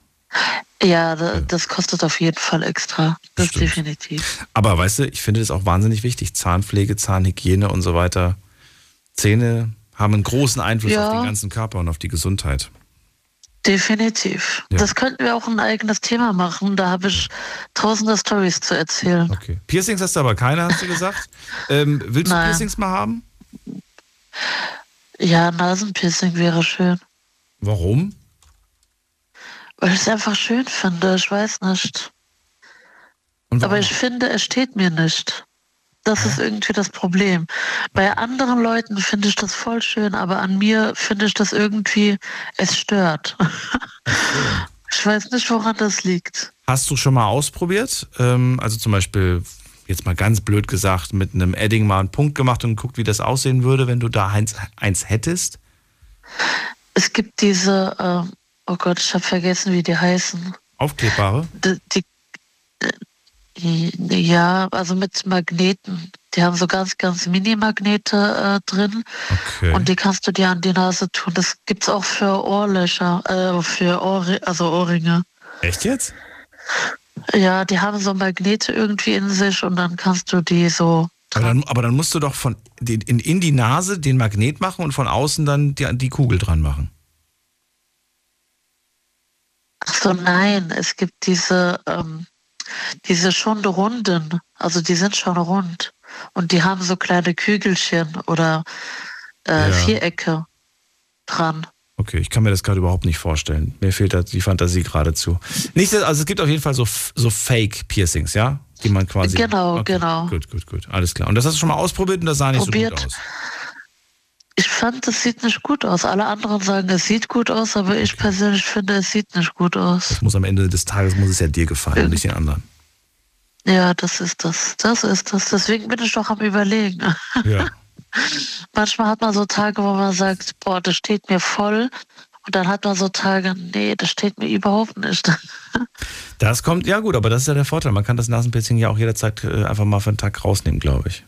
Ja, das kostet auf jeden Fall extra. Das Stimmt. definitiv. Aber weißt du, ich finde das auch wahnsinnig wichtig. Zahnpflege, Zahnhygiene und so weiter. Zähne haben einen großen Einfluss ja. auf den ganzen Körper und auf die Gesundheit. Definitiv. Ja. Das könnten wir auch ein eigenes Thema machen. Da habe ich tausende Stories zu erzählen. Okay. Piercings hast du aber keine, hast du gesagt. [LAUGHS] ähm, willst du Piercings mal haben? Ja, Nasenpiercing wäre schön. Warum? Weil ich es einfach schön finde. Ich weiß nicht. Aber ich finde, es steht mir nicht. Das ist irgendwie das Problem. Bei anderen Leuten finde ich das voll schön, aber an mir finde ich das irgendwie, es stört. [LAUGHS] Ich weiß nicht, woran das liegt. Hast du schon mal ausprobiert? Ähm, also zum Beispiel, jetzt mal ganz blöd gesagt, mit einem Edding mal einen Punkt gemacht und geguckt, wie das aussehen würde, wenn du da eins, eins hättest? Es gibt diese, äh, oh Gott, ich habe vergessen, wie die heißen. Aufklebbare? Die, die, ja, also mit Magneten. Die haben so ganz, ganz Mini-Magnete äh, drin. Okay. Und die kannst du dir an die Nase tun. Das gibt's auch für Ohrlöcher, äh, für Ohr, also Ohrringe. Echt jetzt? Ja, die haben so Magnete irgendwie in sich und dann kannst du die so. Aber dann, aber dann musst du doch von in, in die Nase den Magnet machen und von außen dann die, die Kugel dran machen. Ach so, nein, es gibt diese, ähm, diese schon runden, also die sind schon rund. Und die haben so kleine Kügelchen oder äh, ja. Vierecke dran. Okay, ich kann mir das gerade überhaupt nicht vorstellen. Mir fehlt da die Fantasie geradezu. Nicht, also es gibt auf jeden Fall so, so Fake-Piercings, ja? Die man quasi. Genau, okay, genau. Gut, gut, gut. Alles klar. Und das hast du schon mal ausprobiert und das sah nicht Probiert. so gut aus. Ich fand, es sieht nicht gut aus. Alle anderen sagen, es sieht gut aus, aber ich persönlich finde, es sieht nicht gut aus. Das muss am Ende des Tages muss es ja dir gefallen und nicht den anderen. Ja, das ist das. Das ist das. Deswegen bin ich doch am überlegen. [LAUGHS] Ja. Manchmal hat man so Tage, wo man sagt, boah, das steht mir voll. Und dann hat man so Tage, nee, das steht mir überhaupt nicht. [LAUGHS] Das kommt, ja gut, aber das ist ja der Vorteil. Man kann das Nasenpiercing ja auch jederzeit äh, einfach mal für einen Tag rausnehmen, glaube ich.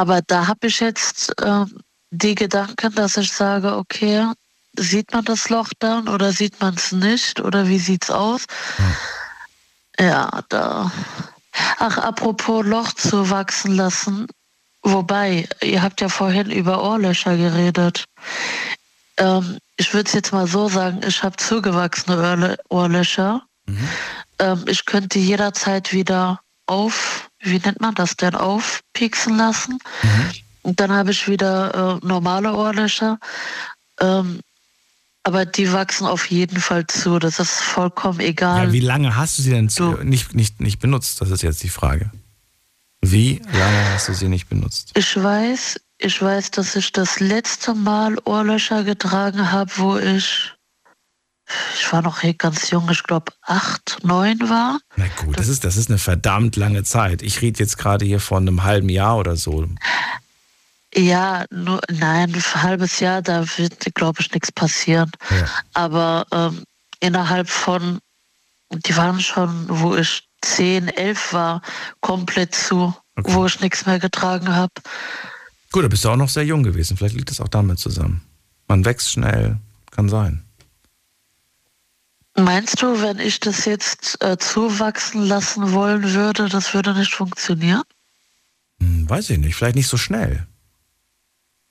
Aber da habe ich jetzt äh, die Gedanken, dass ich sage, okay, sieht man das Loch dann oder sieht man es nicht oder wie sieht es aus? Hm. Ja, da. Ach, apropos Loch zu wachsen lassen. Wobei, ihr habt ja vorhin über Ohrlöcher geredet. Ähm, ich würde es jetzt mal so sagen, ich habe zugewachsene Ohrlöcher. Mhm. Ähm, ich könnte jederzeit wieder auf wie nennt man das denn, aufpieksen lassen. Mhm. Und dann habe ich wieder äh, normale Ohrlöcher. Ähm, aber die wachsen auf jeden Fall zu. Das ist vollkommen egal. Ja, wie lange hast du sie denn du, nicht, nicht, nicht benutzt? Das ist jetzt die Frage. Wie lange hast du sie nicht benutzt? Ich weiß, ich weiß, dass ich das letzte Mal Ohrlöcher getragen habe, wo ich ich war noch ganz jung, ich glaube acht, neun war. Na gut, das, das, ist, das ist eine verdammt lange Zeit. Ich rede jetzt gerade hier von einem halben Jahr oder so. Ja, nur, nein, ein halbes Jahr, da wird, glaube ich, nichts passieren. Ja. Aber ähm, innerhalb von, die waren schon, wo ich zehn, elf war, komplett zu, okay. wo ich nichts mehr getragen habe. Gut, da bist du auch noch sehr jung gewesen. Vielleicht liegt das auch damit zusammen. Man wächst schnell, kann sein. Meinst du, wenn ich das jetzt äh, zuwachsen lassen wollen würde, das würde nicht funktionieren? Hm, weiß ich nicht, vielleicht nicht so schnell.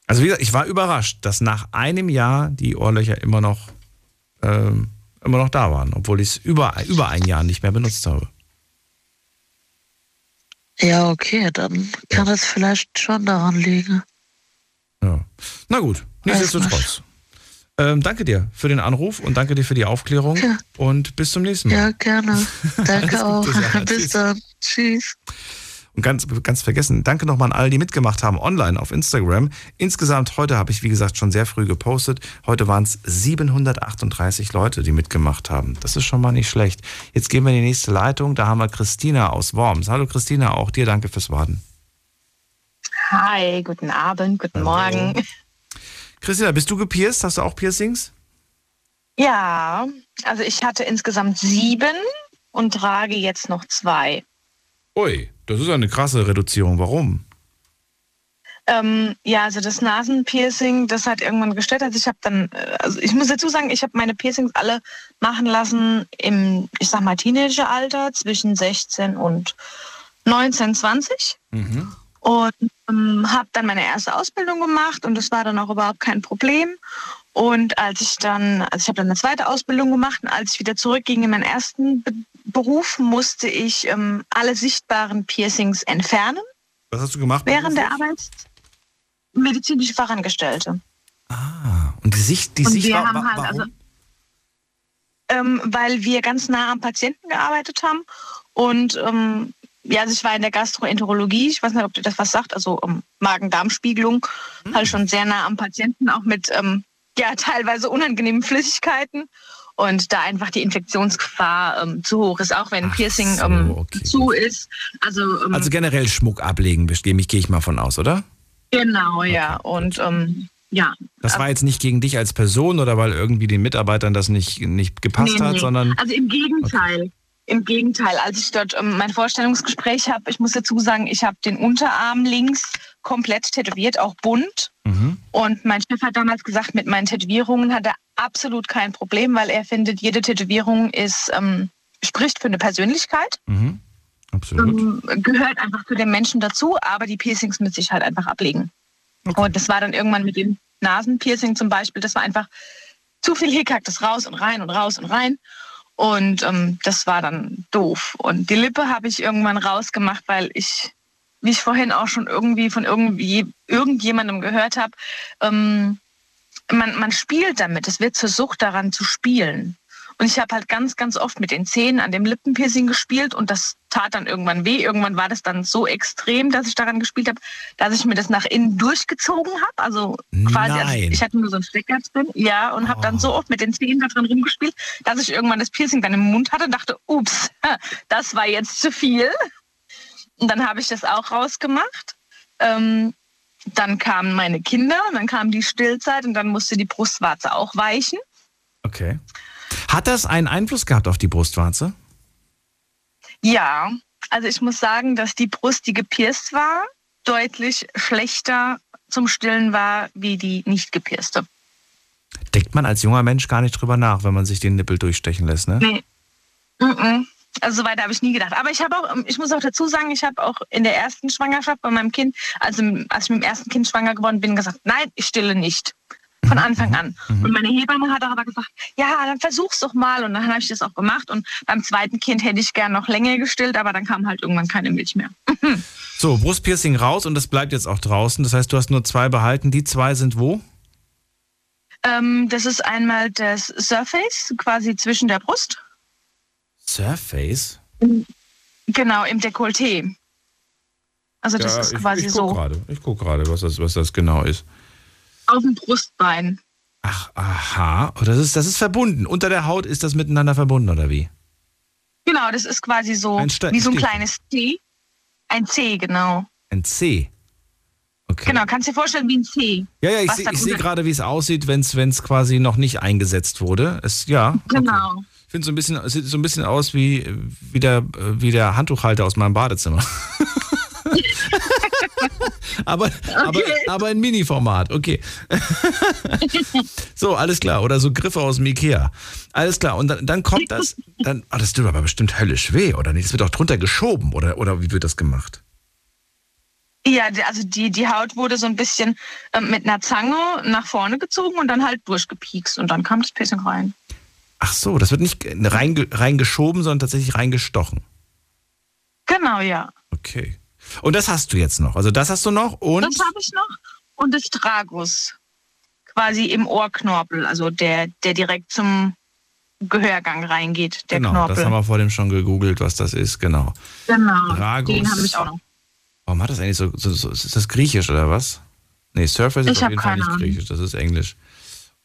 Also wie gesagt, ich war überrascht, dass nach einem Jahr die Ohrlöcher immer noch, ähm, immer noch da waren, obwohl ich es über, über ein Jahr nicht mehr benutzt habe. Ja, okay, dann kann es vielleicht schon daran liegen. Ja. Na gut, nichtsdestotrotz. Ähm, danke dir für den Anruf und danke dir für die Aufklärung ja. und bis zum nächsten Mal. Ja, gerne. [LAUGHS] Danke auch. bis dann. Tschüss. Und ganz, ganz vergessen, danke nochmal an alle, die mitgemacht haben online auf Instagram. Insgesamt heute habe ich, wie gesagt, schon sehr früh gepostet. Heute waren es 738 Leute, die mitgemacht haben. Das ist schon mal nicht schlecht. Jetzt gehen wir in die nächste Leitung. Da haben wir Christina aus Worms. Hallo Christina, auch dir danke fürs Warten. Hi, guten Abend, guten Hallo. Morgen. Christina, bist du gepierst? Hast du auch Piercings? Ja, also ich hatte insgesamt sieben und trage jetzt noch zwei. Ui, das ist eine krasse Reduzierung. Warum? Ähm, ja, also das Nasenpiercing, das hat irgendwann gestört. Also ich habe dann, äh, also ich muss dazu sagen, ich habe meine Piercings alle machen lassen im, ich sag mal, Teenageralter zwischen 16 und 19, 20. Mhm. Und ähm, habe dann meine erste Ausbildung gemacht und das war dann auch überhaupt kein Problem. Und als ich dann, also ich habe dann eine zweite Ausbildung gemacht und als ich wieder zurückging in meinen ersten Be Beruf, musste ich ähm, alle sichtbaren Piercings entfernen. Was hast du gemacht? Während der Arbeit medizinische Fachangestellte. Ah, und die Sicht, die und Sicht wir war, haben halt, also, ähm, weil wir ganz nah am Patienten gearbeitet haben und ähm, ja, also ich war in der Gastroenterologie, ich weiß nicht, ob dir das was sagt, also ähm, Magen-Darm-Spiegelung, Hm. halt schon sehr nah am Patienten, auch mit ähm, ja [LAUGHS] teilweise unangenehmen Flüssigkeiten und da einfach die Infektionsgefahr ähm, zu hoch ist, auch wenn ein Piercing so, ähm, okay, zu ist. Also, ähm, Also generell Schmuck ablegen, gehe ich, gehe ich mal von aus, oder? genau, ja. Und ja. Das war jetzt nicht gegen dich als Person oder weil irgendwie den Mitarbeitern das nicht, nicht gepasst Nee, hat, nee. sondern. Also im Gegenteil. Im Gegenteil, als ich dort ähm, mein Vorstellungsgespräch habe, ich muss dazu sagen, ich habe den Unterarm links komplett tätowiert, auch bunt. Mhm. Und mein Chef hat damals gesagt, mit meinen Tätowierungen hat er absolut kein Problem, weil er findet, jede Tätowierung ist, ähm, spricht für eine Persönlichkeit, Mhm. Absolut. ähm, gehört einfach zu dem Menschen dazu, aber die Piercings müsste ich halt einfach ablegen. Und das war dann irgendwann mit dem Nasenpiercing zum Beispiel, das war einfach zu viel Hickhack, das raus und rein und raus und rein. Und ähm, das war dann doof. Und die Lippe habe ich irgendwann rausgemacht, weil ich, wie ich vorhin auch schon irgendwie von irgendwie irgendjemandem gehört habe, ähm, man, man spielt damit. Es wird zur Sucht daran zu spielen. Und ich habe halt ganz, ganz oft mit den Zähnen an dem Lippenpiercing gespielt und das tat dann irgendwann weh. Irgendwann war das dann so extrem, dass ich daran gespielt habe, dass ich mir das nach innen durchgezogen habe. Also quasi, also ich hatte nur so einen Stecker drin, ja, und habe dann so oft mit den Zähnen da drin rumgespielt, dass ich irgendwann das Piercing dann im Mund hatte und dachte, ups, [LAUGHS] das war jetzt zu viel. Und dann habe ich das auch rausgemacht. Ähm, dann kamen meine Kinder und dann kam die Stillzeit und dann musste die Brustwarze auch weichen. Okay. Hat das einen Einfluss gehabt auf die Brustwarze? Ja, also ich muss sagen, dass die Brust, die gepierst war, deutlich schlechter zum Stillen war wie die nicht gepierste. Denkt man als junger Mensch gar nicht drüber nach, wenn man sich den Nippel durchstechen lässt, ne? Nee. Mhm. Also so weit habe ich nie gedacht. Aber ich habe auch, ich muss auch dazu sagen, ich habe auch in der ersten Schwangerschaft bei meinem Kind, also als ich mit dem ersten Kind schwanger geworden bin, gesagt, nein, ich stille nicht. Von Anfang an. Und meine Hebamme hat auch aber gesagt, ja, dann versuch's doch mal. Und dann habe ich das auch gemacht. Und beim zweiten Kind hätte ich gern noch länger gestillt, aber dann kam halt irgendwann keine Milch mehr. [LAUGHS] So, Brustpiercing raus und das bleibt jetzt auch draußen. Das heißt, du hast nur zwei behalten. Die zwei sind wo? Ähm, das ist einmal das Surface, quasi zwischen der Brust. Surface? Genau, im Dekolleté. Also das Ja, ist ich, quasi ich so guck gerade. Ich gucke gerade, was das, was das genau ist. Auf dem Brustbein. Aha. Oh, das, ist, das ist verbunden. Unter der Haut ist das miteinander verbunden, oder wie? Genau, das ist quasi so Ein Ste- wie so ein Stiefel. kleines C. Ein C, genau. Ein C. Okay. Genau, kannst dir vorstellen wie ein C. Ja, ja, ich sehe dann ich seh unter- gerade, wie es aussieht, wenn es quasi noch nicht eingesetzt wurde. Es, ja. Genau. Ich finde so ein bisschen, es sieht so ein bisschen aus wie, wie, der, wie der Handtuchhalter aus meinem Badezimmer. [LAUGHS] [LAUGHS] aber, aber, aber in Mini-Format, okay. so, alles klar. Oder so Griffe aus dem Ikea. Alles klar. Und dann, dann kommt das, dann, ah, das tut aber bestimmt höllisch weh, oder nicht? Das wird auch drunter geschoben, oder, oder wie wird das gemacht? Ja, also die, die Haut wurde so ein bisschen ähm, mit einer Zange nach vorne gezogen und dann halt durchgepiekst und dann kam das Piercing rein. Ach so, das wird nicht reinge, reingeschoben, sondern tatsächlich reingestochen. Genau, ja. Okay. Und das hast du jetzt noch. Also das hast du noch und Das habe ich noch. Und das Tragus. Quasi im Ohrknorpel, also der, der direkt zum Gehörgang reingeht, der genau, Knorpel. das haben wir vor dem schon gegoogelt, was das ist, genau. genau. Tragus. Den habe ich auch noch. Warum hat das eigentlich so, so, so ist das griechisch oder was? Nee, Surface ist Ich auf jeden Fall nicht griechisch, das ist englisch.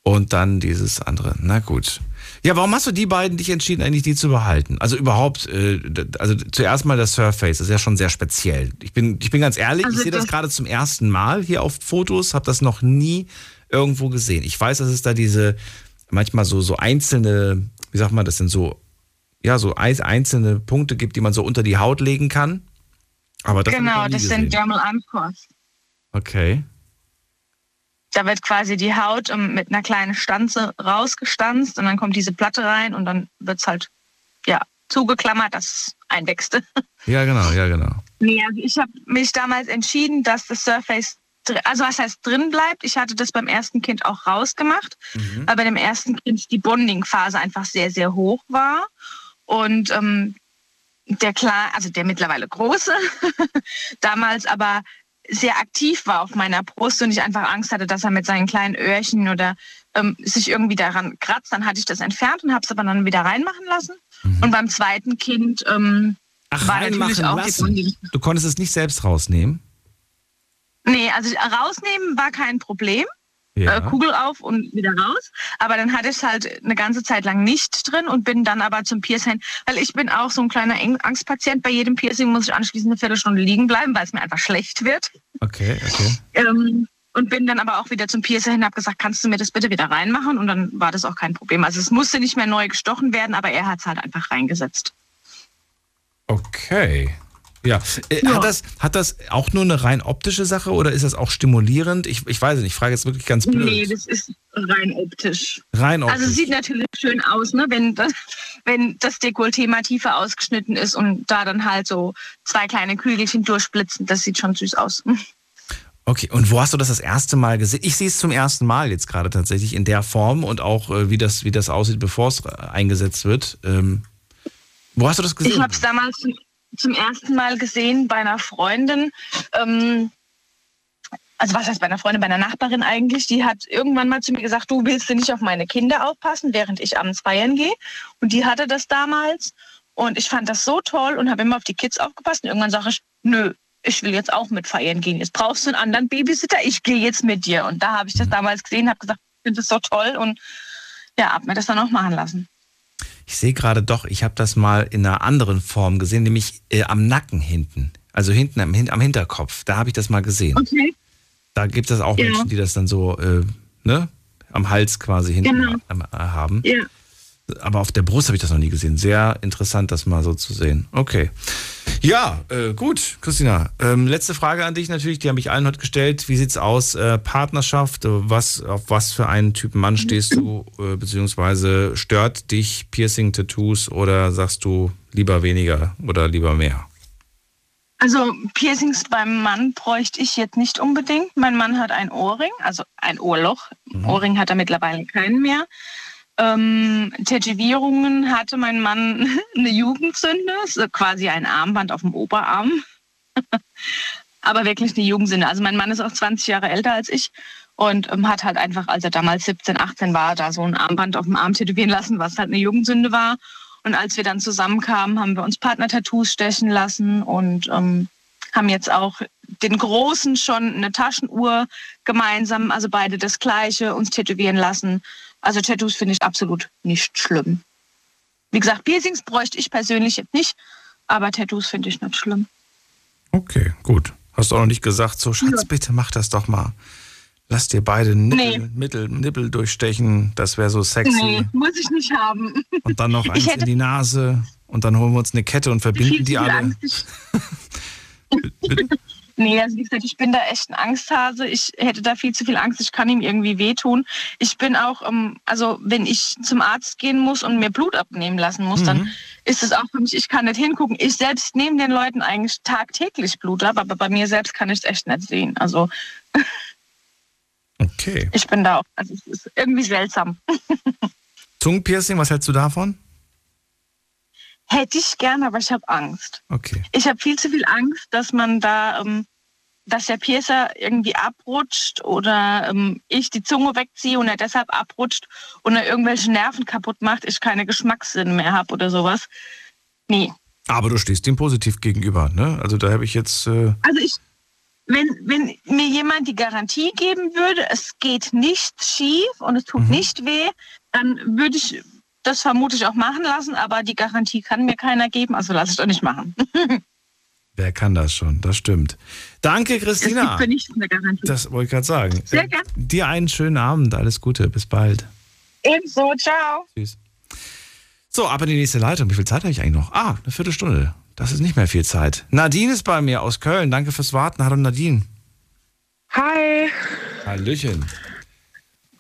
Und dann dieses andere. Na gut. Ja, warum hast du die beiden dich entschieden, eigentlich die zu behalten? Also überhaupt, äh, also zuerst mal das Surface, das ist ja schon sehr speziell. Ich bin, ich bin ganz ehrlich, Also ich sehe das das- gerade zum ersten Mal hier auf Fotos, habe das noch nie irgendwo gesehen. Ich weiß, dass es da diese manchmal so, so einzelne, wie sagt man, das sind so, ja, so ein- einzelne Punkte gibt, die man so unter die Haut legen kann. Aber das genau, das gesehen. sind Dermal Anchors. Okay. Da wird quasi die Haut ähm, mit einer kleinen Stanze rausgestanzt und dann kommt diese Platte rein und dann wird es halt ja, zugeklammert, dass es einwächst. [LAUGHS] Ja, genau, ja, genau. nee, also ich habe mich damals entschieden, dass das Surface also was heißt drin bleibt. Ich hatte das beim ersten Kind auch rausgemacht, Mhm. weil bei dem ersten Kind die Bonding-Phase einfach sehr, sehr hoch war. Und ähm, der klar, also der mittlerweile große, [LAUGHS] damals aber sehr aktiv war auf meiner Brust und ich einfach Angst hatte, dass er mit seinen kleinen Öhrchen oder ähm, sich irgendwie daran kratzt. Dann hatte ich das entfernt und habe es aber dann wieder reinmachen lassen. Und beim zweiten Kind ähm, Ach, war natürlich auch die lassen. Bonding. Du konntest es nicht selbst rausnehmen? Nee, also rausnehmen war kein Problem. Ja. Äh, Kugel auf und wieder raus. Aber dann hatte ich es halt eine ganze Zeit lang nicht drin und bin dann aber zum Piercing, weil ich bin auch so ein kleiner Angstpatient. Bei jedem Piercing muss ich anschließend eine Viertelstunde liegen bleiben, weil es mir einfach schlecht wird. Okay, okay. Ähm, und bin dann aber auch wieder zum Piercer hin und habe gesagt, kannst du mir das bitte wieder reinmachen? Und dann war das auch kein Problem. Also es musste nicht mehr neu gestochen werden, aber er hat es halt einfach reingesetzt. Okay. Ja. Äh, Hat, das, hat das auch nur eine rein optische Sache oder ist das auch stimulierend? Ich, ich weiß nicht, ich frage jetzt wirklich ganz blöd. Nee, das ist rein optisch. Rein optisch. Also es sieht natürlich schön aus, ne? wenn, das, wenn das Dekolleté mal tiefer ausgeschnitten ist und da dann halt so zwei kleine Kügelchen durchblitzen. Das sieht schon süß aus. [LAUGHS] Okay, und wo hast du das das erste Mal gesehen? Ich sehe es zum ersten Mal jetzt gerade tatsächlich in der Form und auch äh, wie das, wie das aussieht, bevor es äh, eingesetzt wird. Ähm, wo hast du das gesehen? Ich habe es damals zum, zum ersten Mal gesehen bei einer Freundin. Ähm, also was heißt bei einer Freundin, bei einer Nachbarin eigentlich. Die hat irgendwann mal zu mir gesagt, du willst nicht auf meine Kinder aufpassen, während ich abends feiern gehe. Und die hatte das damals. Und ich fand das so toll und habe immer auf die Kids aufgepasst. Und irgendwann sage ich, nö, ich will jetzt auch mit feiern gehen. Jetzt brauchst du einen anderen Babysitter, ich gehe jetzt mit dir. Und da habe ich das damals gesehen, habe gesagt, ich finde das so toll und ja, habe mir das dann auch machen lassen. Ich sehe gerade doch, ich habe das mal in einer anderen Form gesehen, nämlich äh, am Nacken hinten. Also hinten am, am Hinterkopf. Da habe ich das mal gesehen. Okay. Da gibt es auch Ja. Menschen, die das dann so äh, ne, am Hals quasi hinten Genau. äh, haben. Ja. Aber auf der Brust habe ich das noch nie gesehen. Sehr interessant, das mal so zu sehen. Okay. Ja, äh, gut, Christina. Ähm, letzte Frage an dich natürlich, die habe ich allen heute gestellt. Wie sieht's aus? Äh, Partnerschaft, was, auf was für einen Typen Mann stehst du? Äh, beziehungsweise stört dich Piercing, Tattoos oder sagst du lieber weniger oder lieber mehr? Also Piercings beim Mann bräuchte ich jetzt nicht unbedingt. Mein Mann hat ein Ohrring, also ein Ohrloch. Ohrring hat er mittlerweile keinen mehr. Ähm, Tätowierungen hatte mein Mann [LAUGHS] eine Jugendsünde, quasi ein Armband auf dem Oberarm. [LAUGHS] Aber wirklich eine Jugendsünde. Also mein Mann ist auch 20 Jahre älter als ich und ähm, hat halt einfach, als er damals 17, 18 war, da so ein Armband auf dem Arm tätowieren lassen, was halt eine Jugendsünde war. Und als wir dann zusammenkamen, haben wir uns Partner-Tattoos stechen lassen und ähm, haben jetzt auch den Großen schon eine Taschenuhr gemeinsam, also beide das Gleiche, uns tätowieren lassen. Also Tattoos finde ich absolut nicht schlimm. Wie gesagt, Piercings bräuchte ich persönlich jetzt nicht, aber Tattoos finde ich nicht schlimm. Okay, gut. Hast du auch noch nicht gesagt, so Schatz, Ja. bitte mach das doch mal. Lass dir beide Nippel, Nee. Mittel, Nippel durchstechen. Das wäre so sexy. Nee, muss ich nicht haben. Und dann noch eins in die Nase. Und dann holen wir uns eine Kette und verbinden die alle. Angst. [LAUGHS] Nee, also wie gesagt, ich bin da echt ein Angsthase. Ich hätte da viel zu viel Angst. Ich kann ihm irgendwie wehtun. Ich bin auch, ähm, also wenn ich zum Arzt gehen muss und mir Blut abnehmen lassen muss, dann ist es auch für mich, ich kann nicht hingucken. Ich selbst nehme den Leuten eigentlich tagtäglich Blut ab, aber bei mir selbst kann ich es echt nicht sehen. Also Okay. ich bin da auch, also es ist irgendwie seltsam. [LAUGHS] Zungenpiercing, was hältst du davon? Hätte ich gerne, aber ich habe Angst. Okay. Ich habe viel zu viel Angst, dass man da, ähm, dass der Piercer irgendwie abrutscht oder ähm, ich die Zunge wegziehe und er deshalb abrutscht und er irgendwelche Nerven kaputt macht, ich keine Geschmackssinne mehr habe oder sowas. Nee. Aber du stehst dem positiv gegenüber, ne? Also da habe ich jetzt. Äh, Also ich, wenn, wenn mir jemand die Garantie geben würde, es geht nicht schief und es tut Mhm. nicht weh, dann würde ich das vermutlich auch machen lassen, aber die Garantie kann mir keiner geben, also lasse ich doch nicht machen. [LAUGHS] wer kann das schon? Das stimmt. Danke, Es gibt Christina. für nichts eine Garantie. Das wollte ich gerade sagen. Sehr Äh, gern. Dir einen schönen Abend. Alles Gute. Bis bald. Ebenso, ciao. Tschüss. So, ab in die nächste Leitung. Wie viel Zeit habe ich eigentlich noch? Ah, eine Viertelstunde. Das ist nicht mehr viel Zeit. Nadine ist bei mir aus Köln. Danke fürs Warten. Hallo Nadine. Hi. Hallöchen.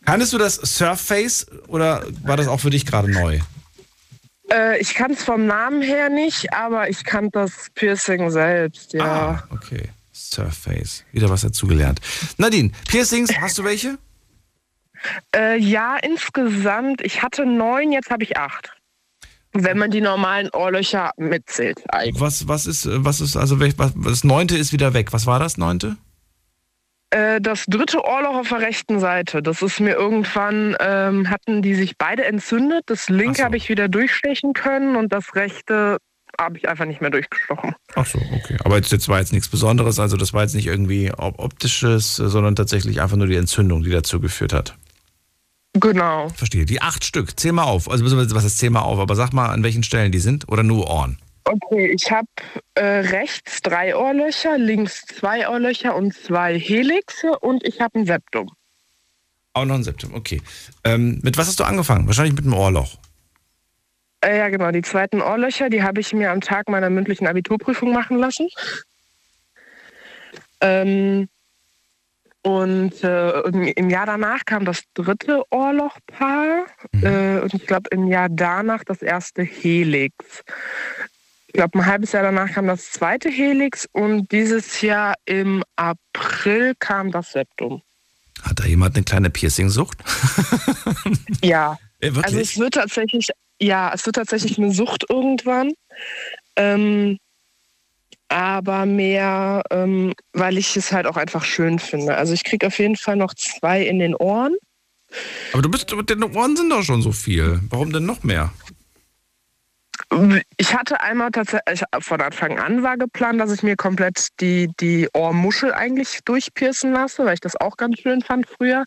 Kanntest du das Surface oder war das auch für dich gerade neu? Äh, ich kann es vom Namen her nicht, aber ich kannte das Piercing selbst, ja. Ah, okay. Surface. Wieder was dazugelernt. Nadine, Piercings, hast du welche? Äh, ja, insgesamt. Ich hatte neun, jetzt habe ich acht. Wenn man die normalen Ohrlöcher mitzählt. Eigentlich. Was, was ist, was ist, also welch- was, das neunte ist wieder weg. Was war das neunte? Äh, das dritte Ohrloch auf der rechten Seite, das ist mir irgendwann, ähm, hatten die sich beide entzündet. Das linke habe ich wieder durchstechen können und das rechte habe ich einfach nicht mehr durchgestochen. Ach so, okay. Aber jetzt, jetzt war jetzt nichts Besonderes, also das war jetzt nicht irgendwie op- optisches, äh, sondern tatsächlich einfach nur die Entzündung, die dazu geführt hat. Genau. Verstehe. Die acht Stück, zähl mal auf. Also was ist zähl mal auf, aber sag mal, an welchen Stellen die sind oder nur Ohren. Okay, ich habe äh, rechts drei Ohrlöcher, links zwei Ohrlöcher und zwei Helixe und ich habe ein Septum. Auch noch ein Septum, okay. Ähm, mit was hast du angefangen? Wahrscheinlich mit einem Ohrloch. Äh, ja, genau. Die zweiten Ohrlöcher, die habe ich mir am Tag meiner mündlichen Abiturprüfung machen lassen. Ähm, und äh, im, Jahr danach kam das dritte Ohrlochpaar. Äh, und ich glaube, im Jahr danach das erste Helix. Ich glaube, ein halbes Jahr danach kam das zweite Helix. Und dieses Jahr im April kam das Septum. Hat da jemand eine kleine Piercing-Sucht? [LAUGHS] Ja. Äh, wirklich? Also es wird tatsächlich, ja, es wird tatsächlich eine Sucht irgendwann. Ähm, aber mehr, ähm, weil ich es halt auch einfach schön finde. Also ich kriege auf jeden Fall noch zwei in den Ohren. Aber du bist, deine Ohren sind doch schon so viel. Warum denn noch mehr? Ich hatte einmal tatsächlich, von Anfang an war geplant, dass ich mir komplett die, die Ohrmuschel eigentlich durchpiercen lasse, weil ich das auch ganz schön fand früher.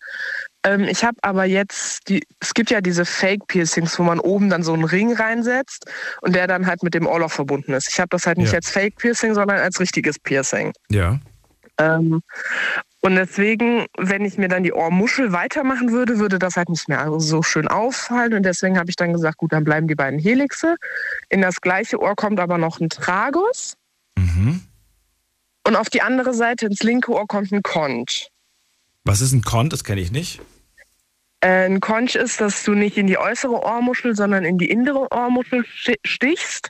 Ähm, ich habe aber jetzt, die, es gibt ja diese Fake-Piercings, wo man oben dann so einen Ring reinsetzt und der dann halt mit dem Ohrloch verbunden ist. Ich habe das halt nicht Ja. als Fake-Piercing, sondern als richtiges Piercing. Ja. Ähm, und deswegen, wenn ich mir dann die Ohrmuschel weitermachen würde, würde das halt nicht mehr so schön auffallen. Und deswegen habe ich dann gesagt, gut, dann bleiben die beiden Helixe. In das gleiche Ohr kommt aber noch ein Tragus. Mhm. Und auf die andere Seite, ins linke Ohr, kommt ein Conch. Was ist ein Kont? Das kenne ich nicht. Äh, ein Conch ist, dass du nicht in die äußere Ohrmuschel, sondern in die innere Ohrmuschel sti- stichst.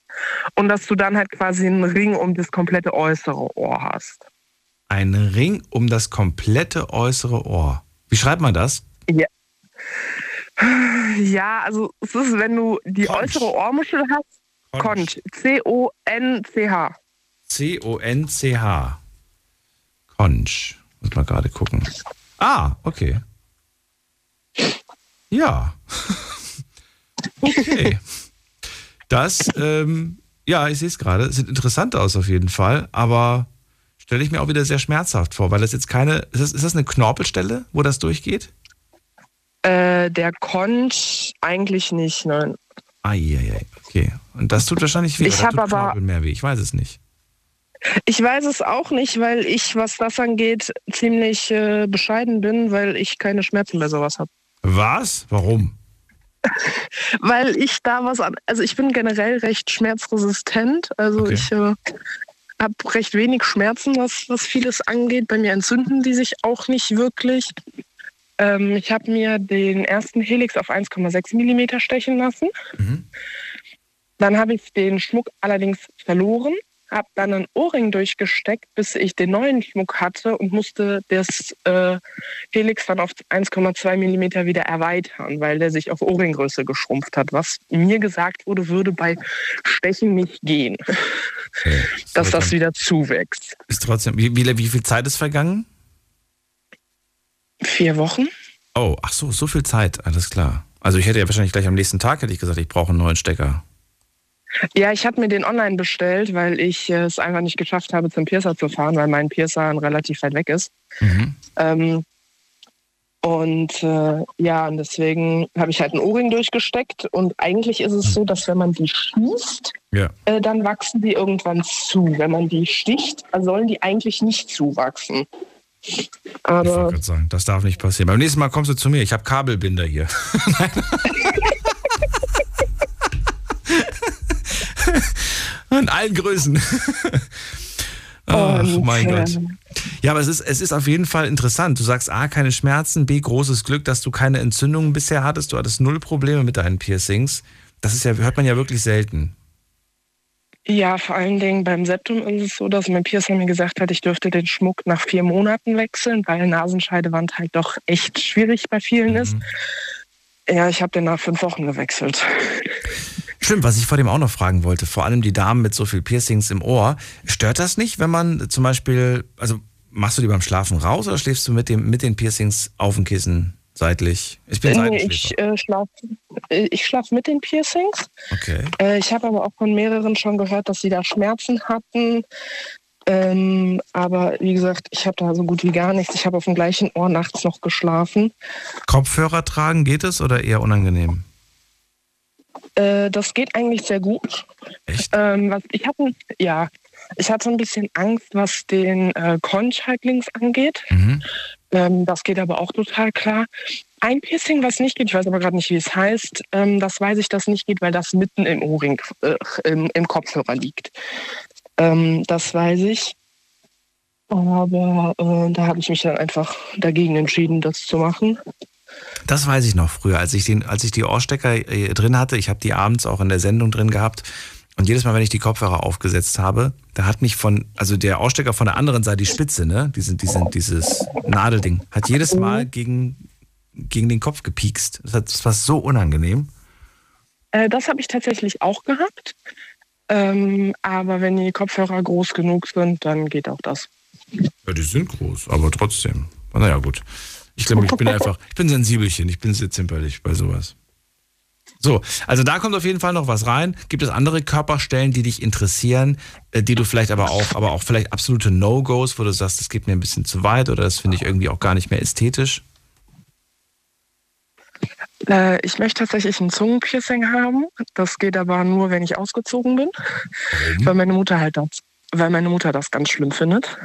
Und dass du dann halt quasi einen Ring um das komplette äußere Ohr hast. Ein Ring um das komplette äußere Ohr. Wie schreibt man das? Ja. Ja, also es ist, wenn du die äußere Ohrmuschel hast, Conch. C-O-N-C-H. C-O-N-C-H. Conch. Muss mal gerade gucken. Ah, okay. Ja. [LAUGHS] okay. Das, ähm, ja, ich sehe es gerade. Sieht interessant aus auf jeden Fall, aber stelle ich mir auch wieder sehr schmerzhaft vor, weil das jetzt keine. Ist das, ist das eine Knorpelstelle, wo das durchgeht? Äh, der Conch eigentlich nicht, nein. Eieiei, okay. Und das tut wahrscheinlich weh. Ich oder hab tut aber- Knorpel mehr weh. Ich weiß es nicht. Ich weiß es auch nicht, weil ich, was das angeht, ziemlich äh, bescheiden bin, weil ich keine Schmerzen bei sowas habe. Was? Warum? [LAUGHS] Weil ich da was an. Also ich bin generell recht schmerzresistent. Also ich äh, habe recht wenig Schmerzen, was, was vieles angeht. Bei mir entzünden die sich auch nicht wirklich. Ähm, ich habe mir den ersten Helix auf 1,6 Millimeter stechen lassen. Dann habe ich den Schmuck allerdings verloren, habe dann einen Ohrring durchgesteckt, bis ich den neuen Schmuck hatte und musste das äh, Helix dann auf 1,2 Millimeter wieder erweitern, weil der sich auf Ohrringgröße geschrumpft hat, was mir gesagt wurde, würde bei Stechen nicht gehen, [LAUGHS] dass das wieder zuwächst. Ist trotzdem. Wie, wie, wie viel Zeit ist vergangen? Vier Wochen? Oh, ach so, so viel Zeit, alles klar. Also ich hätte ja wahrscheinlich gleich am nächsten Tag hätte ich gesagt, ich brauche einen neuen Stecker. Ja, ich habe mir den online bestellt, weil ich äh, es einfach nicht geschafft habe, zum Piercer zu fahren, weil mein Piercer relativ weit weg ist. Ähm, und äh, ja, und deswegen habe ich halt einen Ohrring durchgesteckt. Und eigentlich ist es so, dass wenn man die schießt, Ja. äh, dann wachsen die irgendwann zu. Wenn man die sticht, sollen die eigentlich nicht zuwachsen. Ich Aber gerade sagen, das darf nicht passieren. Beim nächsten Mal kommst du zu mir. Ich habe Kabelbinder hier. [LAUGHS] [LAUGHS] In allen Größen. [LAUGHS] Ach, Und, mein Gott. Ja, aber es ist, es ist auf jeden Fall interessant. Du sagst A, keine Schmerzen, B, großes Glück, dass du keine Entzündungen bisher hattest. Du hattest null Probleme mit deinen Piercings. Das ist ja, hört man ja wirklich selten. Ja, vor allen Dingen beim Septum ist es so, dass mein Piercer mir gesagt hat, ich dürfte den Schmuck nach vier Monaten wechseln, weil Nasenscheidewand halt doch echt schwierig bei vielen ist. Mhm. Ja, ich habe den nach fünf Wochen gewechselt. Stimmt, was ich vor dem auch noch fragen wollte, vor allem die Damen mit so viel Piercings im Ohr, stört das nicht, wenn man zum Beispiel, also machst du die beim Schlafen raus oder schläfst du mit, dem, mit den Piercings auf dem Kissen seitlich? Ich bin Nee, Seitenschläfer. ich äh, schlafe ich schlaf mit den Piercings. Okay. Äh, ich habe aber auch von mehreren schon gehört, dass sie da Schmerzen hatten. Ähm, aber wie gesagt, ich habe da so gut wie gar nichts. Ich habe auf dem gleichen Ohr nachts noch geschlafen. Kopfhörer tragen geht es oder eher unangenehm? Äh, das geht eigentlich sehr gut. Ähm, was, ich hatte, ja, ich hatte ein bisschen Angst, was den äh, Conch halt links angeht. Ähm, das geht aber auch total klar. Ein Piercing, was nicht geht, ich weiß aber gerade nicht, wie es heißt, ähm, das weiß ich, dass nicht geht, weil das mitten im Ohrring, äh, im, im Kopfhörer liegt. Ähm, das weiß ich. Aber äh, da habe ich mich dann einfach dagegen entschieden, das zu machen. Das weiß ich noch früher, als ich, den, als ich die Ohrstecker äh, drin hatte. Ich habe die abends auch in der Sendung drin gehabt. Und jedes Mal, wenn ich die Kopfhörer aufgesetzt habe, da hat mich von, also der Ohrstecker von der anderen Seite, die Spitze, ne, diese, diese, dieses Nadelding, hat jedes Mal gegen, gegen den Kopf gepiekst. Das, hat, das war so unangenehm. Äh, das habe ich tatsächlich auch gehabt. Ähm, aber wenn die Kopfhörer groß genug sind, dann geht auch das. Ja, die sind groß, aber trotzdem. Naja, gut. Ich glaube, ich bin [LAUGHS] einfach, ich bin sensibelchen, ich bin sehr zimperlich bei sowas. So, also da kommt auf jeden Fall noch was rein. Gibt es andere Körperstellen, die dich interessieren, äh, die du vielleicht aber auch, aber auch vielleicht absolute No-Gos, wo du sagst, das geht mir ein bisschen zu weit oder das finde ich irgendwie auch gar nicht mehr ästhetisch? Äh, ich möchte tatsächlich ein Zungenpiercing haben. Das geht aber nur, wenn ich ausgezogen bin. Weil meine Mutter halt das, weil meine Mutter das ganz schlimm findet.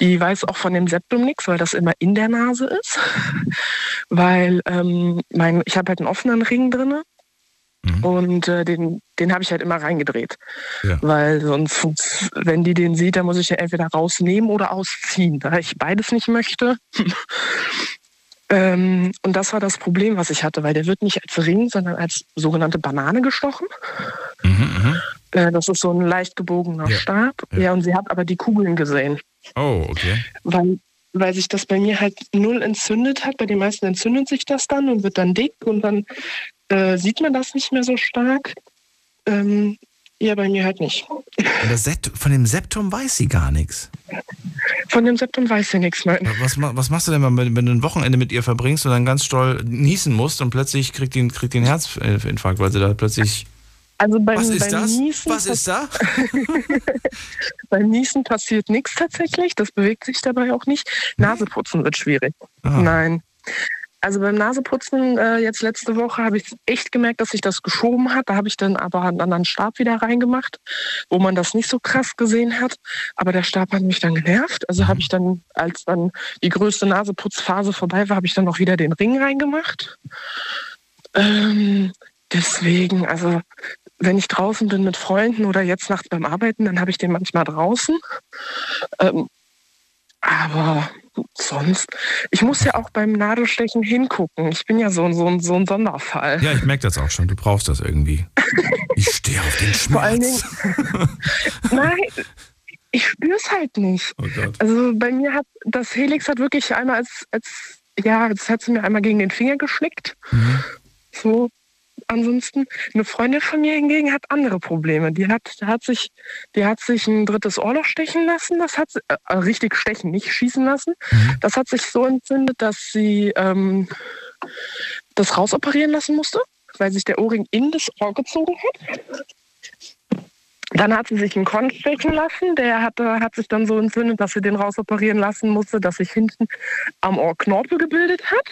Die weiß auch von dem Septum nichts, weil das immer in der Nase ist. [LAUGHS] Weil ähm, mein, ich habe halt einen offenen Ring drinne. Und äh, den, den habe ich halt immer reingedreht. Weil sonst, wenn die den sieht, dann muss ich den entweder rausnehmen oder ausziehen. Da ich beides nicht möchte. [LAUGHS] ähm, und das war das Problem, was ich hatte, weil der wird nicht als Ring, sondern als sogenannte Banane gestochen. Äh, das ist so ein leicht gebogener Stab. Ja. und sie hat aber die Kugeln gesehen. Oh, okay. Weil, weil sich das bei mir halt null entzündet hat. Bei den meisten entzündet sich das dann und wird dann dick und dann äh, sieht man das nicht mehr so stark. Ähm, ja, bei mir halt nicht. Von dem Septum weiß sie gar nichts. Von dem Septum weiß sie nichts mehr. Was, was machst du denn, wenn wenn du ein Wochenende mit ihr verbringst und dann ganz doll niesen musst und plötzlich kriegt die, kriegt die einen Herzinfarkt, weil sie da plötzlich. Also beim, Was ist beim das? Niesen Was ist da? [LAUGHS] beim Niesen passiert nichts tatsächlich. Das bewegt sich dabei auch nicht. Naseputzen wird schwierig. Ah. Nein. Also beim Naseputzen äh, jetzt letzte Woche habe ich echt gemerkt, dass sich das geschoben hat. Da habe ich dann aber einen anderen Stab wieder reingemacht, wo man das nicht so krass gesehen hat. Aber der Stab hat mich dann genervt. Also habe ich dann, als dann die größte Naseputzphase vorbei war, habe ich dann auch wieder den Ring reingemacht. Ähm, deswegen, also wenn ich draußen bin mit Freunden oder jetzt nachts beim Arbeiten, dann habe ich den manchmal draußen. Ähm, aber sonst, ich muss ja auch beim Nadelstechen hingucken. Ich bin ja so, ein- so, so ein Sonderfall. Ja, ich merke das auch schon. Du brauchst das irgendwie. Ich stehe auf den [LAUGHS] Vor allen Schmerz. Dingen, nein, ich spüre es halt nicht. Oh. Also bei mir hat das Helix hat wirklich einmal als, als ja, das hat sie mir einmal gegen den Finger geschnickt. So. Ansonsten, eine Freundin von mir hingegen hat andere Probleme. Die hat, hat, sich, die hat sich ein drittes Ohrloch stechen lassen. Das hat sie, äh, richtig stechen, nicht schießen lassen. Das hat sich so entzündet, dass sie ähm, das rausoperieren lassen musste, weil sich der Ohrring in das Ohr gezogen hat. Dann hat sie sich einen Kon stechen lassen. Der hat, äh, hat sich dann so entzündet, dass sie den rausoperieren lassen musste, dass sich hinten am Ohr Knorpel gebildet hat.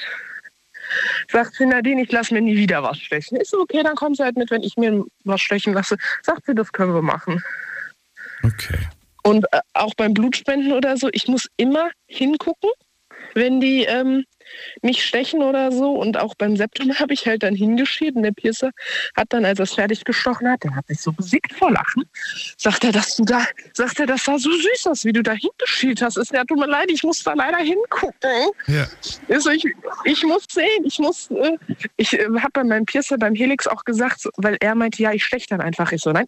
Sagt sie, Nadine, ich lasse mir nie wieder was stechen. Ist so, okay, dann kommt sie halt mit, wenn ich mir was stechen lasse. Sagt sie, das können wir machen. Okay. Und äh, auch beim Blutspenden oder so, ich muss immer hingucken, wenn die ähm, mich stechen oder so. Und auch beim Septum habe ich halt dann hingeschieden. Der Piercer hat dann, als er es fertig gestochen hat, der hat mich so besiegt vor Lachen. Sagt er, dass du da, sagt er, das sah so süß aus, wie du da hingeschielt hast. Ist ja, tut mir leid, ich muss da leider hingucken. Ja. Also ich, ich muss sehen, ich muss, äh, ich äh, habe bei meinem Piercer beim Helix auch gesagt, weil er meinte, ja, ich steche dann einfach. Ich so, nein.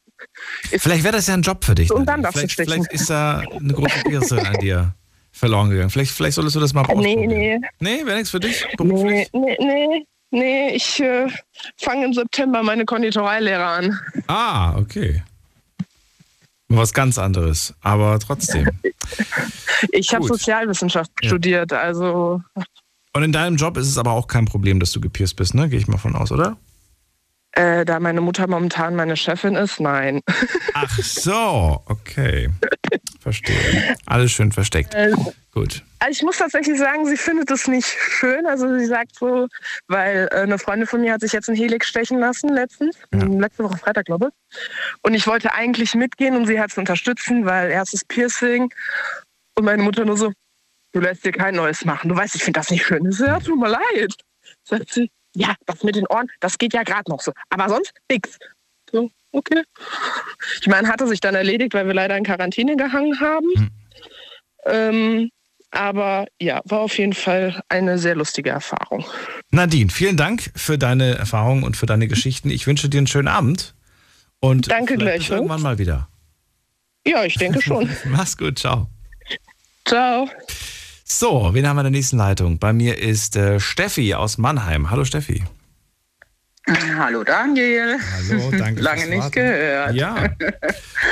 Vielleicht wäre das ja ein Job für dich. Und dann darfst du vielleicht, stechen. vielleicht ist da eine große Pierce an dir verloren gegangen. Vielleicht, vielleicht solltest du das mal Nee, ausprobieren. nee. Nee, wäre nichts für dich? Nee, nee, nee. Nee, ich äh, fange im September meine Konditoreilehre an. Ah, okay. Was ganz anderes, aber trotzdem. [LAUGHS] Ich habe. Sozialwissenschaft Ja. studiert, also Und in deinem Job ist es aber auch kein Problem, dass du gepierst bist, ne? Gehe ich mal von aus, oder? äh, da meine Mutter momentan meine Chefin ist, nein. Ach so, okay. [LAUGHS] Verstehe. Alles schön versteckt. Äh, Gut. Also ich muss tatsächlich sagen, sie findet es nicht schön. Also sie sagt so, weil äh, eine Freundin von mir hat sich jetzt ein Helix stechen lassen letztens, ähm, letzte Woche Freitag glaube ich. Und ich wollte eigentlich mitgehen, um sie halt zu unterstützen, weil erstes Piercing. Und meine Mutter nur so, du lässt dir kein neues machen. Du weißt, ich finde das nicht schön. Ich so, ja, tut mir leid. Sagt sie, ja, das mit den Ohren, das geht ja gerade noch so. Aber sonst nix. So, okay. Ich meine, hatte sich dann erledigt, weil wir leider in Quarantäne gehangen haben. Ähm, aber ja, war auf jeden Fall eine sehr lustige Erfahrung. Nadine, vielen Dank für deine Erfahrungen und für deine Geschichten. Ich wünsche dir einen schönen Abend. Und Danke gleichfalls. irgendwann mal wieder. Ja, ich denke schon. [LAUGHS] Mach's gut, ciao. Ciao. So, wen haben wir in der nächsten Leitung? Bei mir ist äh, Steffi aus Mannheim. Hallo Steffi. Hallo Daniel. Hallo, danke. [LAUGHS] Lange nicht Warten. gehört. Ja.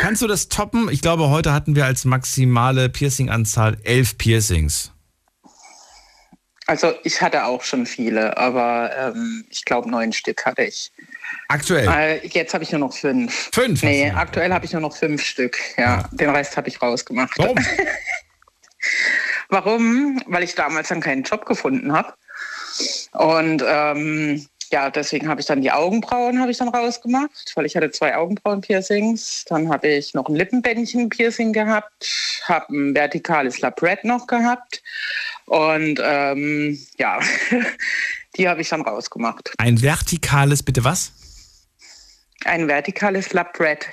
Kannst du das toppen? Ich glaube, heute hatten wir als maximale Piercing-Anzahl elf Piercings. Also ich hatte auch schon viele, aber ähm, ich glaube neun Stück hatte ich. Aktuell? Äh, jetzt habe ich nur noch fünf. Fünf? Nee, aktuell habe ich nur noch fünf Stück. Ja, den Rest habe ich rausgemacht. Warum? [LAUGHS] Warum? Weil ich damals dann keinen Job gefunden habe. Und ähm, ja, deswegen habe ich dann die Augenbrauen habe ich dann rausgemacht, weil ich hatte zwei Augenbrauen-Piercings. Dann habe ich noch ein Lippenbändchen-Piercing gehabt, habe ein vertikales Labret noch gehabt. Und ähm, ja, [LAUGHS] die habe ich dann rausgemacht. Ein vertikales, bitte was? Ein vertikales Labret.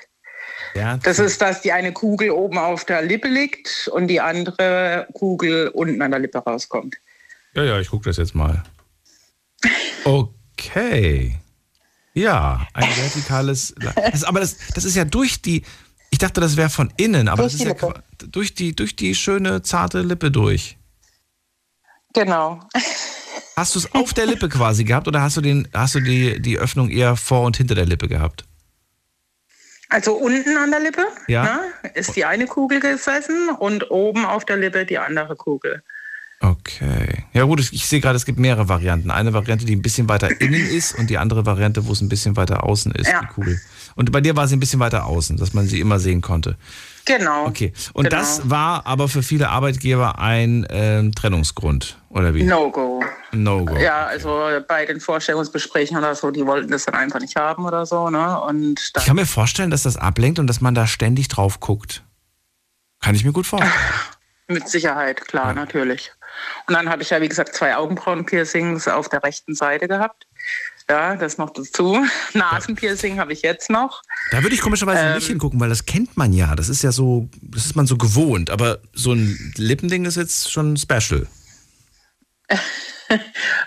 Ja. Das ist, dass die eine Kugel oben auf der Lippe liegt und die andere Kugel unten an der Lippe rauskommt. Ja, ja, ich gucke das jetzt mal. [LAUGHS] Okay. Ja, ein vertikales. [LAUGHS] Das, aber das, das ist ja durch die. Ich dachte, das wäre von innen, aber Durch das ist die ja Lippe. durch die, durch die schöne, zarte Lippe durch. Genau. Hast du es auf der Lippe quasi gehabt oder hast du, den, hast du die, die Öffnung eher vor und hinter der Lippe gehabt? Also unten an der Lippe Ja. ne, ist die eine Kugel gesessen und oben auf der Lippe die andere Kugel. Okay. Ja gut, ich, sehe gerade, es gibt mehrere Varianten. Eine Variante, die ein bisschen weiter innen ist und die andere Variante, wo es ein bisschen weiter außen ist, Ja. die Kugel. Und bei dir war sie ein bisschen weiter außen, dass man sie immer sehen konnte. Genau. Okay. Und genau. das war aber für viele Arbeitgeber ein ähm, Trennungsgrund, oder wie? No-Go. No-Go. Ja, also bei den Vorstellungsgesprächen oder so, die wollten das dann einfach nicht haben oder so. Ne? Und Ich kann mir vorstellen, dass das ablenkt und dass man da ständig drauf guckt. Kann ich mir gut vorstellen. mit Sicherheit, klar, natürlich. Und dann habe ich ja, wie gesagt, zwei Augenbrauen-Piercings auf der rechten Seite gehabt. Ja, das noch dazu. [LAUGHS] Nasenpiercing habe ich jetzt noch. Da würde ich komischerweise Ähm. nicht hingucken, weil das kennt man ja. Das ist ja so, das ist man so gewohnt. Aber so ein Lippending ist jetzt schon special. [LAUGHS]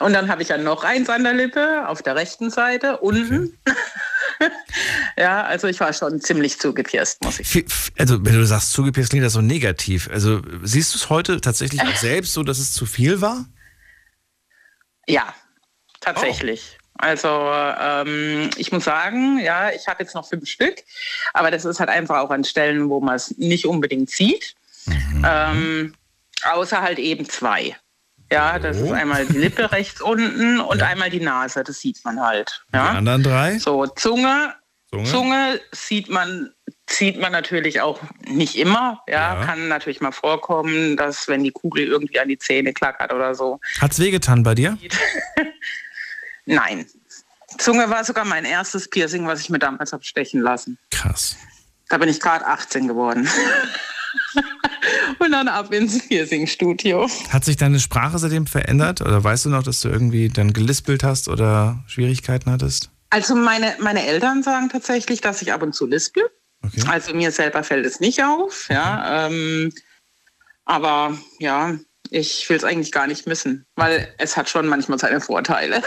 Und dann habe ich ja noch eins an der Lippe, auf der rechten Seite, unten. [LAUGHS] [LAUGHS] ja, also ich war schon ziemlich zugepierst, muss ich f- Also, wenn du sagst, zugepierst, klingt das so negativ. Also, siehst du es heute tatsächlich auch [LAUGHS] selbst so, dass es zu viel war? Ja, tatsächlich. Also ähm, ich muss sagen, ja, ich habe jetzt noch fünf Stück, aber das ist halt einfach auch an Stellen, wo man es nicht unbedingt sieht. Ähm, außer halt eben zwei. Ja, das ist einmal die Lippe [LAUGHS] rechts unten und einmal die Nase, das sieht man halt. Ja? Die anderen drei? So, Zunge, Zunge? Zunge, sieht man, sieht man natürlich auch nicht immer. Ja? Ja. kann natürlich mal vorkommen, dass wenn die Kugel irgendwie an die Zähne klackert oder so. Hat's wehgetan bei dir? [LAUGHS] Nein. Zunge war sogar mein erstes Piercing, was ich mir damals habe stechen lassen. Krass. Da bin ich gerade 18 geworden. [LAUGHS] Und dann ab ins Piercing-Studio. Hat sich deine Sprache seitdem verändert? Oder weißt du noch, dass du irgendwie dann gelispelt hast oder Schwierigkeiten hattest? Also meine, meine Eltern sagen tatsächlich, dass ich ab und zu lispel. Okay. Also mir selber fällt es nicht auf, okay. ja. Ähm, aber ja, ich will es eigentlich gar nicht missen, weil es hat schon manchmal seine Vorteile.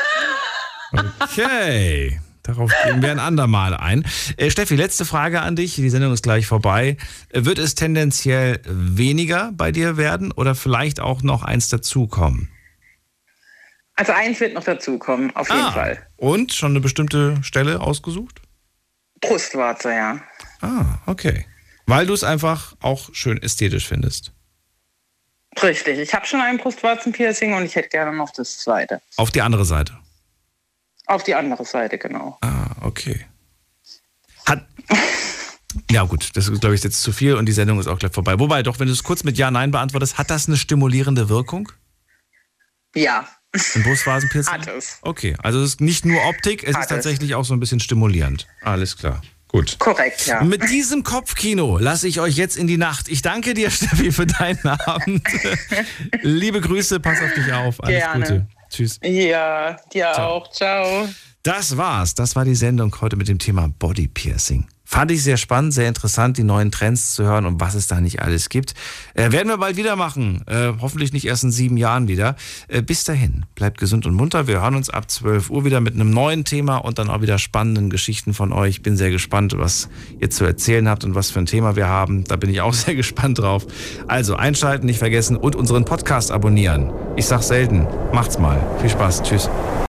Okay. Darauf gehen wir ein andermal ein. Äh, Steffi, letzte Frage an dich. Die Sendung ist gleich vorbei. Äh, wird es tendenziell weniger bei dir werden oder vielleicht auch noch eins dazukommen? Also eins wird noch dazukommen, auf jeden ah, Fall. Und schon eine bestimmte Stelle ausgesucht? Brustwarze, ja. Ah, okay. Weil du es einfach auch schön ästhetisch findest. Richtig. Ich habe schon ein Brustwarzenpiercing und ich hätte gerne noch das zweite. Auf die andere Seite? Auf die andere Seite, genau. Ah, okay. Hat. Ja, gut, das ist, glaube ich, jetzt zu viel und die Sendung ist auch gleich vorbei. Wobei, doch, wenn du es kurz mit Ja, Nein beantwortest, hat das eine stimulierende Wirkung? Ja. Im Brustphasenpiercing? Hat es. Okay, also es ist nicht nur Optik, es Hat ist tatsächlich es. auch so ein bisschen stimulierend. Alles klar. Gut. Korrekt, ja. Mit diesem Kopfkino lasse ich euch jetzt in die Nacht. Ich danke dir, [LAUGHS] Steffi, für deinen Abend. [LAUGHS] Liebe Grüße, pass auf dich auf. Alles Gerne. Gute. Tschüss. Ja, dir Ciao. auch. Ciao. Das war's. Das war die Sendung heute mit dem Thema Body Piercing. Fand ich sehr spannend, sehr interessant, die neuen Trends zu hören und was es da nicht alles gibt. Äh, werden wir bald wieder machen. Äh, hoffentlich nicht erst in sieben Jahren wieder. Äh, bis dahin, bleibt gesund und munter. Wir hören uns ab 12 Uhr wieder mit einem neuen Thema und dann auch wieder spannenden Geschichten von euch. Bin sehr gespannt, was ihr zu erzählen habt und was für ein Thema wir haben. Da bin ich auch [LAUGHS] sehr gespannt drauf. Also einschalten, nicht vergessen und unseren Podcast abonnieren. Ich sag selten, macht's mal. Viel Spaß. Tschüss.